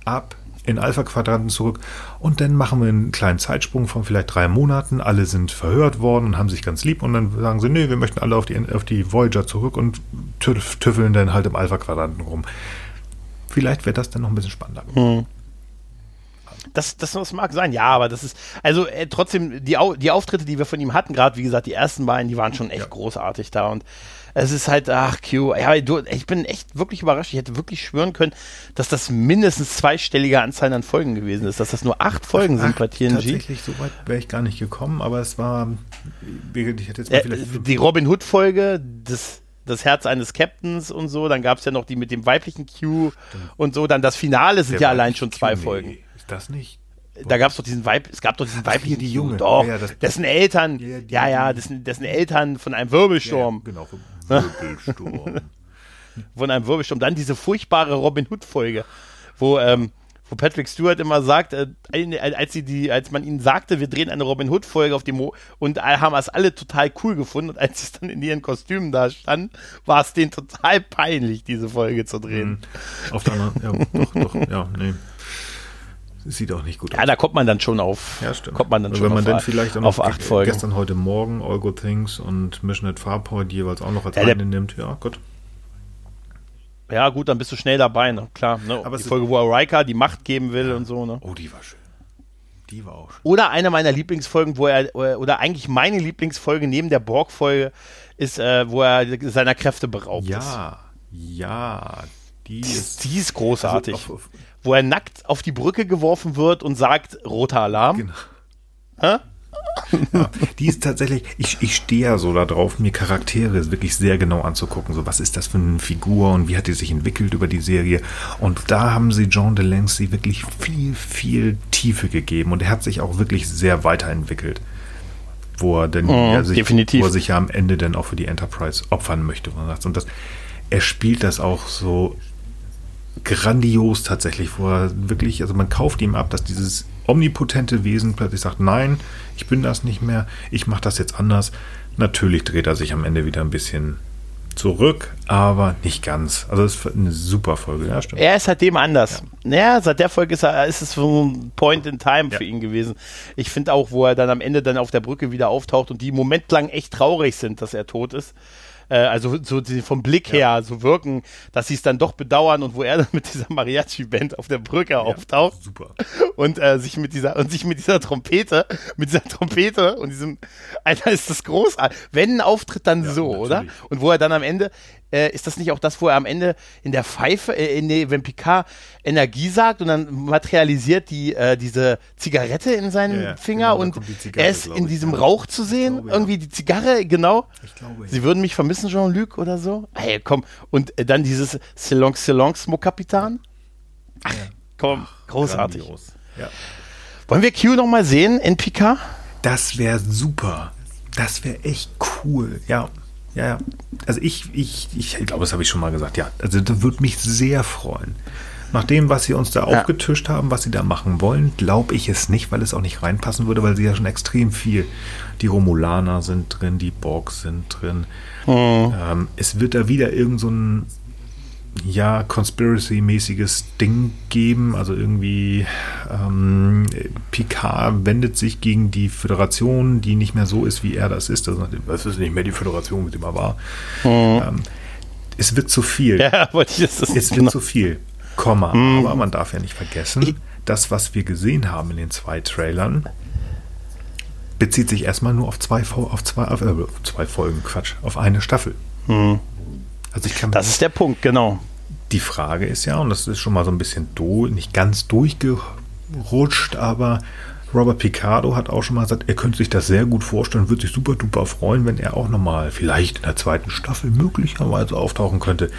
ab in Alpha-Quadranten zurück und dann machen wir einen kleinen Zeitsprung von vielleicht drei Monaten. Alle sind verhört worden und haben sich ganz lieb und dann sagen sie, nee, wir möchten alle auf die, auf die Voyager zurück und tüffeln dann halt im Alpha-Quadranten rum. Vielleicht wäre das dann noch ein bisschen spannender. Hm. Das, das, das mag sein, ja, aber das ist, also äh, trotzdem, die, die Auftritte, die wir von ihm hatten, gerade wie gesagt, die ersten beiden, die waren schon echt ja. großartig da und es ist halt, ach, Q, ja, du, ich bin echt wirklich überrascht. Ich hätte wirklich schwören können, dass das mindestens zweistellige Anzahl an Folgen gewesen ist, dass das nur acht Folgen ach, sind bei TNG. Tatsächlich, so weit wäre ich gar nicht gekommen, aber es war, ich hätte jetzt mal äh, vielleicht. Die Robin Hood-Folge, das das Herz eines Captains und so. Dann gab es ja noch die mit dem weiblichen Q und so. Dann das Finale sind Der ja allein schon zwei Q, Folgen. Nee, ist das nicht? da gab es doch diesen Weib, es gab doch diesen weiblichen die Junge. Doch, ja, das, dessen Eltern, ja, ja, ja dessen, dessen Eltern von einem Wirbelsturm. Ja, genau, Wirbelsturm. von einem Wirbelsturm. Dann diese furchtbare Robin Hood Folge, wo ähm, wo Patrick Stewart immer sagt, äh, als sie die, als man ihnen sagte, wir drehen eine Robin Hood Folge auf dem Mo und haben es alle total cool gefunden und als sie dann in ihren Kostümen da standen, war es denen total peinlich, diese Folge zu drehen. Mhm. Auf der anderen, ja, doch, doch, ja, nee. Sieht auch nicht gut aus. Ja, da kommt man dann schon auf. Ja, stimmt. Kommt man dann schon wenn man auf, dann vielleicht dann auf acht Folgen. Gestern, heute Morgen All Good Things und Mission at Farpoint jeweils auch noch als ja, eine nimmt. Ja, gut. Ja, gut, dann bist du schnell dabei, ne? klar. Ne? Aber die Folge, wo Riker die Macht geben will ja. und so. Ne? Oh, die war schön. Die war auch schön. Oder eine meiner Lieblingsfolgen, wo er, oder eigentlich meine Lieblingsfolge neben der Borg-Folge ist, äh, wo er seiner Kräfte beraubt ja, ist. Ja, ja. Die, die ist, die ist großartig. Also auf, auf, wo er nackt auf die Brücke geworfen wird und sagt, roter Alarm. Genau. Hä? Ja, die ist tatsächlich, ich, ich stehe ja so darauf, mir Charaktere wirklich sehr genau anzugucken. So, was ist das für eine Figur und wie hat die sich entwickelt über die Serie? Und da haben sie John Delancey wirklich viel, viel Tiefe gegeben und er hat sich auch wirklich sehr weiterentwickelt. Wo er denn mm, er sich, wo er sich ja am Ende dann auch für die Enterprise opfern möchte. Und das, er spielt das auch so grandios tatsächlich, wo er wirklich, also man kauft ihm ab, dass dieses omnipotente Wesen plötzlich sagt, nein, ich bin das nicht mehr, ich mache das jetzt anders. Natürlich dreht er sich am Ende wieder ein bisschen zurück, aber nicht ganz. Also es ist eine super Folge, ja, stimmt. Er ist seitdem anders. Ja, ja seit der Folge ist, er, ist es so ein Point in Time ja. für ihn gewesen. Ich finde auch, wo er dann am Ende dann auf der Brücke wieder auftaucht und die momentlang echt traurig sind, dass er tot ist äh, also so die, vom Blick ja. her so wirken, dass sie es dann doch bedauern und wo er dann mit dieser Mariachi-Band auf der Brücke ja, auftaucht. Super. Und äh, sich mit dieser und sich mit dieser Trompete, mit dieser Trompete und diesem, Alter, ist das großartig. Wenn ein Auftritt, dann ja, so, natürlich. oder? Und wo er dann am Ende, äh, ist das nicht auch das, wo er am Ende in der Pfeife, äh, in der, wenn Picard Energie sagt und dann materialisiert die äh, diese Zigarette in seinen ja, Finger genau, und er ist in diesem Rauch zu sehen, glaube, irgendwie die Zigarre, genau. Ich glaube, Sie würden mich vermissen, Jean-Luc oder so. Ey, komm. Und äh, dann dieses Silong Silong Smoke Kapitan. Ach, komm, Ach, großartig. Wollen wir Q noch mal sehen in Picard? Das wäre super. Das wäre echt cool. Ja, ja, ja. Also ich, ich, ich, glaube, das habe ich schon mal gesagt. Ja, also das würde mich sehr freuen. Nach dem, was sie uns da ja. aufgetischt haben, was sie da machen wollen, glaube ich es nicht, weil es auch nicht reinpassen würde, weil sie ja schon extrem viel. Die Romulaner sind drin, die Borgs sind drin. Mhm. Ähm, es wird da wieder irgend so ein ja, Conspiracy-mäßiges Ding geben. Also irgendwie ähm, Picard wendet sich gegen die Föderation, die nicht mehr so ist, wie er das ist. Also, das ist nicht mehr die Föderation, wie sie mal war. Mhm. Ähm, es wird zu viel. Ja, wollte ich das Es wird zu viel. Komma. Mhm. Aber man darf ja nicht vergessen, das, was wir gesehen haben in den zwei Trailern, bezieht sich erstmal nur auf zwei, auf zwei, auf, äh, zwei Folgen, Quatsch, auf eine Staffel. Mhm. Also ich kann das ist der Punkt, genau. Die Frage ist ja, und das ist schon mal so ein bisschen do, nicht ganz durchgerutscht, aber Robert Picardo hat auch schon mal gesagt, er könnte sich das sehr gut vorstellen, würde sich super duper freuen, wenn er auch nochmal vielleicht in der zweiten Staffel möglicherweise auftauchen könnte.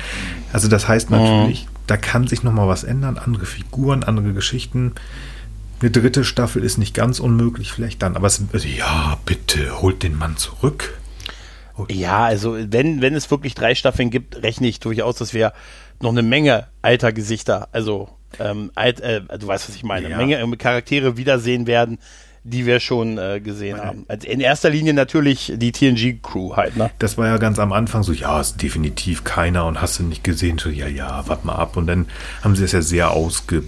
Also das heißt natürlich, mhm. da kann sich nochmal was ändern, andere Figuren, andere Geschichten. Eine dritte Staffel ist nicht ganz unmöglich, vielleicht dann, aber es, also, ja, bitte, holt den Mann zurück. Ja, also wenn, wenn es wirklich drei Staffeln gibt, rechne ich durchaus, dass wir noch eine Menge alter Gesichter, also ähm, alt, äh, du weißt, was ich meine, ja. Menge äh, Charaktere wiedersehen werden, die wir schon äh, gesehen Meine, haben. Also in erster Linie natürlich die TNG-Crew halt, ne? Das war ja ganz am Anfang so, ja, ist definitiv keiner und hast du nicht gesehen, so, ja, ja, warte mal ab. Und dann haben sie es ja sehr ausge,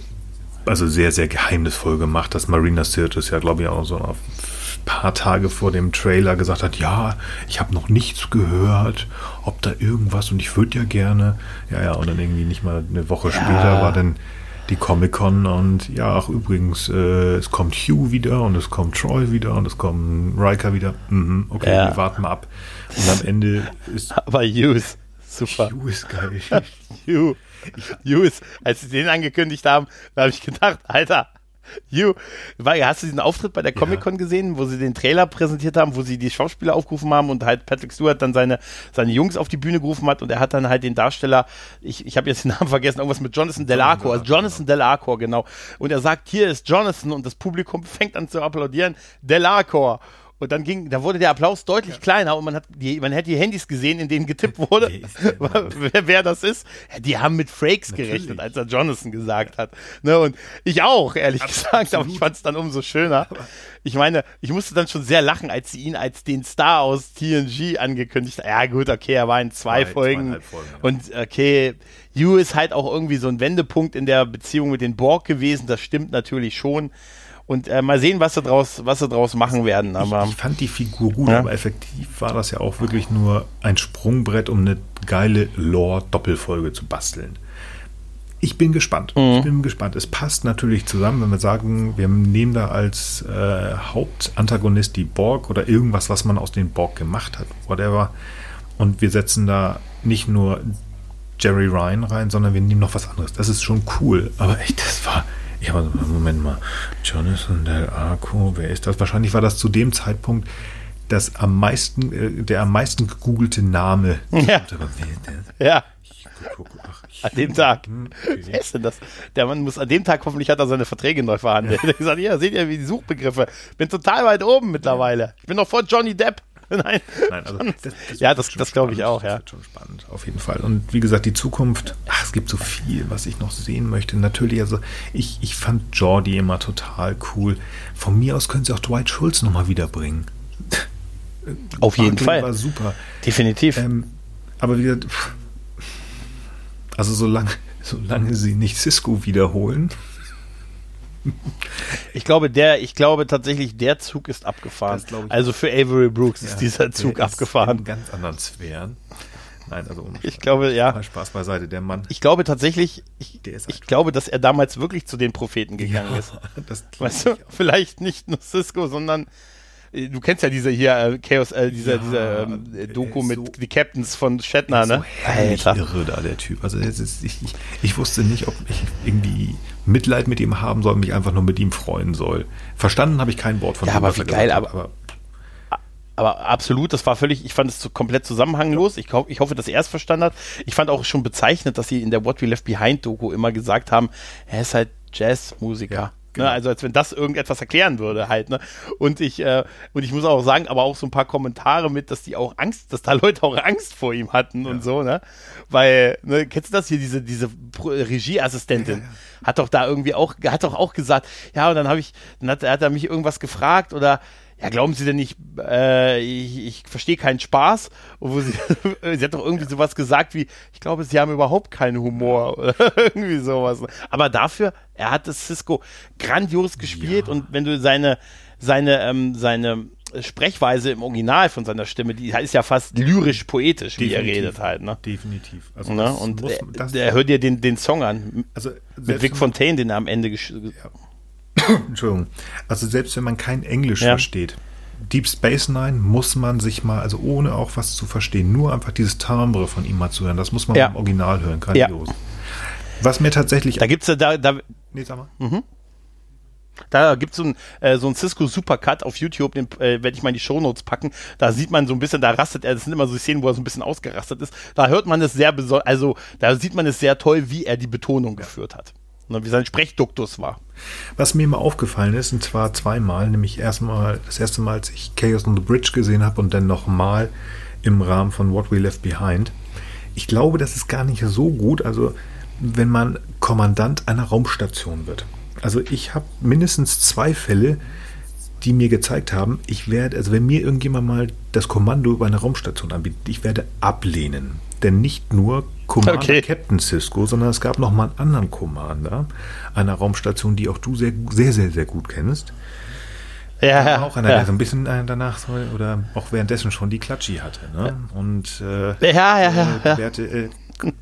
also sehr, sehr geheimnisvoll gemacht, dass Marina Sirtis ja, glaube ich, auch so auf paar Tage vor dem Trailer gesagt hat, ja, ich habe noch nichts gehört, ob da irgendwas und ich würde ja gerne. Ja, ja, und dann irgendwie nicht mal eine Woche ja. später war dann die Comic-Con und ja, ach übrigens, äh, es kommt Hugh wieder und es kommt Troy wieder und es kommt Riker wieder. Mhm, okay, ja. wir warten mal ab. Und am Ende ist. Aber Hugh ist super. Hugh ist geil. Hugh. Hugh ist, als sie den angekündigt haben, da habe ich gedacht, Alter, You. Hast du diesen Auftritt bei der Comic-Con gesehen, wo sie den Trailer präsentiert haben, wo sie die Schauspieler aufgerufen haben und halt Patrick Stewart dann seine, seine Jungs auf die Bühne gerufen hat und er hat dann halt den Darsteller, ich, ich habe jetzt den Namen vergessen, irgendwas mit Jonathan Delacour, also Jonathan Delacour, genau. Und er sagt, hier ist Jonathan und das Publikum fängt an zu applaudieren, Delacour. Und dann ging, da wurde der Applaus deutlich ja. kleiner und man hat die, man hätte die Handys gesehen, in denen getippt wurde, wer, wer, das ist. Die haben mit Frakes Natürlich. gerechnet, als er Jonathan gesagt hat. Ne, und ich auch, ehrlich Absolut. gesagt, aber ich fand es dann umso schöner. Ich meine, ich musste dann schon sehr lachen, als sie ihn als den Star aus TNG angekündigt hat. Ja, gut, okay, er war in zwei, zwei Folgen. Folgen ja. Und okay, Yu ist halt auch irgendwie so ein Wendepunkt in der Beziehung mit den Borg gewesen. Das stimmt natürlich schon. Und äh, mal sehen, was sie draus, was sie draus machen werden. Aber ich, ich fand die Figur gut, ja. aber effektiv war das ja auch wirklich nur ein Sprungbrett, um eine geile Lore-Doppelfolge zu basteln. Ich bin gespannt. Mhm. Ich bin gespannt. Es passt natürlich zusammen, wenn wir sagen, wir nehmen da als äh, Hauptantagonist die Borg oder irgendwas, was man aus den Borg gemacht hat, whatever. Und wir setzen da nicht nur Jerry Ryan rein, sondern wir nehmen noch was anderes. Das ist schon cool. Aber echt, das war ja, Moment mal. Jonathan Del Arco, wer ist das? Wahrscheinlich war das zu dem Zeitpunkt das am meisten, äh, der am meisten gegoogelte Name. Ja. ja. an dem Tag. Hm, okay. Wer ist denn das? Der Mann muss an dem Tag, hoffentlich hat er seine Verträge neu verhandelt. Ja. Er hat gesagt, ja, seht ihr, wie die Suchbegriffe. Bin total weit oben mittlerweile. Ich bin noch vor Johnny Depp. Nein. Nein, also das, das ja, das, das glaube ich auch, ja. Das wird schon spannend, auf jeden Fall. Und wie gesagt, die Zukunft, ach, es gibt so viel, was ich noch sehen möchte. Natürlich, also ich, ich fand Jordi immer total cool. Von mir aus können sie auch Dwight Schultz nochmal wiederbringen. Auf jeden Fall. war super. Definitiv. Ähm, aber wie gesagt, also solange, solange sie nicht Cisco wiederholen, ich glaube, der, ich glaube tatsächlich, der Zug ist abgefahren. Also für Avery Brooks ja, ist dieser Zug ist abgefahren. In ganz anderen Sphären. Nein, also ohne Ich glaube, ja. Mal Spaß beiseite, der Mann. Ich glaube tatsächlich, ich, Der ist ich glaube, dass er damals wirklich zu den Propheten gegangen ist. das Weißt du, auch. vielleicht nicht nur Cisco, sondern äh, du kennst ja diese hier äh, Chaos, äh, diese, Ja, diese ähm, Doku mit so- die Captains von Shatner, so ne? herrlich irre da, der Typ. Also ist, ich, ich, ich wusste nicht, ob ich irgendwie Mitleid mit ihm haben soll, mich einfach nur mit ihm freuen soll. Verstanden habe ich kein Wort von Ja, dem, aber wie geil, hat, aber- Aber absolut, das war völlig, ich fand es so komplett zusammenhanglos. Ich, ho ich hoffe, dass er es verstanden hat. Ich fand auch schon bezeichnet, dass sie in der What We Left Behind Doku immer gesagt haben, er ist halt Jazzmusiker. Ja, genau. Ne, also als wenn das irgendetwas erklären würde halt. Ne? Und ich äh, und ich muss auch sagen, aber auch so ein paar Kommentare mit, dass die auch Angst, dass da Leute auch Angst vor ihm hatten und so, ne? Weil, ne, kennst du das hier, diese, diese Regieassistentin? Hat doch da irgendwie auch, hat doch auch gesagt, ja, und dann habe ich, dann hat, hat er mich irgendwas gefragt oder ja, glauben Sie denn nicht, äh, ich, ich verstehe keinen Spaß? Und wo sie, sie hat doch irgendwie sowas gesagt wie, ich glaube, Sie haben überhaupt keinen Humor oder irgendwie sowas. Aber dafür, er hat das Cisco grandios gespielt Ja. und wenn du seine, seine, ähm, seine Sprechweise im Original von seiner Stimme, die ist ja fast lyrisch-poetisch, wie er redet halt, ne? Definitiv. Also ne? Und muss- er, der hört dir den, den Song an, also mit Vic Fontaine, den er am Ende gesch- Entschuldigung. Also selbst wenn man kein Englisch Ja. versteht, Deep Space Nine muss man sich mal, also ohne auch was zu verstehen, nur einfach dieses Timbre von ihm mal zu hören. Das muss man Ja. im Original hören, grandios. Was mir tatsächlich. Da gibt's ja, da, da, nee, sag mal. Da gibt es so ein, äh, so Cisco Supercut auf YouTube, den äh, werde ich mal in die Shownotes packen. Da sieht man so ein bisschen, da rastet er, das sind immer so Szenen, wo er so ein bisschen ausgerastet ist. Da hört man es sehr besonders, also da sieht man es sehr toll, wie er die Betonung geführt hat. Ne, wie sein Sprechduktus war. Was mir immer aufgefallen ist, und zwar zweimal, nämlich erstmal das erste Mal, als ich Chaos on the Bridge gesehen habe und dann nochmal im Rahmen von What We Left Behind. Ich glaube, das ist gar nicht so gut, also wenn man Kommandant einer Raumstation wird. Also ich habe mindestens zwei Fälle, die mir gezeigt haben, ich werde, also wenn mir irgendjemand mal das Kommando über eine Raumstation anbietet, ich werde ablehnen. Denn nicht nur Commander Okay. Captain Cisco, sondern es gab noch mal einen anderen Commander einer Raumstation, die auch du sehr, sehr, sehr, sehr gut kennst. Ja, auch einer, ja. der so ein bisschen äh, danach so, oder auch währenddessen schon die Klatschi hatte. Ne? Und äh, Ja, ja, ja, äh, ja. Werte, äh,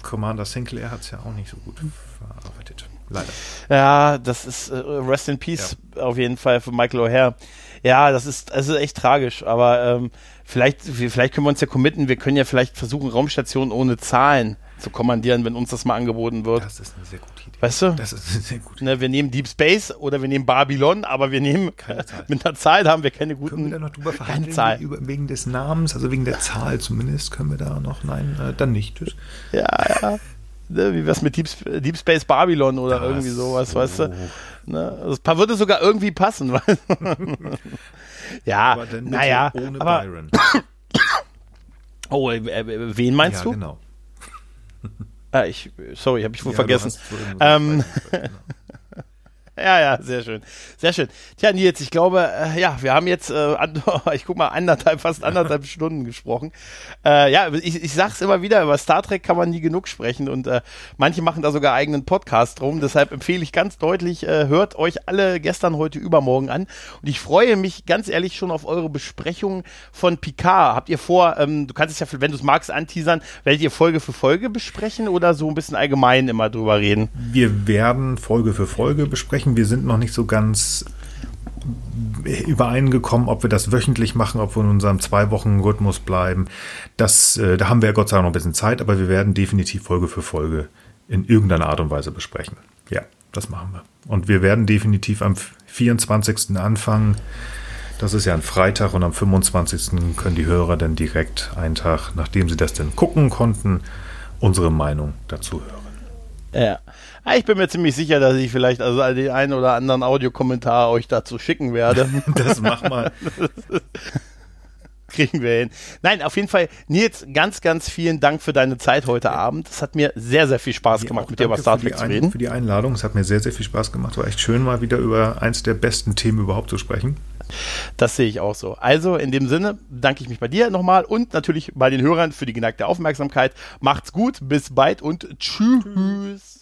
Commander Sinclair hat es ja auch nicht so gut verarbeitet. Leider. Ja, das ist äh, Rest in Peace auf jeden Fall für Michael O'Hare. Ja, das ist, das ist echt tragisch, aber ähm, vielleicht, vielleicht können wir uns ja committen, wir können ja vielleicht versuchen, Raumstationen ohne Zahlen zu kommandieren, wenn uns das mal angeboten wird. Das ist eine sehr gute Idee. Weißt du? Das ist eine sehr gute Ne, wir nehmen Deep Space oder wir nehmen Babylon, aber wir nehmen Keine Zahl. mit einer Zahl da haben wir keine Können wir guten. da noch drüber keine verhandeln? Zahl. Wegen des Namens, also wegen der Zahl zumindest, können wir da noch, nein, äh, dann nicht. Tschüss. Ja, ja. Ne, wie wär's mit Deep, Deep Space Babylon oder Das irgendwie sowas, so. weißt du? Ne, das würde sogar irgendwie passen, ja, Aber dann naja, ohne aber Byron. oh, äh, äh, wen meinst ja, du? genau. Ah, ich, sorry, habe ich wohl Ja, vergessen. Ähm. Ja, ja, sehr schön. Sehr schön. Tja, Nils, ich glaube, äh, ja, wir haben jetzt, äh, an, ich guck mal, anderthalb, fast anderthalb Stunden gesprochen. Äh, ja, ich, ich sag's immer wieder, über Star Trek kann man nie genug sprechen und äh, manche machen da sogar eigenen Podcast drum. Deshalb empfehle ich ganz deutlich, äh, hört euch alle gestern, heute, übermorgen an. Und ich freue mich ganz ehrlich schon auf eure Besprechung von Picard. Habt ihr vor, ähm, du kannst es ja, wenn du es magst, anteasern, werdet ihr Folge für Folge besprechen oder so ein bisschen allgemein immer drüber reden? Wir werden Folge für Folge besprechen. Wir sind noch nicht so ganz übereingekommen, ob wir das wöchentlich machen, ob wir in unserem zwei Wochen Rhythmus bleiben. Das, äh, da haben wir Gott sei Dank noch ein bisschen Zeit, aber wir werden definitiv Folge für Folge in irgendeiner Art und Weise besprechen. Ja, das machen wir. Und wir werden definitiv am 24. anfangen. Das ist ja ein Freitag und am 25. können die Hörer dann direkt einen Tag, nachdem sie das dann gucken konnten, unsere Meinung dazu hören. Ja. Ah, Ich bin mir ziemlich sicher, dass ich vielleicht also den einen oder anderen Audiokommentar euch dazu schicken werde. Das mach mal. Kriegen wir hin. Nein, auf jeden Fall, Nils, ganz, ganz vielen Dank für deine Zeit heute Abend. Es hat mir sehr, sehr viel Spaß gemacht, auch mit dir über Star für die Trek zu Ein- reden. Für die Einladung. Es hat mir sehr, sehr viel Spaß gemacht. War echt schön, mal wieder über eins der besten Themen überhaupt zu sprechen. Das sehe ich auch so. Also, in dem Sinne bedanke ich mich bei dir nochmal und natürlich bei den Hörern für die geneigte Aufmerksamkeit. Macht's gut, bis bald und tschüss.